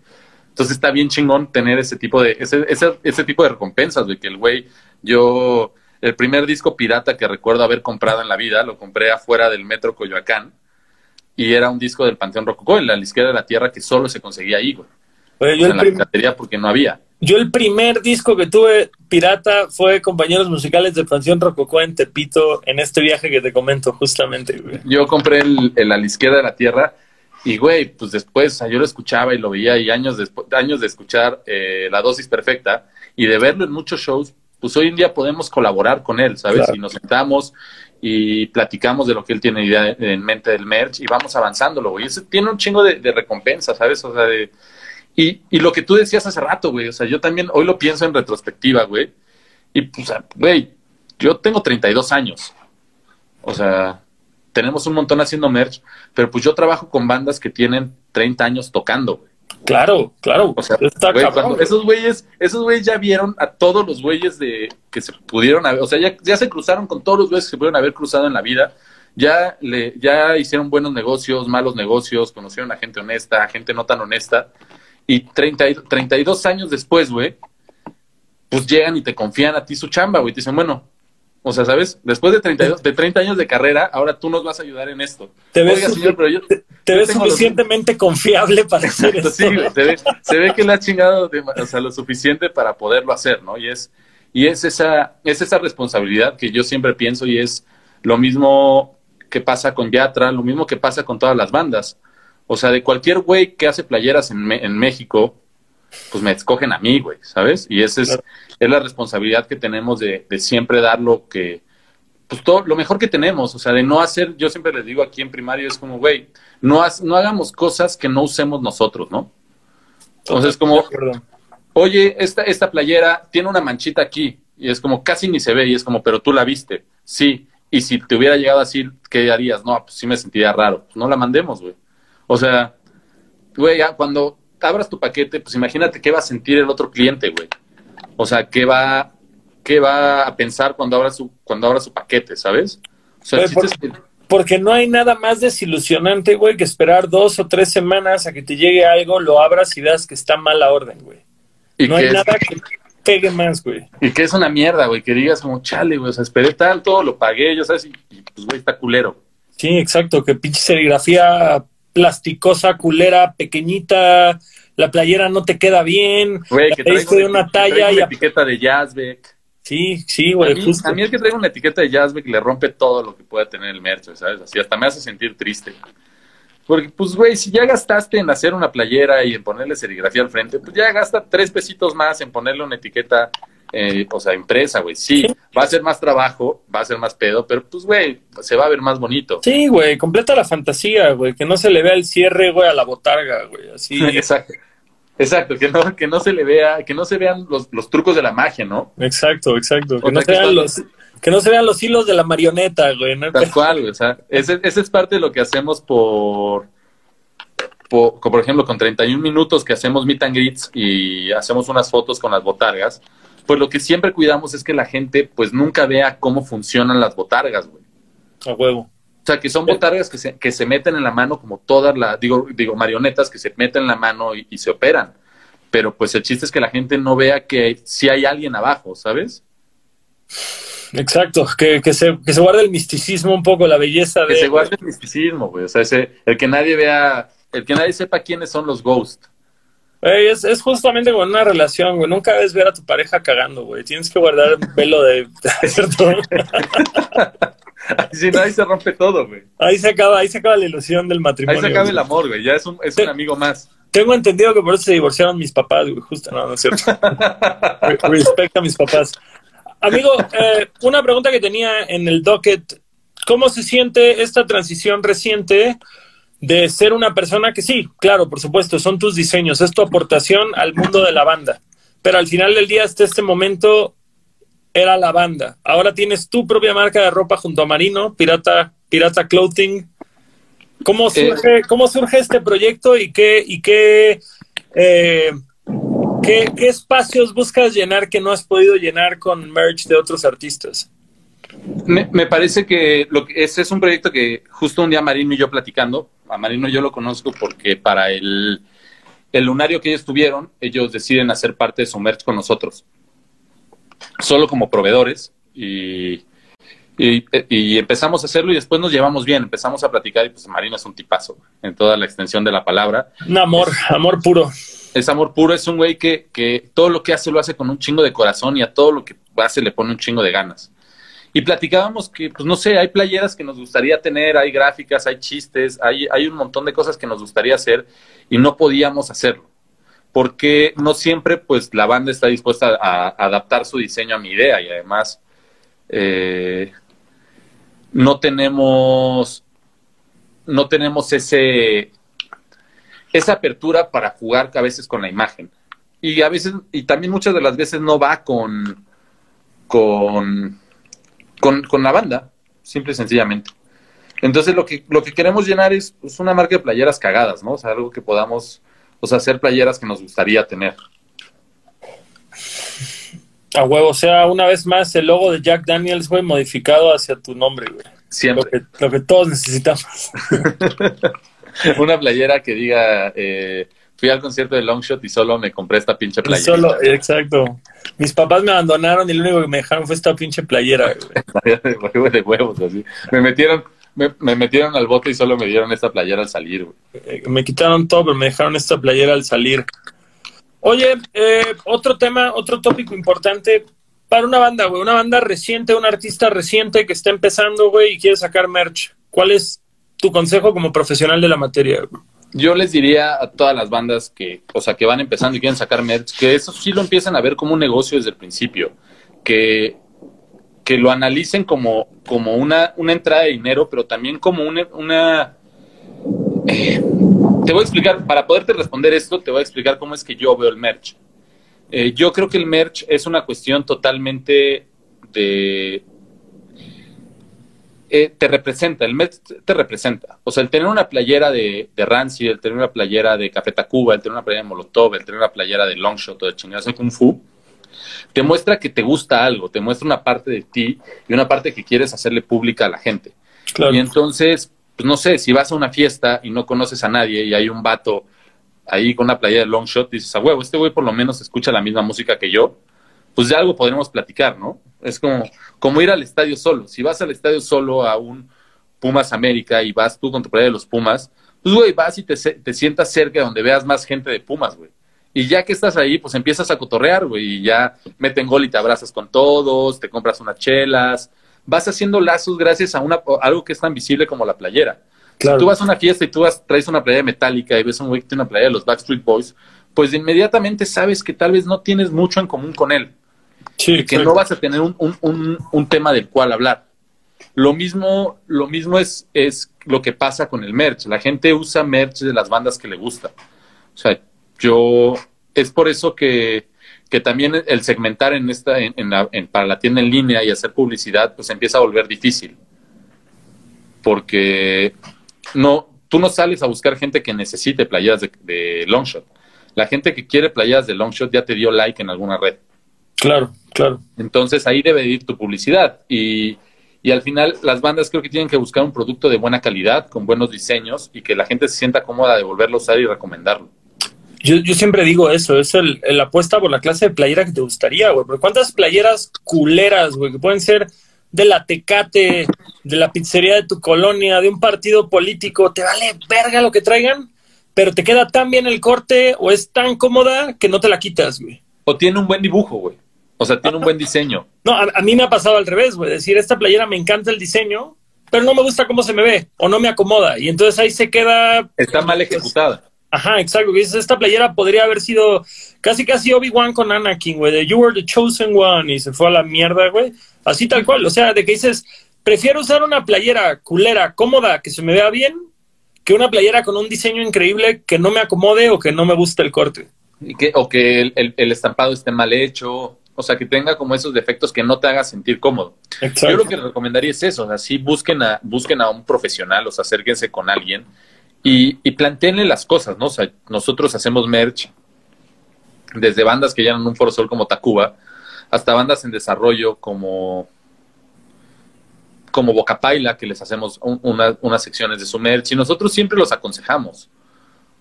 Entonces está bien chingón tener ese tipo de, ese, ese, ese tipo de recompensas, güey, que el güey, yo, el primer disco pirata que recuerdo haber comprado en la vida, lo compré afuera del metro Coyoacán, y era un disco del Panteón Rococó, en la izquierda de la tierra, que solo se conseguía ahí, güey. Yo en la piratería porque no había. Yo el primer disco que tuve pirata fue Compañeros Musicales de Panteón Rococó en Tepito, en este viaje que te comento justamente, güey. Yo compré el, la izquierda de la tierra y, güey, pues después o sea, yo lo escuchaba y lo veía y años, después, años de escuchar eh, La Dosis Perfecta y de verlo en muchos shows, pues hoy en día podemos colaborar con él, ¿sabes? Y nos sentamos y platicamos de lo que él tiene idea en mente del merch y vamos avanzándolo, güey. Ese tiene un chingo de, de recompensa, ¿sabes? O sea, de... Y, y lo que tú decías hace rato, güey, o sea, yo también hoy lo pienso en retrospectiva, güey. Y, pues, güey, yo tengo 32 años. O sea, tenemos un montón haciendo merch, pero pues yo trabajo con bandas que tienen 30 años tocando, güey. Claro, claro. O sea, esos güeyes, esos güeyes ya vieron a todos los güeyes de que se pudieron haber, o sea, ya, ya se cruzaron con todos los güeyes que se pudieron haber cruzado en la vida. Ya le, ya hicieron buenos negocios, malos negocios, conocieron a gente honesta, a gente no tan honesta. Y 30, 32 años después, güey, pues llegan y te confían a ti su chamba, güey. Te dicen, bueno, o sea, ¿sabes? Después de 32, de 30 años de carrera, ahora tú nos vas a ayudar en esto. Te ves, señor, pero yo, te, ves suficientemente confiable para hacer esto. Sí, se, ve, se ve que le ha chingado o sea, lo suficiente para poderlo hacer, ¿no? Y es, y es esa, es esa responsabilidad que yo siempre pienso y es lo mismo que pasa con Yatra, lo mismo que pasa con todas las bandas. O sea, de cualquier güey que hace playeras en, en México, pues me escogen a mí, güey, ¿sabes? Y esa es, es la responsabilidad que tenemos de, de, siempre dar lo que, pues todo, lo mejor que tenemos, o sea, de no hacer, yo siempre les digo aquí en primario, es como, güey, no, no hagamos cosas que no usemos nosotros, ¿no? Entonces, como, oye, esta, esta playera tiene una manchita aquí, y es como, casi ni se ve, y es como, pero tú la viste, sí, y si te hubiera llegado así, ¿qué harías? No, pues sí me sentiría raro, pues no la mandemos, güey. O sea, güey, cuando abras tu paquete, pues imagínate qué va a sentir el otro cliente, güey. O sea, qué va, qué va a pensar cuando abra su, cuando abra su paquete, ¿sabes? O sea, Porque no hay nada más desilusionante, güey, que esperar dos o tres semanas a que te llegue algo, lo abras y veas que está mala orden, güey. No hay nada que pegue más, güey. Y que es una mierda, güey, que digas como, chale, güey, o sea, esperé tanto, lo pagué, yo sabes, y, y pues, güey, está culero. Sí, exacto, que pinche serigrafía plasticosa, culera, pequeñita, la playera no te queda bien, güey, que de una talla y etiqueta de Jazzbeck. Sí, sí, güey. A, mí, es que traigo una etiqueta de Jazzbeck le rompe todo lo que pueda tener el merch, ¿sabes? Así hasta me hace sentir triste. Porque, pues, güey, si ya gastaste en hacer una playera y en ponerle serigrafía al frente, pues ya gasta tres pesitos más en ponerle una etiqueta eh, o sea, empresa, güey. Sí, va a ser más trabajo, va a ser más pedo, pero pues, güey, se va a ver más bonito. Sí, güey, completa la fantasía, güey, que no se le vea el cierre, güey, a la botarga, güey, así. Exacto. Exacto, que no, que no se le vea, que no se vean los, los trucos de la magia, ¿no? Exacto, exacto. Que no, se vean los, que no se vean los hilos de la marioneta, güey. Tal cual, güey. O sea, ese, ese es parte de lo que hacemos por, por, por ejemplo, con 31 minutos que hacemos meet and greets y hacemos unas fotos con las botargas pues lo que siempre cuidamos es que la gente pues nunca vea cómo funcionan las botargas, güey. A huevo. O sea, que son botargas que se, que se meten en la mano como todas las, digo, digo, marionetas que se meten en la mano y, se operan. Pero pues el chiste es que la gente no vea que si hay alguien abajo, ¿sabes? Exacto, que, que, se, que se guarde el misticismo un poco, la belleza de... Que se guarde el misticismo, güey. O sea, ese, el que nadie vea, el que nadie sepa quiénes son los ghosts es, es, justamente con una relación, güey. Nunca debes ver a tu pareja cagando, güey. Tienes que guardar el velo de... ¿Cierto? si no, ahí se rompe todo, güey. Ahí se acaba, ahí se acaba la ilusión del matrimonio. Ahí se acaba el amor, güey. Ya es un, es un amigo más. Tengo entendido que por eso se divorciaron mis papás, güey. Justo, no, no es cierto. Respecto a mis papás. Amigo, eh, una pregunta que tenía en el docket. ¿Cómo se siente esta transición reciente de ser una persona que sí, claro, por supuesto, son tus diseños, es tu aportación al mundo de la banda, pero al final del día, hasta este momento, era la banda. Ahora tienes tu propia marca de ropa junto a Marino, Pirata, Pirata Clothing. ¿Cómo eh, surge, ¿cómo surge este proyecto y qué, y qué, eh, qué, qué espacios buscas llenar que no has podido llenar con merch de otros artistas? Me, parece que, lo que ese es un proyecto que justo un día Marino y yo platicando, a Marino yo lo conozco porque para el, el lunario que ellos tuvieron, ellos deciden hacer parte de su merch con nosotros, solo como proveedores y, y, empezamos a hacerlo y después nos llevamos bien, empezamos a platicar y pues Marino es un tipazo en toda la extensión de la palabra. Un amor, amor puro. Es amor puro, es un güey que, que todo lo que hace lo hace con un chingo de corazón y a todo lo que hace le pone un chingo de ganas. Y platicábamos que, pues no sé, hay playeras que nos gustaría tener, hay gráficas, hay chistes, hay, hay un montón de cosas que nos gustaría hacer y no podíamos hacerlo. porque no siempre pues la banda está dispuesta a, adaptar su diseño a mi idea y además eh, no tenemos no tenemos ese esa apertura para jugar a veces con la imagen y a veces y también muchas de las veces no va con con con, la banda simple y sencillamente entonces lo que lo que queremos llenar es pues, una marca de playeras cagadas no o sea algo que podamos o sea, hacer playeras que nos gustaría tener. A huevo, o sea, una vez más el logo de Jack Daniels, güey, modificado hacia tu nombre, güey. Siempre. Lo que, todos necesitamos. una playera que diga, eh, fui al concierto de Longshot y solo me compré esta pinche playera. Solo, exacto. Mis papás me abandonaron y lo único que me dejaron fue esta pinche playera, güey. de huevos, así. Me metieron, me, metieron al bote y solo me dieron esta playera al salir, güey. Eh, me quitaron todo, pero me dejaron esta playera al salir. Oye, eh, otro tema, otro tópico importante para una banda, güey, una banda reciente, un artista reciente que está empezando, güey, y quiere sacar merch. ¿Cuál es tu consejo como profesional de la materia? Yo les diría a todas las bandas que, o sea, que van empezando y quieren sacar merch, que eso sí lo empiezan a ver como un negocio desde el principio, que que lo analicen como, como una, una entrada de dinero, pero también como una... una eh, te voy a explicar, para poderte responder esto, te voy a explicar cómo es que yo veo el merch. Eh, yo creo que el merch es una cuestión totalmente de... Eh, te representa, el merch te representa. O sea, el tener una playera de, de Rancy, el tener una playera de Café Tacuba, el tener una playera de Molotov, el tener una playera de Longshot o de chingados de Kung Fu, te muestra que te gusta algo, te muestra una parte de ti y una parte que quieres hacerle pública a la gente. Y entonces, pues no sé, si vas a una fiesta y no conoces a nadie y hay un vato ahí con una playa de long shot, dices, a huevo, este güey por lo menos escucha la misma música que yo, pues de algo podremos platicar, ¿no? Es como, como ir al estadio solo. Si vas al estadio solo a un Pumas América y vas tú con tu playa de los Pumas, pues güey, vas y te, te sientas cerca donde veas más gente de Pumas, güey. Y ya que estás ahí, pues empiezas a cotorrear, güey, y ya meten gol y te abrazas con todos, te compras unas chelas, vas haciendo lazos gracias a una, algo que es tan visible como la playera. Si tú vas a una fiesta y tú vas, traes una playera metálica y ves a un güey que tiene una playera de los Backstreet Boys, pues inmediatamente sabes que tal vez no tienes mucho en común con él. Sí, que no vas a tener un, un, un, tema del cual hablar. Lo mismo, lo mismo es, es lo que pasa con el merch. La gente usa merch de las bandas que le gusta. O sea, yo, es por eso que, que también el segmentar en esta, en, en para la tienda en línea y hacer publicidad, pues empieza a volver difícil. Porque no, tú no sales a buscar gente que necesite playeras de, de Longshot. La gente que quiere playeras de Longshot ya te dio like en alguna red. Claro, claro. Entonces ahí debe ir tu publicidad. Y, y al final las bandas creo que tienen que buscar un producto de buena calidad, con buenos diseños y que la gente se sienta cómoda de volverlo a usar y recomendarlo. Yo, yo siempre digo eso, es el, apuesta por la clase de playera que te gustaría, güey. ¿cuántas playeras culeras, güey, que pueden ser de la Tecate, de la pizzería de tu colonia, de un partido político, te vale verga lo que traigan, pero te queda tan bien el corte o es tan cómoda que no te la quitas, güey. O tiene un buen dibujo, güey. O sea, tiene un buen diseño. No, a, a mí me ha pasado al revés, güey. Decir, esta playera me encanta el diseño, pero no me gusta cómo se me ve o no me acomoda. Y entonces ahí se queda... Está mal ejecutada. Ajá, exacto. Esta playera podría haber sido casi casi Obi-Wan con Anakin, güey, de You were the chosen one y se fue a la mierda, güey. Así tal cual. O sea, de que dices, prefiero usar una playera culera, cómoda, que se me vea bien, que una playera con un diseño increíble que no me acomode o que no me guste el corte. Y que, o que el, estampado esté mal hecho, o sea, que tenga como esos defectos que no te haga sentir cómodo. Yo lo que recomendaría es eso, o sea, sí busquen a, busquen a un profesional, o sea, acérquense con alguien y, y planteenle las cosas, ¿no? O sea, nosotros hacemos merch desde bandas que llenan un Foro Sol como Tacuba, hasta bandas en desarrollo como, como Boca Paila, que les hacemos unas secciones de su merch, y nosotros siempre los aconsejamos.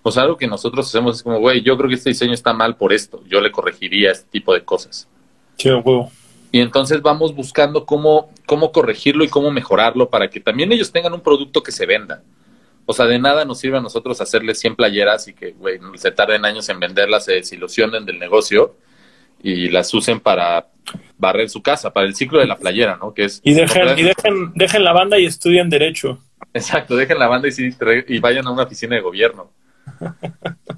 O sea, algo que nosotros hacemos es como, güey, yo creo que este diseño está mal por esto, yo le corregiría este tipo de cosas. Sí, huevo. Y entonces vamos buscando cómo, cómo corregirlo y cómo mejorarlo para que también ellos tengan un producto que se venda. O sea, de nada nos sirve a nosotros hacerles 100 playeras y que, güey, se tarden años en venderlas, se desilusionen del negocio y las usen para barrer su casa, para el ciclo de la playera, ¿no? Que es y dejen, y dejen, dejen la banda y estudien derecho. Exacto, dejen la banda y, y vayan a una oficina de gobierno.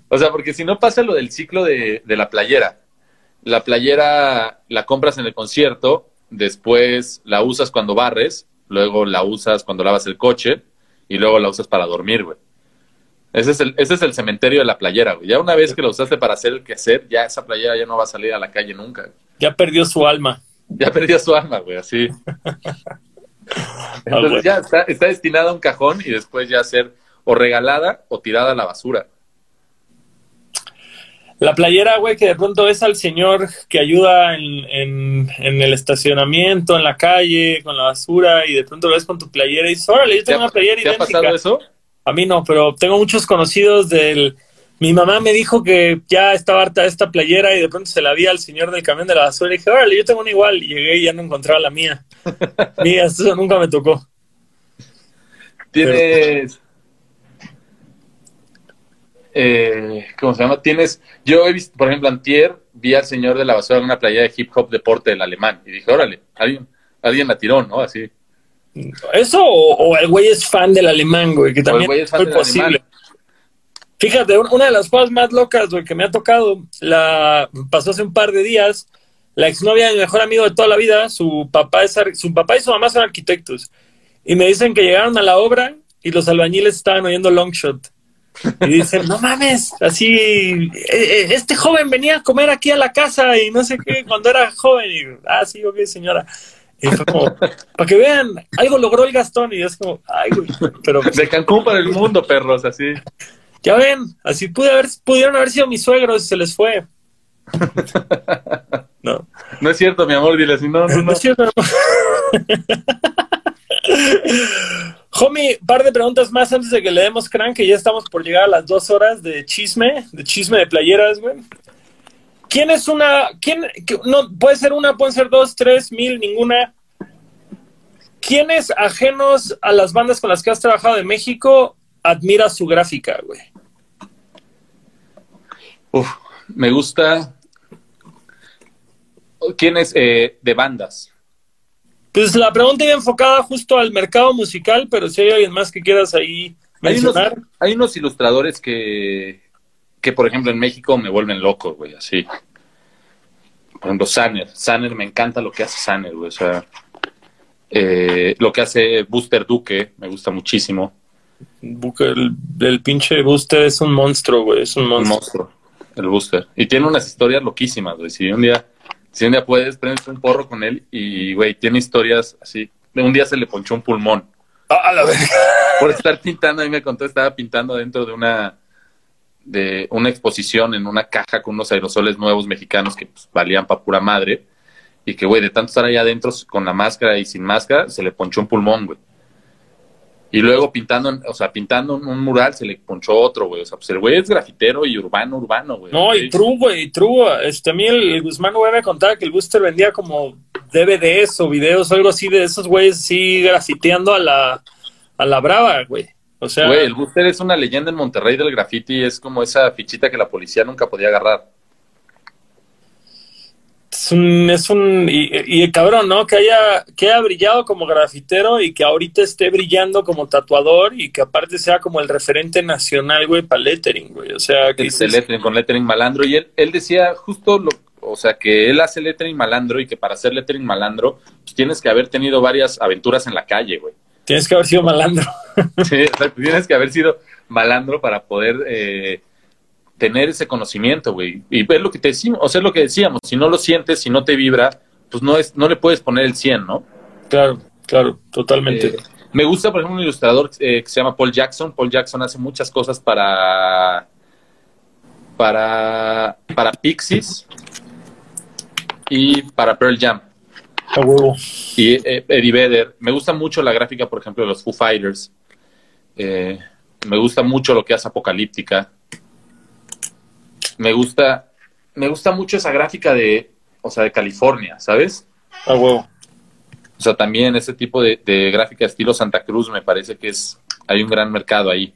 O sea, porque si no pasa lo del ciclo de, de la playera. La playera la compras en el concierto, después la usas cuando barres, luego la usas cuando lavas el coche y luego la usas para dormir, güey. Ese es, el, ese es el cementerio de la playera, güey. Ya una vez que la usaste para hacer el quehacer, ya esa playera ya no va a salir a la calle nunca. güey. Ya perdió su alma. Ya perdió su alma, güey, así. Ah, Entonces ya está, está destinada a un cajón y después ya a ser o regalada o tirada a la basura. La playera, güey, que de pronto ves al señor que ayuda en, en, en el estacionamiento, en la calle, con la basura, y de pronto lo ves con tu playera y dices, órale, yo ¿Te tengo ha, una playera te ha idéntica. pasado eso? A mí no, pero tengo muchos conocidos del... Mi mamá me dijo que ya estaba harta de esta playera y de pronto se la vi al señor del camión de la basura y dije, órale, yo tengo una igual. Y llegué y ya no encontraba la mía. Mía, eso nunca me tocó. Tienes. Eh, ¿Cómo se llama? Tienes. Yo he visto, por ejemplo, Antier, vi al señor de la basura en una playa de hip hop deporte del alemán y dije, órale, alguien, alguien la tiró, ¿no? Así. ¿Eso o, o el güey es fan del alemán, güey? Que también es muy posible. alemán. Fíjate, un- una de las cosas más locas, güey, que me ha tocado, la pasó hace un par de días, la exnovia de mi mejor amigo de toda la vida, su papá, es, su papá y su mamá son arquitectos, y me dicen que llegaron a la obra y los albañiles estaban oyendo Longshot. Y dicen, no mames, así, eh, eh, este joven venía a comer aquí a la casa y no sé qué, cuando era joven, y, ah, sí, ok, señora. Y fue como, para que vean, algo logró el Gastón, y es como, ay, güey, pero De Cancún para el mundo, perros, así. ya ven, así pude haber, pudieron haber sido mis suegros y se les fue. No, No es cierto, mi amor, dile así, no, no, no no. es cierto. Homie, par de preguntas más antes de que le demos crank, que ya estamos por llegar a las dos horas de chisme, de chisme de playeras, güey. ¿Quién es una, quién, no, puede ser una, pueden ser dos, tres, mil, ninguna? ¿Quiénes ajenos a las bandas con las que has trabajado de México admira su gráfica, güey? Uf, me gusta. ¿Quién es eh, de bandas? Pues la pregunta iba enfocada justo al mercado musical, pero si hay alguien más que quieras ahí Hay unos, mencionar. hay unos ilustradores que, que, por ejemplo, en México me vuelven loco, güey, así. Por ejemplo, Sanner. Sanner, me encanta lo que hace Sanner, güey. O sea, eh, lo que hace Booster Duque, me gusta muchísimo. El, el pinche Booster es un monstruo, güey, es un Un monstruo. monstruo, el Booster. Y tiene unas historias loquísimas, güey. Si un día, si un día puedes, prendes un porro con él y, güey, tiene historias así. Un día se le ponchó un pulmón. Ah, la verga. por estar pintando, a mí me contó, estaba pintando dentro de una de una exposición en una caja con unos aerosoles nuevos mexicanos que pues, valían pa' pura madre y que, güey, de tanto estar ahí adentro con la máscara y sin máscara, se le ponchó un pulmón, güey. Y luego pintando, o sea, pintando un mural se le ponchó otro, güey. O sea, pues el güey es grafitero y urbano, urbano, güey. No, y true, güey, true. Este, a mí el, el Guzmán, güey, me contaba que el Booster vendía como DVDs o videos o algo así de esos güeyes así grafiteando a la, a la brava, güey. O sea, Güey, el Booster es una leyenda en Monterrey del graffiti, es como esa fichita que la policía nunca podía agarrar. Es un, es un y, y cabrón, ¿no? Que haya, que haya brillado como grafitero y que ahorita esté brillando como tatuador y que aparte sea como el referente nacional, güey, para lettering, güey. O sea, que dices, lettering, con lettering malandro y él, él decía justo lo, o sea, que él hace lettering malandro y que para hacer lettering malandro pues tienes que haber tenido varias aventuras en la calle, güey. tienes que haber sido malandro. Sí, o sea, tienes que haber sido malandro para poder eh, tener ese conocimiento, güey. Y ver lo que te decimos, o sea, lo que decíamos, si no lo sientes, si no te vibra, pues no es, no le puedes poner el 100, ¿no? Claro, claro, totalmente. Eh, me gusta, por ejemplo, un ilustrador eh, que se llama Paul Jackson. Paul Jackson hace muchas cosas para para para Pixies y para Pearl Jam A huevo. y eh, Eddie Vedder. Me gusta mucho la gráfica, por ejemplo, de los Foo Fighters. Eh, me gusta mucho lo que hace Apocalíptica. Me gusta me gusta mucho esa gráfica de, o sea, de California, ¿sabes? A huevo. O sea, también ese tipo de, de gráfica estilo Santa Cruz me parece que es hay un gran mercado ahí,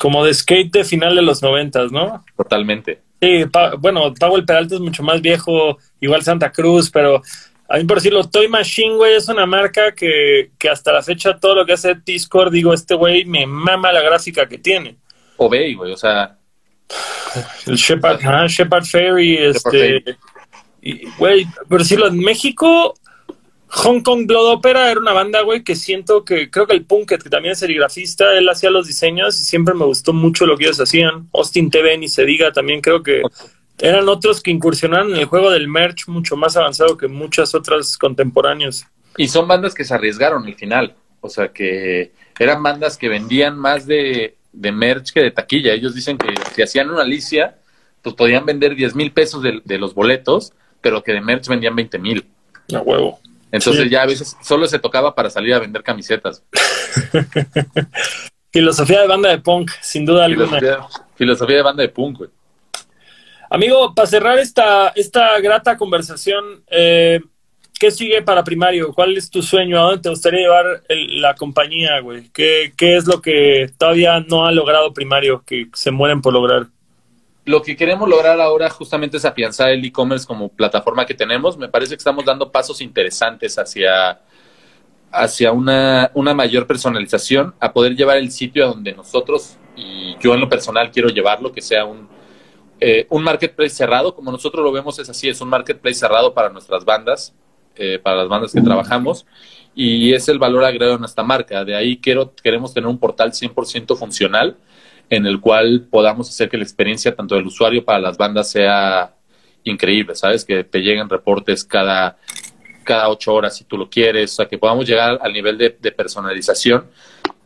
Como de skate de final de los noventas, ¿no? totalmente. Sí, Pa- bueno, Powell Peralta es mucho más viejo, igual Santa Cruz, pero a mí por decirlo, Toy Machine, güey, es una marca que, que hasta la fecha todo lo que hace Discord, digo, este güey me mama la gráfica que tiene. O Bay, güey, o sea, El Shepard, ah, Shepard Ferry, este. Güey, por decirlo, en México, Hong Kong Blood Opera era una banda, güey, que siento que, creo que el Punket, que también es serigrafista, él hacía los diseños y siempre me gustó mucho lo que ellos hacían. Austin TV, ni se diga, también creo que eran otros que incursionaron en el juego del merch mucho más avanzado que muchas otras contemporáneas. Y son bandas que se arriesgaron al final, o sea que eran bandas que vendían más de, de merch que de taquilla. Ellos dicen que si hacían una Alicia, pues podían vender 10 mil pesos de, de, los boletos, pero que de merch vendían 20 mil. A huevo. Entonces ya a veces solo se tocaba para salir a vender camisetas. filosofía de banda de punk, sin duda filosofía, alguna. Filosofía de banda de punk, güey. Amigo, para cerrar esta, esta grata conversación, eh, ¿qué sigue para primario? ¿Cuál es tu sueño? ¿A dónde te gustaría llevar la compañía, güey? ¿Qué, ¿Qué es lo que todavía no ha logrado primario, que se mueren por lograr? lo que queremos lograr ahora justamente es afianzar el e-commerce como plataforma que tenemos. Me parece que estamos dando pasos interesantes hacia, hacia una, una mayor personalización, a poder llevar el sitio a donde nosotros, y yo en lo personal quiero llevarlo, que sea un, eh, un marketplace cerrado, como nosotros lo vemos es así, es un marketplace cerrado para nuestras bandas, eh, para las bandas que trabajamos, y es el valor agregado en esta marca. De ahí quiero, queremos tener un portal 100% funcional, en el cual podamos hacer que la experiencia tanto del usuario para las bandas sea increíble, ¿sabes? Que te lleguen reportes cada, cada ocho horas si tú lo quieres, o sea, que podamos llegar al nivel de, personalización.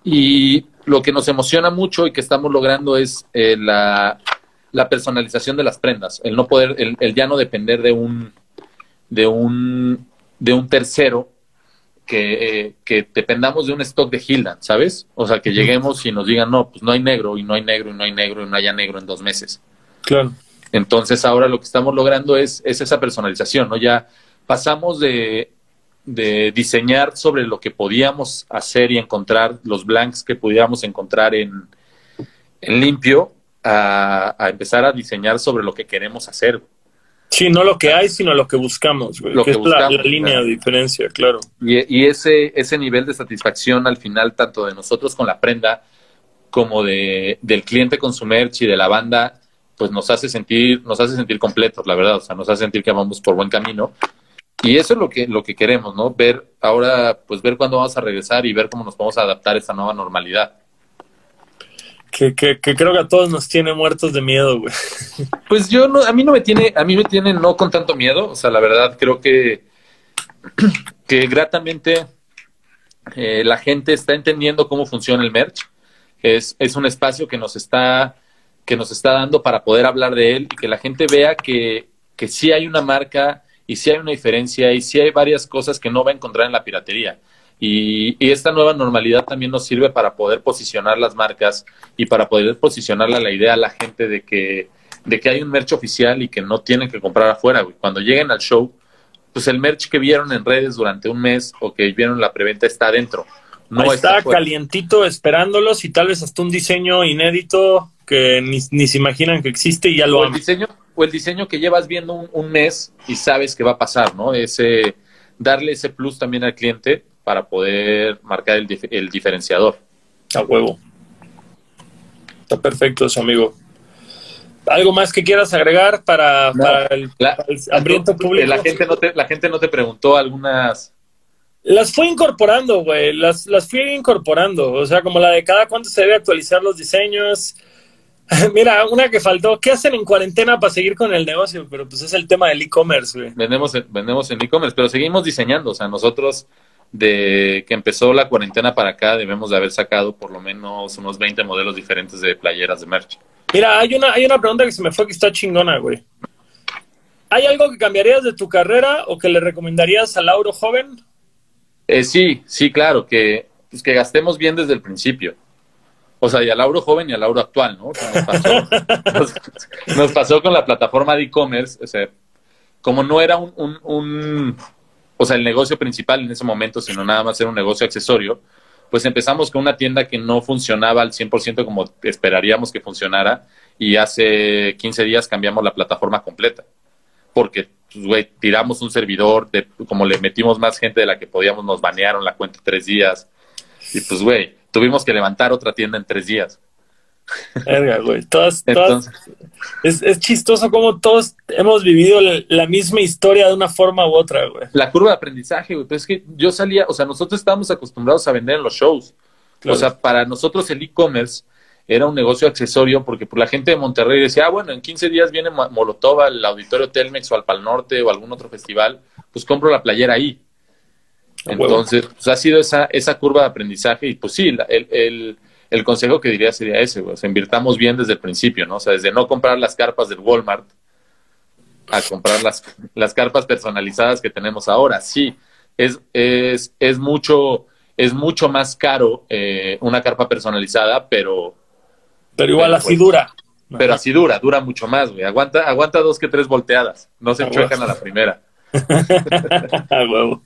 Y lo que nos emociona mucho y que estamos logrando es eh, la, la, personalización de las prendas, el no poder, el, el ya no depender de un, de un, de un tercero que, que, dependamos de un stock de Hildan, ¿sabes? O sea, que lleguemos y nos digan, no, pues no hay negro, y no hay negro, y no hay negro, y no haya negro en dos meses. Claro. Entonces ahora lo que estamos logrando es, es esa personalización, ¿no? Ya pasamos de, de diseñar sobre lo que podíamos hacer y encontrar, los blanks que pudiéramos encontrar en, en limpio, a, a empezar a diseñar sobre lo que queremos hacer. Sí, no lo que hay, sino lo que buscamos, Lo que, es la, línea de diferencia, claro. Y, y, ese, ese nivel de satisfacción al final, tanto de nosotros con la prenda, como de, del cliente con su merch y de la banda, pues nos hace sentir, nos hace sentir completos, la verdad. O sea, nos hace sentir que vamos por buen camino. Y eso es lo que, lo que queremos, ¿no? Ver ahora, pues ver cuándo vamos a regresar y ver cómo nos podemos adaptar a esta nueva normalidad que, que, creo que a todos nos tiene muertos de miedo, güey. Pues yo no, a mí no me tiene, a mí me tiene no con tanto miedo, o sea, la verdad creo que, que gratamente eh, la gente está entendiendo cómo funciona el merch. Es, es un espacio que nos está, que nos está dando para poder hablar de él y que la gente vea que, que sí hay una marca y sí hay una diferencia y sí hay varias cosas que no va a encontrar en la piratería. Y, esta nueva normalidad también nos sirve para poder posicionar las marcas y para poder posicionar la idea a la gente de que, de que hay un merch oficial y que no tienen que comprar afuera. Cuando lleguen al show, pues el merch que vieron en redes durante un mes o que vieron la preventa está adentro. No está, calientito esperándolos y tal vez hasta un diseño inédito que ni, ni se imaginan que existe y ya lo o el diseño O el diseño que llevas viendo un, un mes y sabes que va a pasar, ¿no? Ese, darle ese plus también al cliente para poder marcar el, el diferenciador. A huevo. Está perfecto eso, amigo. ¿Algo más que quieras agregar para, el, hambriento público? La gente, no te, la gente no te preguntó algunas... Las fui incorporando, güey. Las, las fui incorporando. O sea, como la de cada cuánto se debe actualizar los diseños. Mira, una que faltó. ¿Qué hacen en cuarentena para seguir con el negocio? Pero pues es el tema del e-commerce, güey. Vendemos, vendemos en e-commerce, pero seguimos diseñando. O sea, nosotros de que empezó la cuarentena para acá, debemos de haber sacado por lo menos unos 20 modelos diferentes de playeras de merch. Mira, hay una, hay una pregunta que se me fue que está chingona, güey. ¿Hay algo que cambiarías de tu carrera o que le recomendarías a Lauro joven? Eh, sí, sí, claro, que, pues, que gastemos bien desde el principio. O sea, y a Lauro joven y a Lauro actual, ¿no? nos, pasó, nos, pasó, con la plataforma de e-commerce, o sea, como no era un o sea, el negocio principal en ese momento, sino nada más era un negocio accesorio, pues empezamos con una tienda que no funcionaba al 100% como esperaríamos que funcionara y hace 15 días cambiamos la plataforma completa. Porque, pues, güey, tiramos un servidor, de, como le metimos más gente de la que podíamos, nos banearon la cuenta tres días. Y pues, güey, tuvimos que levantar otra tienda en tres días. Verga, güey. Todas, todas, es, es, chistoso como todos hemos vivido la, la, misma historia de una forma u otra, güey. La curva de aprendizaje, güey. Pero es que yo salía, o sea, nosotros estábamos acostumbrados a vender en los shows. Claro. O sea, para nosotros el e-commerce era un negocio accesorio porque por la gente de Monterrey decía, ah, bueno, en 15 días viene Molotov al Auditorio Telmex o al Pal Norte o algún otro festival, pues compro la playera ahí. Entonces, pues ha sido esa, esa curva de aprendizaje y pues sí, el, el, el consejo que diría sería ese, sea, invirtamos bien desde el principio, ¿no? O sea, desde no comprar las carpas del Walmart a comprar las, las carpas personalizadas que tenemos ahora. Sí, es, es, es mucho, es mucho más caro eh, una carpa personalizada, pero... Pero igual así dura. Pero así dura, dura mucho más, güey. Aguanta, aguanta dos que tres volteadas. No se chuecan a la primera. huevo.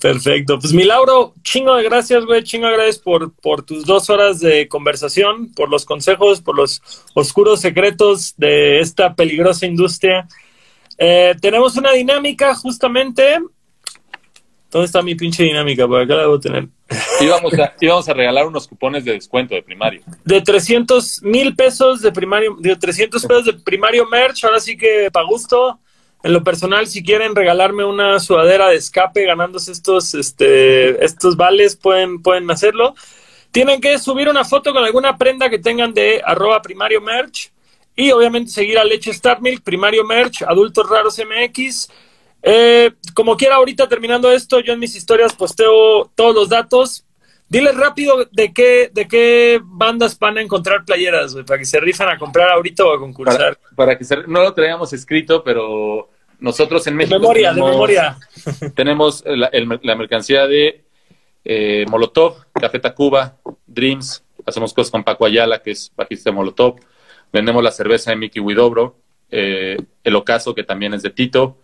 Perfecto. Pues mi Lauro, chingo de gracias, güey. Chingo de gracias por, por tus dos horas de conversación, por los consejos, por los oscuros secretos de esta peligrosa industria. Eh, tenemos una dinámica justamente. ¿Dónde está mi pinche dinámica? Por acá la debo tener. Íbamos a, íbamos a regalar unos cupones de descuento de primario. De 300 mil pesos de primario, de 300 pesos de primario merch. Ahora sí que para gusto. En lo personal, si quieren regalarme una sudadera de escape ganándose estos, este, estos vales, pueden, pueden hacerlo. Tienen que subir una foto con alguna prenda que tengan de arroba primario merch y obviamente seguir a Leche Star Milk, primario merch, adultos raros MX. Eh, como quiera, ahorita terminando esto, yo en mis historias posteo todos los datos. Diles rápido de qué, de qué bandas van a encontrar playeras, wey, para que se rifan a comprar ahorita o a concursar. Para, para que se, no lo traíamos escrito, pero nosotros en México. De memoria, tenemos, de memoria. Tenemos la, el, la mercancía de eh, Molotov, Café Tacuba, Dreams. Hacemos cosas con Paco Ayala, que es bajista de Molotov. Vendemos la cerveza de Mickey Widobro. Eh, el Ocaso, que también es de Tito.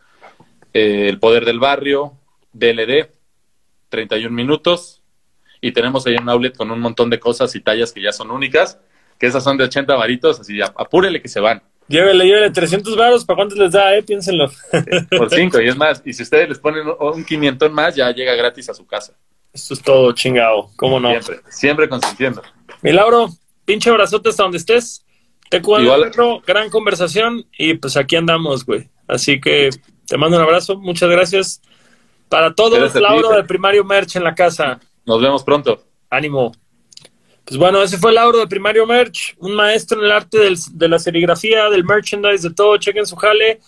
Eh, el Poder del Barrio, DLD, 31 minutos y tenemos ahí un outlet con un montón de cosas y tallas que ya son únicas, que esas son de 80 varitos, así apúrele que se van. Llévele, llévele 300 varos, ¿para cuántos les da, eh? Piénsenlo. Por 5, y es más, y si ustedes les ponen un 500 más, ya llega gratis a su casa. Esto es todo chingado, ¿cómo no? Siempre, siempre consintiendo. Mi Lauro, pinche abrazote hasta donde estés. Te cuento, gran conversación, y pues aquí andamos, güey. Así que te mando un abrazo, muchas gracias. Para todos, Lauro de Primario Merch en la casa. Nos vemos pronto. Ánimo. Pues bueno, ese fue Lauro de Primario Merch, un maestro en el arte de la serigrafía, del merchandise, de todo. Chequen su jale.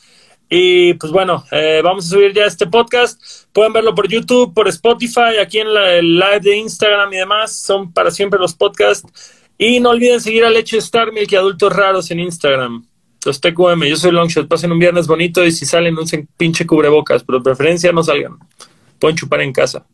Y pues bueno, eh, vamos a subir ya este podcast. Pueden verlo por YouTube, por Spotify, aquí en la, el live de Instagram y demás. Son para siempre los podcasts. Y no olviden seguir a Leche Star Milk y Adultos Raros en Instagram. Los TQM, yo soy Longshot. Pasen un viernes bonito y si salen, usen pinche cubrebocas, pero de preferencia no salgan. Pueden chupar en casa.